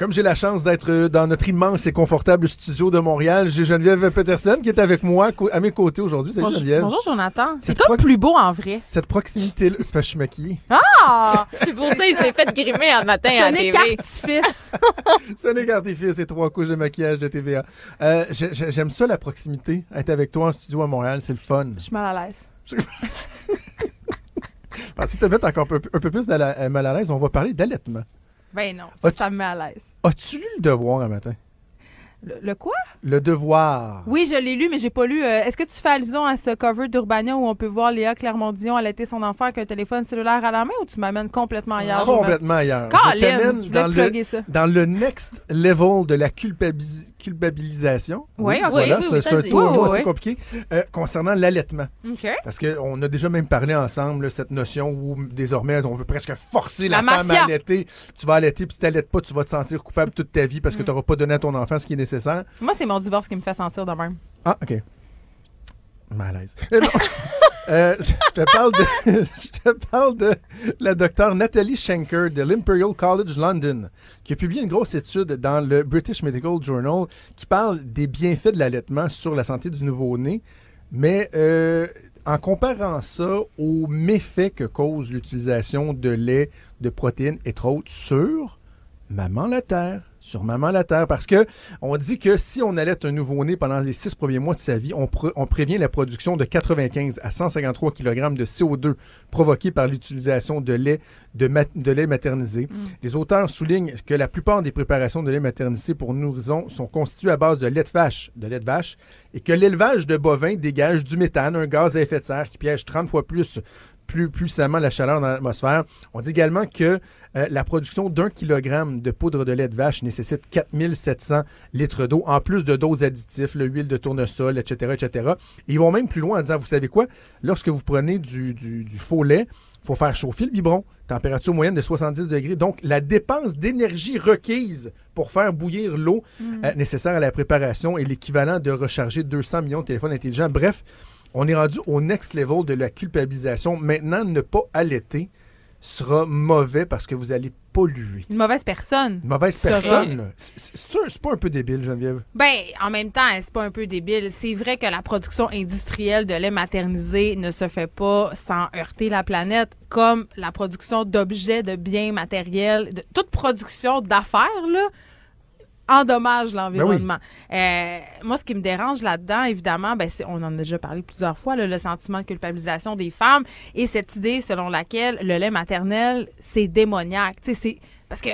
Comme j'ai la chance d'être dans notre immense et confortable studio de Montréal, j'ai Geneviève Peterson qui est avec moi à mes côtés aujourd'hui. Salut Bonjour, Geneviève. bonjour, Jonathan. C'est comme plus beau en vrai. Cette proximité-là, c'est parce que je suis maquillé. Ah! *laughs* C'est pour ça qu'il s'est fait grimer un matin à Ce la n'est TV. qu'artifice. *laughs* Ce n'est qu'artifice et trois couches de maquillage de TVA. Euh, j'ai- j'ai- J'aime ça, la proximité. Être avec toi en studio à Montréal, c'est le fun. Je suis mal à l'aise. *laughs* Si tu te mets encore un peu, un peu plus euh, mal à l'aise, on va parler d'allaitement. Ben non, ça, As-tu- me met à l'aise. As-tu lu le devoir un matin? Le, le quoi? Le devoir. Oui, je l'ai lu, mais j'ai pas lu. euh, Est-ce que tu fais allusion à ce cover d'Urbania où on peut voir Léa Clermont-Dion allaiter son enfant avec un téléphone cellulaire à la main ou tu m'amènes complètement ailleurs? Complètement ailleurs. Je t'amène je voulais dans le, plugger ça. dans le next level de la culpabi- culpabilisation. Oui, ok. voilà, Oui, c'est oui, c'est un tour Oui, oui, assez oui. compliqué. Euh, concernant l'allaitement. OK. Parce qu'on a déjà même parlé ensemble, là, cette notion où désormais on veut presque forcer la, La femme mafia. à allaiter. Tu vas allaiter, puis si tu n'allaites pas, tu vas te sentir coupable toute ta vie parce que Mm. tu n'auras pas donné à ton enfant ce qui est nécessaire. Moi, c'est mon divorce qui me fait sentir de même. Ah, OK. Malaise. *laughs* Euh, je te parle de, *laughs* je te parle de la docteure Nathalie Schenker de l'Imperial College London, qui a publié une grosse étude dans le British Medical Journal qui parle des bienfaits de l'allaitement sur la santé du nouveau-né, mais euh, en comparant ça aux méfaits que cause l'utilisation de lait, de protéines et autres sur maman la terre. Sur maman la terre. Parce que on dit que si on allait un nouveau-né pendant les six premiers mois de sa vie, on, prévient la production de 95 à 153 kg de CO2 provoqués par l'utilisation de lait, de, lait maternisé. Les auteurs soulignent que la plupart des préparations de lait maternisé pour nourrissons sont constituées à base de lait de vache, de lait de vache et que l'élevage de bovins dégage du méthane, un gaz à effet de serre qui piège 30 fois plus plus puissamment la chaleur dans l'atmosphère. On dit également que euh, la production d'un kilogramme de poudre de lait de vache nécessite 4700 litres d'eau, en plus de doses additifs, l'huile de tournesol, etc., etc. Et ils vont même plus loin en disant, vous savez quoi, lorsque vous prenez du, du- du faux lait, il faut faire chauffer le biberon, température moyenne de 70 degrés. Donc, la dépense d'énergie requise pour faire bouillir l'eau euh, nécessaire à la préparation est l'équivalent de recharger 200 millions de téléphones intelligents. Bref, on est rendu au next level de la culpabilisation. Maintenant, ne pas allaiter sera mauvais parce que vous allez polluer. Une mauvaise personne. Une mauvaise personne. c'est pas un peu débile, Geneviève? Ben, en même temps, c'est pas un peu débile. C'est vrai que la production industrielle de lait maternisé ne se fait pas sans heurter la planète, comme la production d'objets, de biens matériels, de toute production d'affaires, là, endommage l'environnement. Euh, moi, ce qui me dérange là-dedans, évidemment, ben, c'est- on en a déjà parlé plusieurs fois, là, le sentiment de culpabilisation des femmes et cette idée selon laquelle le lait maternel, c'est démoniaque. C'est parce que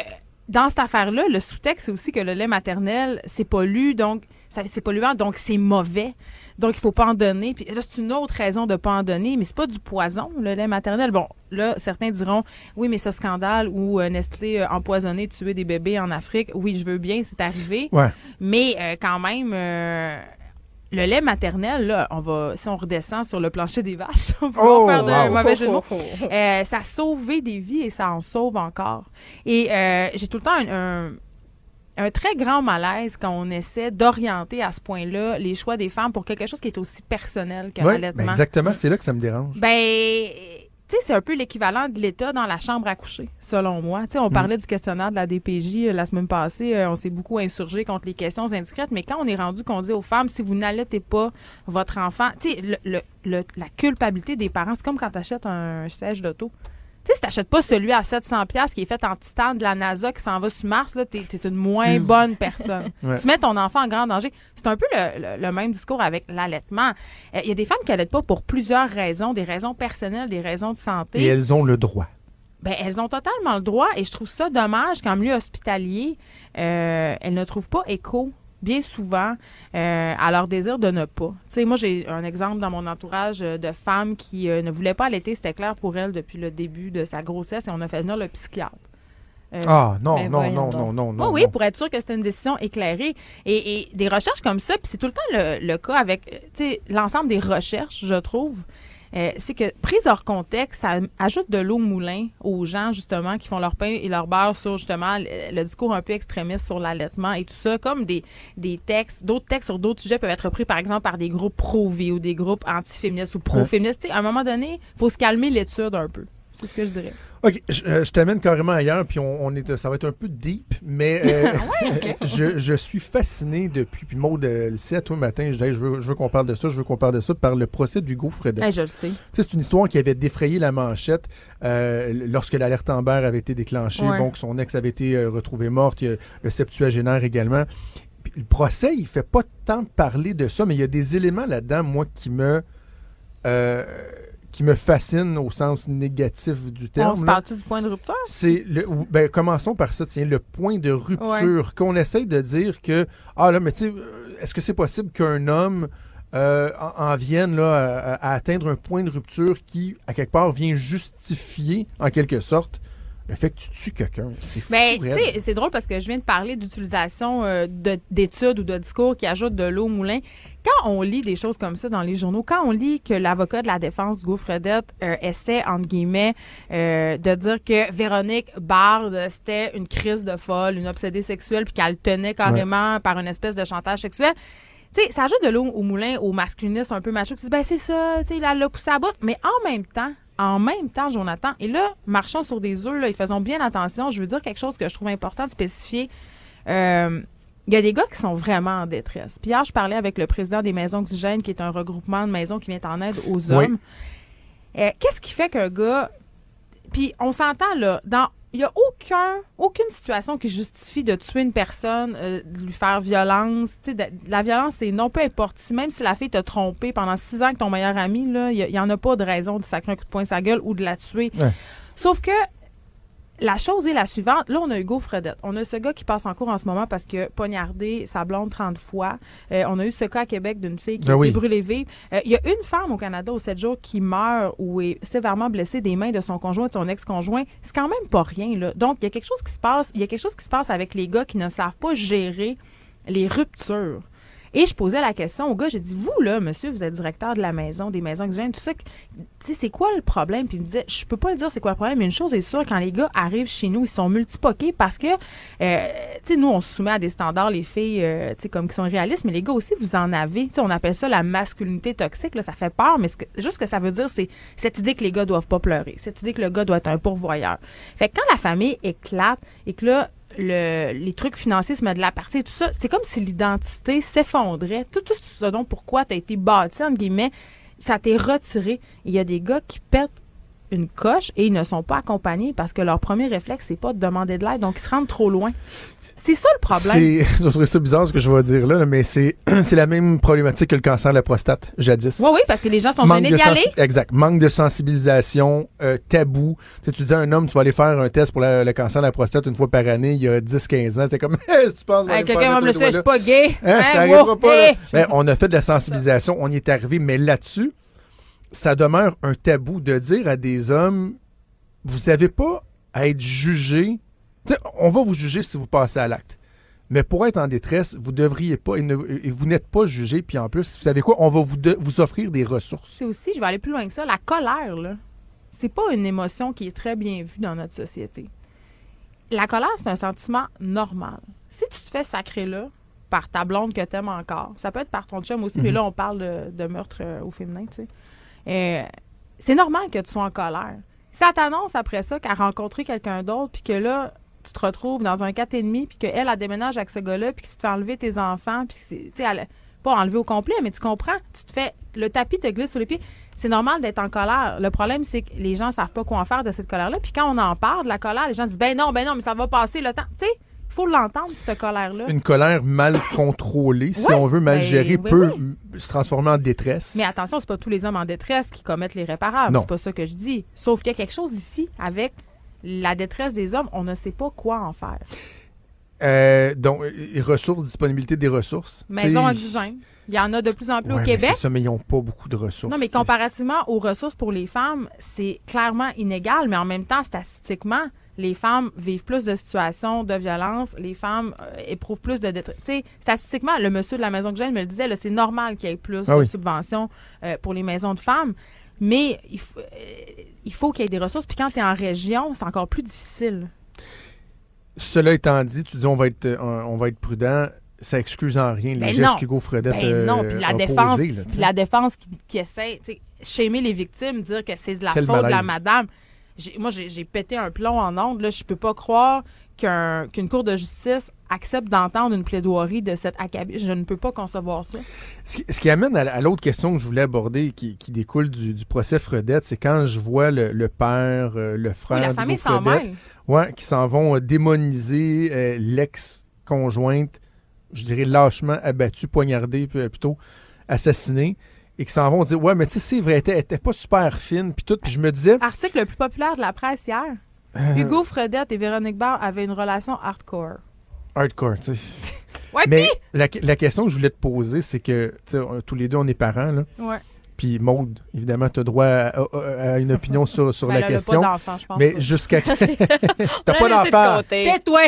dans cette affaire-là, le sous-texte, c'est aussi que le lait maternel, c'est pollu, donc ça- c'est polluant, donc c'est mauvais. Donc, il faut pas en donner. Puis là, c'est une autre raison de pas en donner, mais c'est pas du poison, le lait maternel. Bon, là, certains diront, oui, mais ce scandale où euh, Nestlé a empoisonné, tué des bébés en Afrique, oui, je veux bien, c'est arrivé. Ouais. Mais euh, quand même, euh, le lait maternel, là, on va, si on redescend sur le plancher des vaches, *laughs* on va Oh, faire de wow. mauvais jeu de mots. *laughs* Euh, ça a sauvé des vies et ça en sauve encore. Et euh, j'ai tout le temps un, un- un très grand malaise quand on essaie d'orienter à ce point-là les choix des femmes pour quelque chose qui est aussi personnel qu'un Ouais, ben exactement, c'est là que ça me dérange. Ben, tu sais, c'est un peu l'équivalent de l'État dans la chambre à coucher, selon moi. Tu sais, on parlait du questionnaire de la DPJ euh, la semaine passée. euh, on s'est beaucoup insurgé contre les questions indiscrètes. Mais quand on est rendu qu'on dit aux femmes, si vous n'allaitez pas votre enfant, tu sais, le- le- le- la culpabilité des parents, c'est comme quand tu achètes un siège d'auto. Tu sais, si t'achètes pas celui à 700 pièces qui est fait en titane de la NASA qui s'en va sur Mars, là, t'es, t'es une moins bonne personne. *laughs* Ouais. Tu mets ton enfant en grand danger. C'est un peu le, le- le même discours avec l'allaitement. Euh, Il y a des femmes qui allaitent pas pour plusieurs raisons, des raisons personnelles, des raisons de santé. Et elles ont le droit. Ben, elles ont totalement le droit et je trouve ça dommage qu'en milieu hospitalier, euh, elles ne trouvent pas écho bien souvent euh, à leur désir de ne pas. Tu sais, moi, j'ai un exemple dans mon entourage euh, de femmes qui euh, ne voulaient pas allaiter. C'était clair pour elles depuis le début de sa grossesse et on a fait venir le psychiatre. Euh, Ah, non, ben non, non, non, non, non, Oui, oui, non. pour être sûr que c'était une décision éclairée. Et, et des recherches comme ça, puis c'est tout le temps le, le cas avec tu sais, l'ensemble des recherches, je trouve. Euh, c'est que prise hors contexte, ça ajoute de l'eau au moulin aux gens, justement, qui font leur pain et leur beurre sur, justement, le, le discours un peu extrémiste sur l'allaitement et tout ça, comme des, des textes, d'autres textes sur d'autres sujets peuvent être repris, par exemple, par des groupes pro-vie ou des groupes anti-féministes ou pro-féministes. À un moment donné, il faut se calmer l'étude un peu. C'est ce que je dirais. OK, je, euh, je t'amène carrément ailleurs, puis on, on est, ça va être un peu deep, mais *laughs* euh, *laughs* je, je suis fasciné depuis, puis Maud, euh, le sait, toi, matin, je disais, je veux, qu'on parle de ça, je veux qu'on parle de ça, par le procès d'Hugo Fredette. Hey, je le sais. C'est une histoire qui avait défrayé la manchette euh, lorsque l'alerte Amber avait été déclenchée. Ouais. Bon, que son ex avait été euh, retrouvée morte, le septuagénaire également. Puis le procès, il fait pas tant parler de ça, mais il y a des éléments là-dedans, moi, qui me euh, qui me fascinent au sens négatif du terme. On se là. parle-tu du point de rupture? C'est le, ben, commençons par ça, tiens, le point de rupture, qu'on essaye de dire que, ah là, mais tu sais, euh, est-ce que c'est possible qu'un homme euh, en, en vienne là, à, à atteindre un point de rupture qui, à quelque part, vient justifier, en quelque sorte, le fait que tu tues quelqu'un? C'est fou, Ben, tu sais, c'est drôle parce que je viens de parler d'utilisation euh, de- d'études ou de discours qui ajoutent de l'eau au moulin. Quand on lit des choses comme ça dans les journaux, quand on lit que l'avocat de la défense Fredette euh, essaie, entre guillemets, euh, de dire que Véronique Bard, c'était une crise de folle, une obsédée sexuelle, puis qu'elle tenait carrément par une espèce de chantage sexuel, tu sais, ça ajoute de l'eau au moulin au masculinisme un peu macho qui dit ben c'est ça, tu sais, il l'a poussé à bout. Mais en même temps, en même temps, Jonathan, et là, marchons sur des œufs, là, et faisons bien attention. Je veux dire quelque chose que je trouve important de spécifier. Euh, il y a des gars qui sont vraiment en détresse. Puis hier, je parlais avec le président des Maisons Oxygènes, qui est un regroupement de maisons qui vient en aide aux Oui. hommes. Euh, Qu'est-ce qui fait qu'un gars. Puis on s'entend, là, dans. Il n'y a aucun, aucune situation qui justifie de tuer une personne, euh, de lui faire violence. De- la violence, c'est non, peu importe. Si, même si la fille t'a trompé pendant six ans avec ton meilleur ami, là, il n'y en a pas de raison de sacrer un coup de poing sa gueule ou de la tuer. Ouais. Sauf que la chose est la suivante. Là, on a Hugo Fredette. On a ce gars qui passe en cours en ce moment parce que poignardé sa blonde 30 fois. Euh, on a eu ce cas à Québec d'une fille qui Ben a oui. été brûlée vive. Euh, Il y a une femme au Canada au 7 jours qui meurt ou est sévèrement blessée des mains de son conjoint, de son ex-conjoint. C'est quand même pas rien, là. Donc, il y a quelque chose qui se passe. Il y a quelque chose qui se passe avec les gars qui ne savent pas gérer les ruptures. Et je posais la question au gars, j'ai dit, vous, là, monsieur, vous êtes directeur de la maison, des maisons oxygènes, tout ça, tu sais, c'est quoi le problème? Puis il me disait, je peux pas le dire c'est quoi le problème, mais une chose est sûre, quand les gars arrivent chez nous, ils sont multipoqués parce que, euh, tu sais, nous, on se soumet à des standards, les filles, euh, tu sais, comme qui sont réalistes, mais les gars aussi, vous en avez. Tu sais, on appelle ça la masculinité toxique, là, ça fait peur, mais ce que- juste ce que ça veut dire, c'est cette idée que les gars doivent pas pleurer, cette idée que le gars doit être un pourvoyeur. Fait que quand la famille éclate et que là, le- les trucs mettent de la partie tout ça, c'est comme si l'identité s'effondrait. Tout, tout ce dont pourquoi tu as été bâti, entre guillemets, ça t'est retiré. Il y a des gars qui pètent une coche et ils ne sont pas accompagnés parce que leur premier réflexe, c'est pas de demander de l'aide, donc ils se rendent trop loin. C'est ça le problème. *laughs* Je trouve ça bizarre ce que je vais dire là, mais *clears throat* c'est, la même problématique que le cancer de la prostate, jadis. Oui, oui, parce que les gens sont Manque gênés d'y aller. Exact. Manque de sensibilisation, euh, tabou. Tu sais, tu dis à un homme, tu vas aller faire un test pour la- le cancer de la prostate une fois par année, il y a 10-15 ans. C'est comme, *laughs* Hey, si tu penses, Hey, Quelqu'un va me le dire, je suis pas gay. Hein, Hein, ça wow, pas, là. hey. Ben, on a fait de la sensibilisation, on y est arrivé, mais là-dessus, ça demeure un tabou de dire à des hommes, vous n'avez pas à être jugé. Tu sais, on va vous juger si vous passez à l'acte. Mais pour être en détresse, vous devriez pas, et, ne- et vous n'êtes pas jugé. Puis en plus, vous savez quoi, on va vous, de- vous offrir des ressources. C'est aussi, je vais aller plus loin que ça, la colère, là. C'est pas une émotion qui est très bien vue dans notre société. La colère, c'est un sentiment normal. Si tu te fais sacrer là, par ta blonde que t'aimes encore, ça peut être par ton chum aussi, mais Mhm. là, on parle de, de meurtre euh, au féminin, tu sais. Euh, c'est normal que tu sois en colère. Si elle t'annonce après ça qu'elle a rencontré quelqu'un d'autre, puis que là, tu te retrouves dans un 4,5, puis qu'elle, elle déménage avec ce gars-là, puis que tu te fais enlever tes enfants, puis tu sais, pas enlever au complet, mais tu comprends, tu te fais, le tapis te glisse sous les pieds. C'est normal d'être en colère. Le problème, c'est que les gens savent pas quoi en faire de cette colère-là. Puis quand on en parle de la colère, les gens disent, ben non, ben non, mais ça va passer le temps. Tu sais, faut l'entendre, cette colère-là. Une colère mal contrôlée, si on veut, mal ben, gérée, oui, peut oui. se transformer en détresse. Mais attention, c'est pas tous les hommes en détresse qui commettent l'irréparable. Non. C'est pas ça que je dis. Sauf qu'il y a quelque chose ici avec la détresse des hommes, on ne sait pas quoi en faire. Euh, donc, euh, ressources, disponibilité des ressources. Maison indigène. Il y en a de plus en plus ouais, au Québec. c'est ça, mais ils n'ont pas beaucoup de ressources. Non, mais comparativement aux ressources pour les femmes, c'est clairement inégal, mais en même temps, statistiquement, les femmes vivent plus de situations de violence, les femmes euh, éprouvent plus de détresse. Statistiquement, le monsieur de la maison que j'aime me le disait, c'est normal qu'il y ait plus Ah de subventions euh, pour les maisons de femmes, mais il, faut- euh, il faut qu'il y ait des ressources. Puis quand tu es en région, c'est encore plus difficile. Cela étant dit, tu dis on va être, on va être prudent. Ça excuse en rien les Ben gestes qu'Hugo Fredette Ben non, puis la défense, là, puis la défense qui, qui essaie, tu sais, les victimes, dire que c'est de la Quel faute de la madame. Moi, j'ai pété un plomb en ondes. Là, je peux pas croire qu'un- qu'une cour de justice accepte d'entendre une plaidoirie de cet acabit. Je ne peux pas concevoir ça. Ce qui, ce qui amène à, à l'autre question que je voulais aborder, qui, qui découle du, du procès Fredette, c'est quand je vois le, le père, euh, le frère la famille s'en ouais, qui s'en vont euh, démoniser euh, l'ex-conjointe, je dirais lâchement abattue, poignardée, plutôt assassinée, et qui s'en vont dire Ouais, mais tu sais, c'est vrai, elle était, pas super fine, puis tout. Puis je me disais Article le plus populaire de la presse hier. Euh. Hugo Fredette et Véronique Barr avaient une relation hardcore. Hardcore, tu sais. *laughs* Ouais, Mais puis- la, la question que je voulais te poser, c'est que tu sais, on- tous les deux, on est parents, là. Ouais. Puis Maude, évidemment, tu as droit à, à- à une opinion sur, sur Ben, la elle a pas question. d'enfant, je pense Mais jusqu'à. *laughs* *laughs* T'as pas d'enfant. Tais-toi.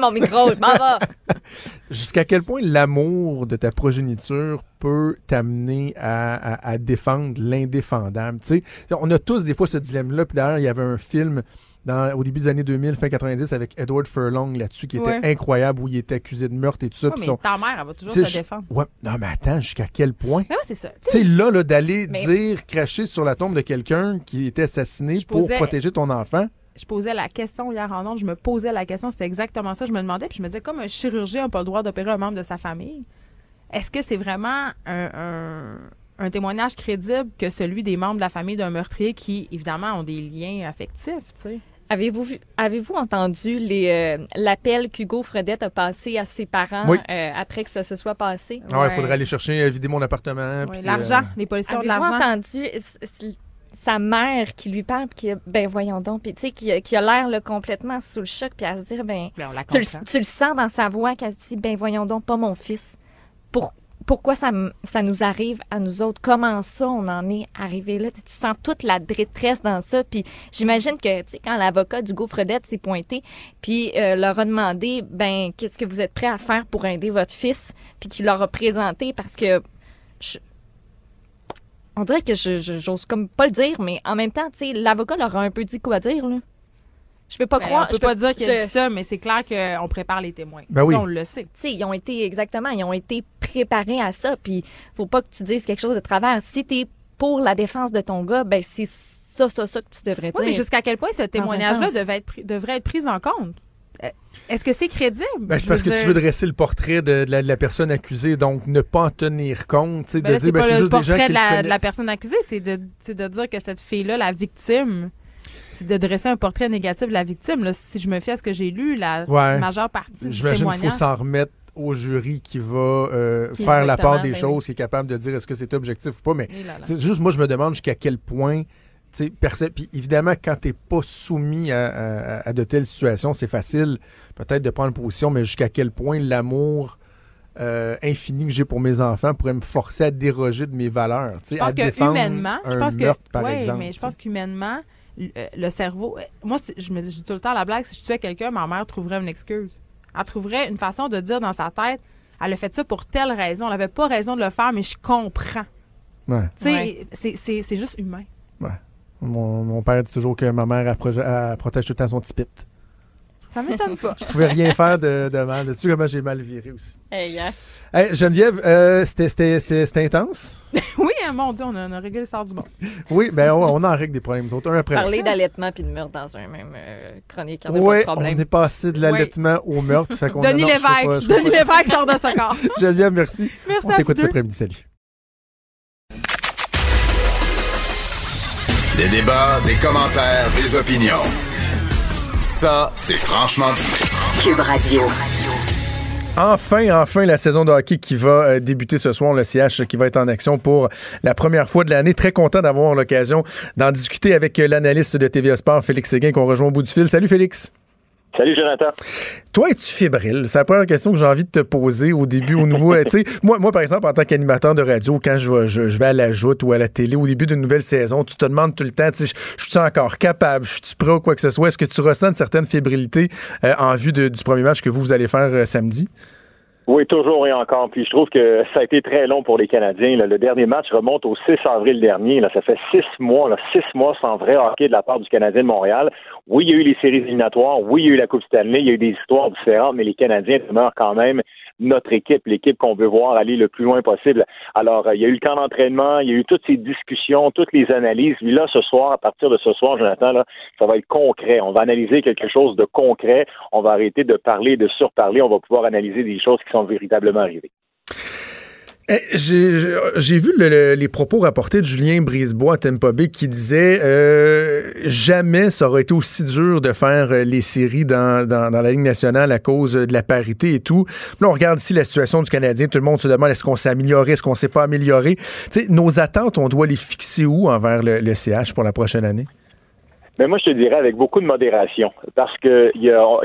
Mon micro, je m'en vais. *laughs* Jusqu'à quel point l'amour de ta progéniture peut t'amener à, à- à défendre l'indéfendable? Tu sais, on a tous des fois ce dilemme-là. Puis d'ailleurs, il y avait un film dans, au début des années 2000, fin 90, avec Edward Furlong là-dessus, qui était Ouais. incroyable, où il était accusé de meurtre et tout ça. Ouais, mais son- ta mère, elle va toujours te je- défendre. Ouais, non, mais attends, jusqu'à quel point? Mais ouais, c'est ça. Tu sais, là, là d'aller Mais- dire, cracher sur la tombe de quelqu'un qui était assassiné pour posais- protéger ton enfant. je posais la question hier en ondes, je me posais la question, c'était exactement ça. Je me demandais, puis je me disais, comme un chirurgien n'a pas le droit d'opérer un membre de sa famille, est-ce que c'est vraiment un, un- un témoignage crédible que celui des membres de la famille d'un meurtrier qui, évidemment, ont des liens affectifs, tu sais? Avez-vous vu- avez-vous entendu les euh, l'appel qu'Hugo Fredette a passé à ses parents Oui. euh, après que ça se soit passé? Ah ouais, il faudrait aller chercher, euh, vider mon appartement. L'argent, euh, les policiers ont de Avez-vous l'argent. entendu sa mère qui lui parle, puis qui a- ben voyons donc, puis tu sais, qui, a- qui a l'air là, complètement sous le choc, puis à se dire, ben, Ben, on la tu, le, comprend. tu le sens dans sa voix qu'elle dit, ben voyons donc, pas mon fils. Pour, pourquoi ça, ça nous arrive à nous autres? Comment ça, on en est arrivé là? Tu sens toute la détresse dans ça, puis j'imagine que, tu sais, quand l'avocat d'Hugo Fredette s'est pointé, puis euh, leur a demandé, ben, qu'est-ce que vous êtes prêt à faire pour aider votre fils, puis qu'il leur a présenté, parce que on dirait que je- j'ose comme pas le dire, mais en même temps, tu sais, l'avocat leur a un peu dit quoi dire, là. Je peux pas Ben, croire. on peut je peux pas dire qu'il a je- dit ça, mais c'est clair qu'on prépare les témoins. Ben oui. Ça, on le sait. Tu sais, ils ont été, exactement, ils ont été préparés à ça, puis faut pas que tu dises quelque chose de travers. Si t'es pour la défense de ton gars, ben c'est ça, ça, ça que tu devrais Oui, dire. mais jusqu'à quel point ce témoignage-là sens. devait être, pris- devrait être pris en compte? Euh, Est-ce que c'est crédible? Ben, c'est parce que tu veux dresser le portrait de, de la, de la personne accusée, donc ne pas en tenir compte, tu sais, Ben de là, dire, c'est ben, pas c'est le juste des gens de la, de la personne accusée, c'est de, c'est de dire que cette fille-là, la victime, de dresser un portrait négatif de la victime. Là, si je me fie à ce que j'ai lu, la Ouais. majeure partie du J'imagine qu'il faut témoignage... s'en remettre au jury qui va euh, Qui- faire la part des ben choses, qui est capable de dire est-ce que c'est objectif ou pas. Mais c'est juste, moi, je me demande jusqu'à quel point. Puis évidemment, quand tu n'es pas soumis à, à- à de telles situations, c'est facile peut-être de prendre position, mais jusqu'à quel point l'amour euh, infini que j'ai pour mes enfants pourrait me forcer à déroger de mes valeurs, tu sais, à que défendre humainement, je pense que, par ouais, exemple. mais je pense qu'humainement, le, euh, le cerveau. euh, Moi, si- je me dis, tout le temps la blague, si je tuais quelqu'un, ma mère trouverait une excuse. Elle trouverait une façon de dire dans sa tête, elle a fait ça pour telle raison, elle n'avait pas raison de le faire, mais je comprends. Ouais. Tu sais, Ouais. c'est- c'est c'est juste humain. Ouais. Mon, mon père dit toujours que ma mère elle proje- elle protège tout le temps son petit pit. Ça m'étonne pas. Je pouvais rien faire de, de mal. Tu sais comment j'ai mal viré aussi. Hey, hein. Hey, Geneviève, euh, c'était- intense? *laughs* oui, euh, mon Dieu, on a, on a réglé le sort du monde. Oui, ben on, on en règle des problèmes, nous autres, un après. Parler d'allaitement puis de meurtre dans un même euh, chronique, il n'y a Oui, pas de on est passé de l'allaitement au meurtre. Fait Denis Lévesque. Denis pas- Lévesque sort de ce corps. *laughs* Geneviève, merci. Merci on à t'écoute vous cet après-midi. Salut. Des débats, des commentaires, des opinions. Ça, c'est franchement dit. Cube Radio. Enfin, enfin, la saison de hockey qui va euh, débuter ce soir, le CH qui va être en action pour la première fois de l'année. Très content d'avoir l'occasion d'en discuter avec euh, l'analyste de TVA Sport, Félix Séguin, qu'on rejoint au bout du fil. Salut Félix. Salut Jonathan. Toi, es-tu fébrile? C'est la première question que j'ai envie de te poser au début, au nouveau. *laughs* moi, moi, par exemple, en tant qu'animateur de radio, quand je je, vais à la joute ou à la télé au début d'une nouvelle saison, tu te demandes tout le temps, je suis encore capable, je suis prêt ou quoi que ce soit? Est-ce que tu ressens une certaine fébrilité euh, en vue du premier match que vous, vous allez faire euh, samedi? Oui, toujours et encore. Puis je trouve que ça a été très long pour les Canadiens. Le dernier match remonte au 6 avril dernier. Là. Ça fait six mois, là, six mois sans vrai hockey de la part du Canadien de Montréal. Oui, il y a eu les séries éliminatoires. Oui, il y a eu la Coupe Stanley. Il y a eu des histoires différentes, mais les Canadiens demeurent quand même notre équipe, l'équipe qu'on veut voir aller le plus loin possible. Alors, euh, il y a eu le camp d'entraînement, il y a eu toutes ces discussions, toutes les analyses. Mais là, ce soir, à partir de ce soir, Jonathan, là, ça va être concret. On va analyser quelque chose de concret. On va arrêter de parler, de surparler. On va pouvoir analyser des choses qui sont véritablement arrivées. Eh, J'ai vu le- le- les propos rapportés de Julien Brisebois à Bay qui disait euh, jamais ça aurait été aussi dur de faire euh, les séries dans, la Ligue nationale à cause de la parité et tout. Là, on regarde ici la situation du Canadien. Tout le monde se demande est-ce qu'on s'est amélioré, est-ce qu'on s'est pas amélioré? Nos attentes, on doit les fixer où envers le, le CH pour la prochaine année? Mais moi, je te dirais avec beaucoup de modération, parce que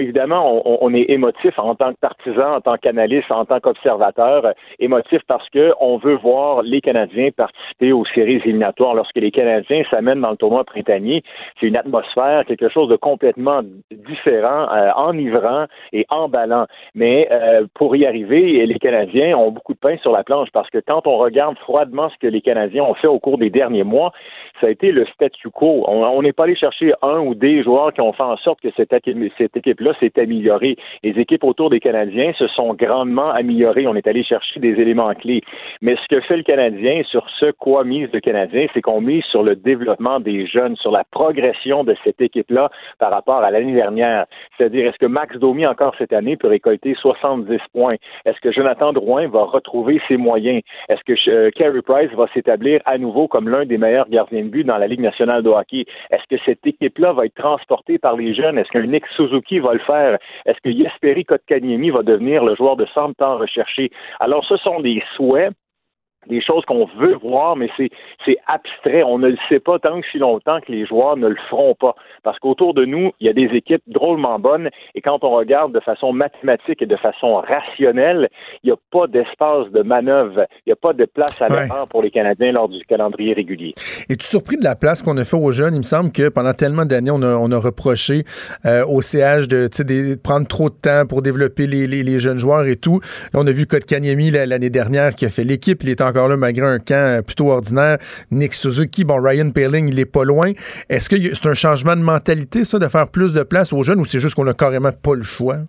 évidemment, on, est émotif en tant que partisan, en tant qu'analyste, en tant qu'observateur, euh, émotif parce que on veut voir les Canadiens participer aux séries éliminatoires. Lorsque les Canadiens s'amènent dans le tournoi printanier, c'est une atmosphère, quelque chose de complètement différent, euh, enivrant et emballant. Mais euh, pour y arriver, les Canadiens ont beaucoup de pain sur la planche parce que quand on regarde froidement ce que les Canadiens ont fait au cours des derniers mois, ça a été le statu quo. On n'est pas allé chercher un ou des joueurs qui ont fait en sorte que cette, équipe- cette équipe-là s'est améliorée. Les équipes autour des Canadiens se sont grandement améliorées. On est allé chercher des éléments clés. Mais ce que fait le Canadien, sur ce quoi mise le Canadien, c'est qu'on mise sur le développement des jeunes, sur la progression de cette équipe-là par rapport à l'année dernière. C'est-à-dire, est-ce que Max Domi, encore cette année, peut récolter 70 points? Est-ce que Jonathan Drouin va retrouver ses moyens? Est-ce que euh, Carey Price va s'établir à nouveau comme l'un des meilleurs gardiens de but dans la Ligue nationale de hockey? Est-ce que cette équipe-là va être transportée par les jeunes? Est-ce qu'un Nick Suzuki va le faire? Est-ce que Jesperi Kotkaniemi va devenir le joueur de centre tant recherché? Alors, ce sont des souhaits des choses qu'on veut voir, mais c'est c'est abstrait. On ne le sait pas tant que si longtemps que les joueurs ne le feront pas. Parce qu'autour de nous, il y a des équipes drôlement bonnes, et quand on regarde de façon mathématique et de façon rationnelle, il n'y a pas d'espace de manœuvre, il n'y a pas de place à Ouais. l'erreur pour les Canadiens lors du calendrier régulier. Es-tu surpris de la place qu'on a fait aux jeunes? Il me semble que pendant tellement d'années, on a, on a reproché euh, au CH de, de prendre trop de temps pour développer les, les- les jeunes joueurs et tout. Là, on a vu Kotkaniemi la- l'année dernière qui a fait l'équipe. Il est encore là malgré un camp plutôt ordinaire. Nick Suzuki, bon, Ryan Paling, il est pas loin. Est-ce que c'est un changement de mentalité, ça, de faire plus de place aux jeunes ou c'est juste qu'on a carrément pas le choix?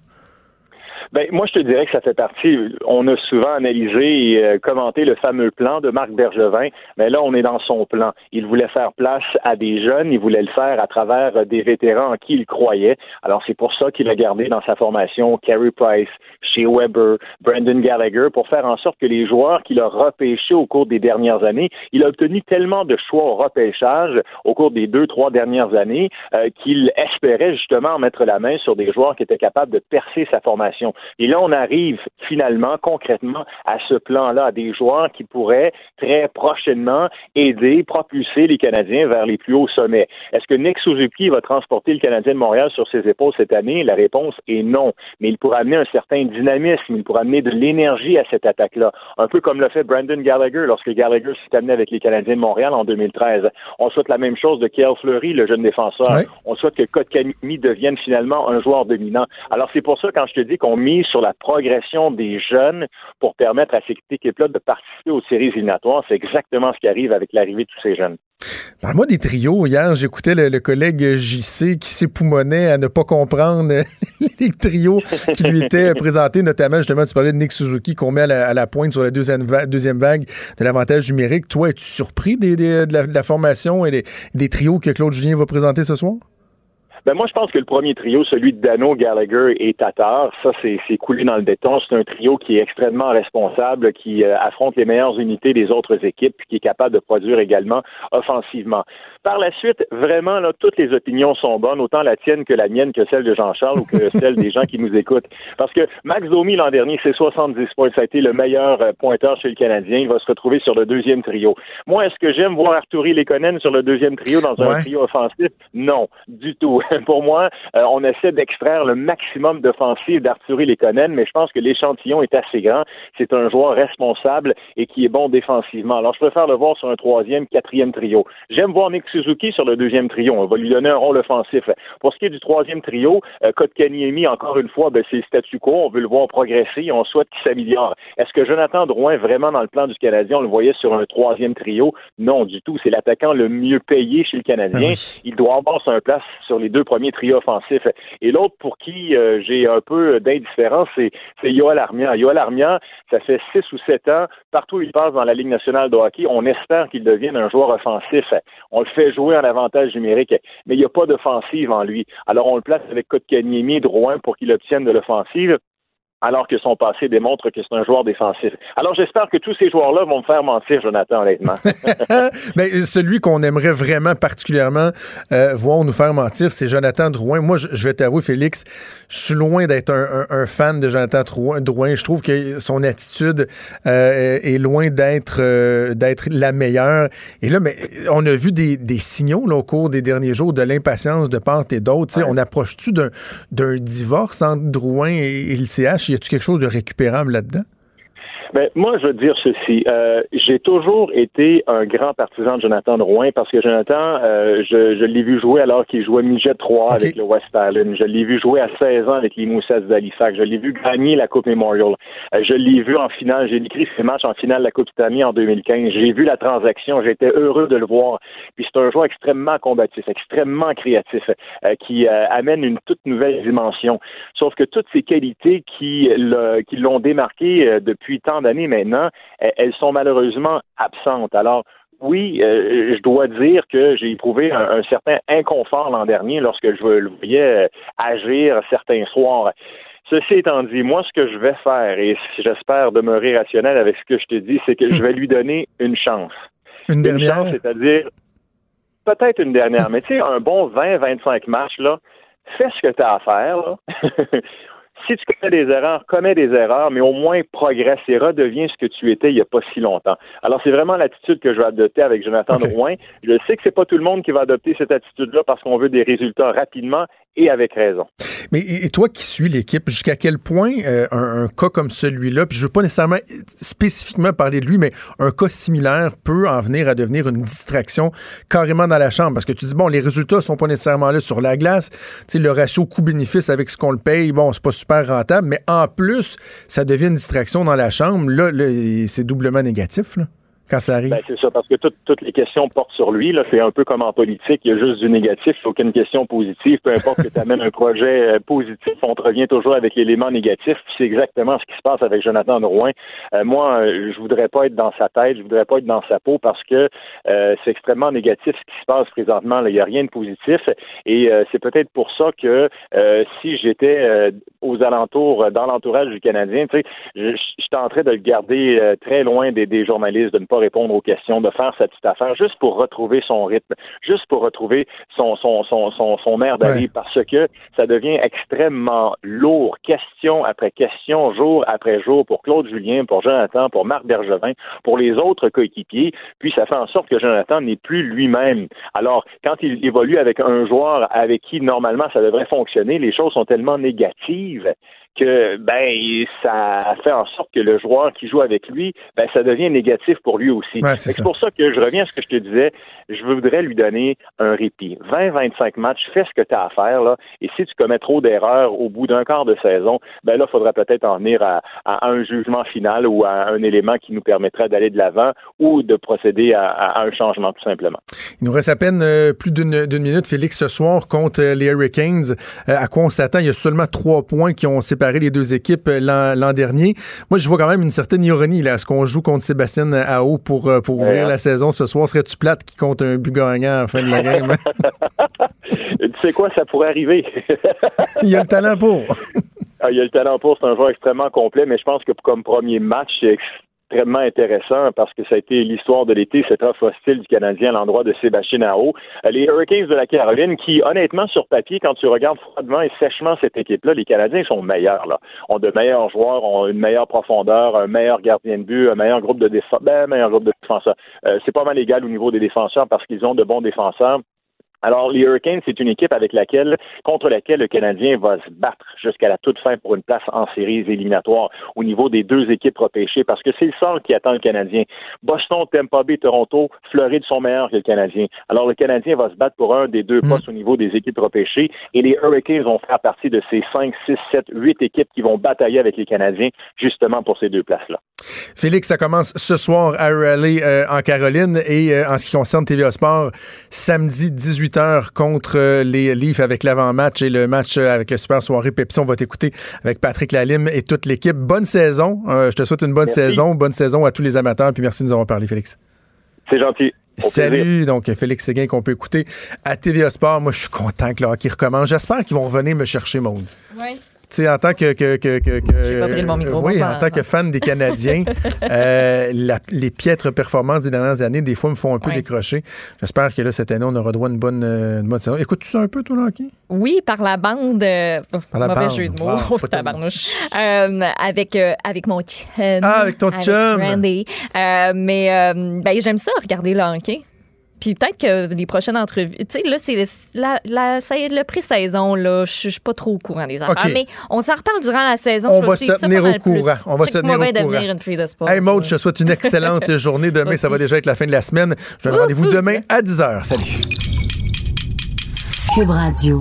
Ben, moi, je te dirais que ça fait partie. On a souvent analysé et euh, commenté le fameux plan de Marc Bergevin, mais là, on est dans son plan. Il voulait faire place à des jeunes, il voulait le faire à travers euh, des vétérans en qui il croyait. Alors, c'est pour ça qu'il a gardé dans sa formation Carey Price, chez Weber, Brandon Gallagher, pour faire en sorte que les joueurs qu'il a repêchés au cours des dernières années, il a obtenu tellement de choix au repêchage au cours des deux, trois dernières années euh, qu'il espérait justement mettre la main sur des joueurs qui étaient capables de percer sa formation. Et là, on arrive finalement, concrètement, à ce plan-là, à des joueurs qui pourraient très prochainement aider, propulser les Canadiens vers les plus hauts sommets. Est-ce que Nick Suzuki va transporter le Canadien de Montréal sur ses épaules cette année? La réponse est non. Mais il pourra amener un certain dynamisme, il pourra amener de l'énergie à cette attaque-là. Un peu comme l'a fait Brandon Gallagher lorsque Gallagher s'est amené avec les Canadiens de Montréal en 2013. On souhaite la même chose de Kiel Fleury, le jeune défenseur. On souhaite que Kotkaniemi devienne finalement un joueur dominant. Alors, c'est pour ça, quand je te dis qu'on sur la progression des jeunes pour permettre à cette équipe-là de participer aux séries éliminatoires, c'est exactement ce qui arrive avec l'arrivée de tous ces jeunes. Parle-moi des trios. Hier, j'écoutais le, collègue JC qui s'époumonnait à ne pas comprendre *laughs* les trios qui lui étaient présentés, notamment, justement, tu parlais de Nick Suzuki qu'on met à la, pointe sur la deuxième, deuxième vague de l'avantage numérique. Toi, es-tu surpris de, la, de la formation et des, des trios que Claude Julien va présenter ce soir? Ben moi, je pense que le premier trio, celui de Dano, Gallagher et Tatar, ça, c'est coulé dans le béton. C'est un trio qui est extrêmement responsable, qui euh, affronte les meilleures unités des autres équipes, puis qui est capable de produire également offensivement. Par la suite, vraiment, là, toutes les opinions sont bonnes, autant la tienne que la mienne, que celle de Jean-Charles ou que *laughs* celle des gens qui nous écoutent. Parce que Max Domi, l'an dernier, c'est 70 points. Ça a été le meilleur euh, pointeur chez le Canadien. Il va se retrouver sur le deuxième trio. Moi, est-ce que j'aime voir Arturi Lekonen sur le deuxième trio dans un Ouais. trio offensif? Non, du tout. *laughs* Pour moi, euh, on essaie d'extraire le maximum d'offensive d'Arturi Lekonen, mais je pense que l'échantillon est assez grand. C'est un joueur responsable et qui est bon défensivement. Alors, je préfère le voir sur un troisième, quatrième trio. J'aime voir Nick Suzuki sur le deuxième trio. On va lui donner un rôle offensif. Pour ce qui est du troisième trio, euh, Kotkaniemi, encore une fois, ben, c'est statu quo. On veut le voir progresser. On souhaite qu'il s'améliore. Est-ce que Jonathan Drouin, vraiment dans le plan du Canadien, on le voyait sur un troisième trio? Non, du tout. C'est l'attaquant le mieux payé chez le Canadien. Il doit avoir son place sur les deux premiers trios offensifs. Et l'autre pour qui euh, j'ai un peu d'indifférence, c'est, c'est Yoel Armia. Yoel Armia, ça fait six ou sept ans, partout où il passe dans la Ligue nationale de hockey, on espère qu'il devienne un joueur offensif. On le fait jouer en avantage numérique, mais il n'y a pas d'offensive en lui. Alors on le place avec Kotkaniemi et Drouin pour qu'il obtienne de l'offensive alors que son passé démontre que c'est un joueur défensif. Alors j'espère que tous ces joueurs-là vont me faire mentir, Jonathan, honnêtement. *laughs* Ben, celui qu'on aimerait vraiment particulièrement euh, voir nous faire mentir, c'est Jonathan Drouin. Moi, je, vais t'avouer, Félix, je suis loin d'être un, un- un fan de Jonathan Drouin. Je trouve que son attitude euh, est loin d'être euh, d'être la meilleure. Et là, mais on a vu des, des signaux là, au cours des derniers jours de l'impatience de part et d'autre. Tu sais, On approche-tu d'un d'un divorce entre Drouin et, et le CH? Y a-tu quelque chose de récupérable là-dedans? Ben, moi, je veux dire ceci. Euh, j'ai toujours été un grand partisan de Jonathan Drouin parce que Jonathan, euh, je, je l'ai vu jouer alors qu'il jouait midget 3 avec le West Island. Je l'ai vu jouer à 16 ans avec les Moussets d'Halifax. Je l'ai vu gagner la Coupe Memorial. Euh, je l'ai vu en finale. J'ai écrit ses matchs en finale de la Coupe Stanley en 2015. J'ai vu la transaction. J'étais heureux de le voir. Puis c'est un joueur extrêmement combatif, extrêmement créatif, euh, qui euh, amène une toute nouvelle dimension. Sauf que toutes ces qualités qui, l'ont démarqué depuis tant d'années maintenant, elles- sont malheureusement absentes. Alors, oui, euh, je dois dire que j'ai éprouvé un, un certain inconfort l'an dernier lorsque je le voyais euh, agir certains soirs. Ceci étant dit, moi, ce que je vais faire, et j'espère demeurer rationnel avec ce que je te dis, c'est que je vais *laughs* lui donner une chance. Une dernière? chance, c'est-à-dire peut-être une dernière, mais tu sais, un bon 20-25 matchs, là, fais ce que tu as à faire, là. *laughs* si tu commets des erreurs, commets des erreurs, mais au moins progresse et redeviens ce que tu étais il n'y a pas si longtemps. Alors, c'est vraiment l'attitude que je vais adopter avec Jonathan Drouin. Je sais que c'est pas tout le monde qui va adopter cette attitude-là parce qu'on veut des résultats rapidement et avec raison. Mais et toi qui suis l'équipe, jusqu'à quel point euh, un, cas comme celui-là, puis je veux pas nécessairement spécifiquement parler de lui, mais un cas similaire peut en venir à devenir une distraction carrément dans la chambre? Parce que tu dis, bon, les résultats sont pas nécessairement là sur la glace. Sais, le ratio coût-bénéfice avec ce qu'on le paye, bon, c'est pas super rentable, mais en plus, ça devient une distraction dans la chambre. Là, c'est doublement négatif, quand ça arrive? Ben, c'est ça, parce que toutes- les questions portent sur lui. C'est un peu comme en politique, il y a juste du négatif, il n'y a aucune question positive. Peu importe que tu amènes un projet euh, positif, on te revient toujours avec l'élément négatif. C'est exactement ce qui se passe avec Jonathan Drouin. Euh, moi, euh, je voudrais pas être dans sa tête, je voudrais pas être dans sa peau parce que euh, c'est extrêmement négatif ce qui se passe présentement. Il n'y a rien de positif. Et c'est peut-être pour ça que si j'étais aux alentours, dans l'entourage du Canadien, je, tenterais de le garder très loin des, des journalistes, de ne pas répondre aux questions, de faire sa petite affaire, juste pour retrouver son rythme, juste pour retrouver son son son son, son air d'aller, parce que ça devient extrêmement lourd, question après question, jour après jour, pour Claude Julien, pour Jonathan, pour Marc Bergevin, pour les autres coéquipiers, puis ça fait en sorte que Jonathan n'est plus lui-même. Alors, quand il évolue avec un joueur avec qui normalement ça devrait fonctionner, les choses sont tellement négatives que ben ça fait en sorte que le joueur qui joue avec lui, ben ça devient négatif pour lui aussi. Ouais, c'est pour ça que je reviens à ce que je te disais, je voudrais lui donner un répit. 20-25 matchs, fais ce que tu as à faire là, et si tu commets trop d'erreurs au bout d'un quart de saison, ben là, il faudrait peut-être en venir à, à un jugement final ou à un élément qui nous permettrait d'aller de l'avant ou de procéder à, à un changement tout simplement. Il nous reste à peine euh, plus d'une d'une minute, Félix, ce soir contre euh, les Hurricanes. Euh, à quoi on s'attend? Il y a seulement trois points qui ont séparé les deux équipes euh, l'an dernier. Moi, je vois quand même une certaine ironie là, à ce qu'on joue contre Sébastien Ao pour, euh, pour ouvrir Ouais. la saison ce soir. Serais-tu plate qui compte un but gagnant à la fin de la game? *laughs* tu sais quoi, ça pourrait arriver. *laughs* Il y a le talent pour. *laughs* Ah, il a le talent pour, c'est un joueur extrêmement complet, mais je pense que comme premier match, c'est extrêmement intéressant parce que ça a été l'histoire de l'été, cette offre hostile du Canadien à l'endroit de Sébastien Ao. Euh, Les Hurricanes de la Caroline, qui honnêtement sur papier, quand tu regardes froidement et sèchement cette équipe-là, les Canadiens sont meilleurs. Là. Ont de meilleurs joueurs, ont une meilleure profondeur, un meilleur gardien de but, un meilleur groupe de défenseurs, ben, meilleur groupe de défenseurs. Euh, c'est pas mal égal au niveau des défenseurs parce qu'ils ont de bons défenseurs. Alors, les Hurricanes, c'est une équipe avec laquelle, contre laquelle le Canadien va se battre jusqu'à la toute fin pour une place en séries éliminatoires au niveau des deux équipes repêchées, parce que c'est le sort qui attend le Canadien. Boston, Tampa Bay, Toronto, Floride sont meilleurs que le Canadien. Alors, le Canadien va se battre pour un des deux postes au niveau des équipes repêchées, et les Hurricanes vont faire partie de ces 5, 6, 7, 8 équipes qui vont batailler avec les Canadiens, justement pour ces deux places-là. Félix, ça commence ce soir à Raleigh euh, en Caroline et euh, en ce qui concerne TVA Sport, samedi 18h contre euh, les Leafs avec l'avant-match et le match euh, avec le Super Soirée Pepsi. On va t'écouter avec Patrick Lalime et toute l'équipe. Bonne saison. Euh, je te souhaite une bonne Merci. saison. Bonne saison à tous les amateurs. Puis merci de nous avoir parlé, Félix. C'est gentil. Salut, donc Félix Séguin qu'on peut écouter à TVA Sport. Moi, je suis content que le hockey recommence. J'espère qu'ils vont revenir me chercher, Maude. Oui. Tu sais, en tant que. que, que, que- pas pris bon micro, Oui, en tant que fan des Canadiens, *laughs* euh, la- les piètres performances des dernières années, des fois, me font un peu Ouais. décrocher. J'espère que là, cette année, on aura droit à une bonne, euh, une bonne saison. Écoutes-tu ça un peu, toi, le hockey? Oui, par la bande. euh, Par la mauvais bande. jeu de mots. Wow. Euh, avec, avec mon chum. Ah, avec ton chum. Randy. Mais ben, j'aime ça, regarder le hockey. Puis peut-être que les prochaines entrevues. Tu sais, là, c'est le, la, le pré-saison, là. Je suis pas trop au courant des affaires. Mais on s'en reparle durant la saison. On va se tenir au courant. On va se tenir au bien courant. devenir une fille de sport. Hey, Maud, je te souhaite une excellente *laughs* journée. Demain, ça va déjà être la fin de la semaine. Je donne rendez-vous demain à 10h. Salut. Cube Radio.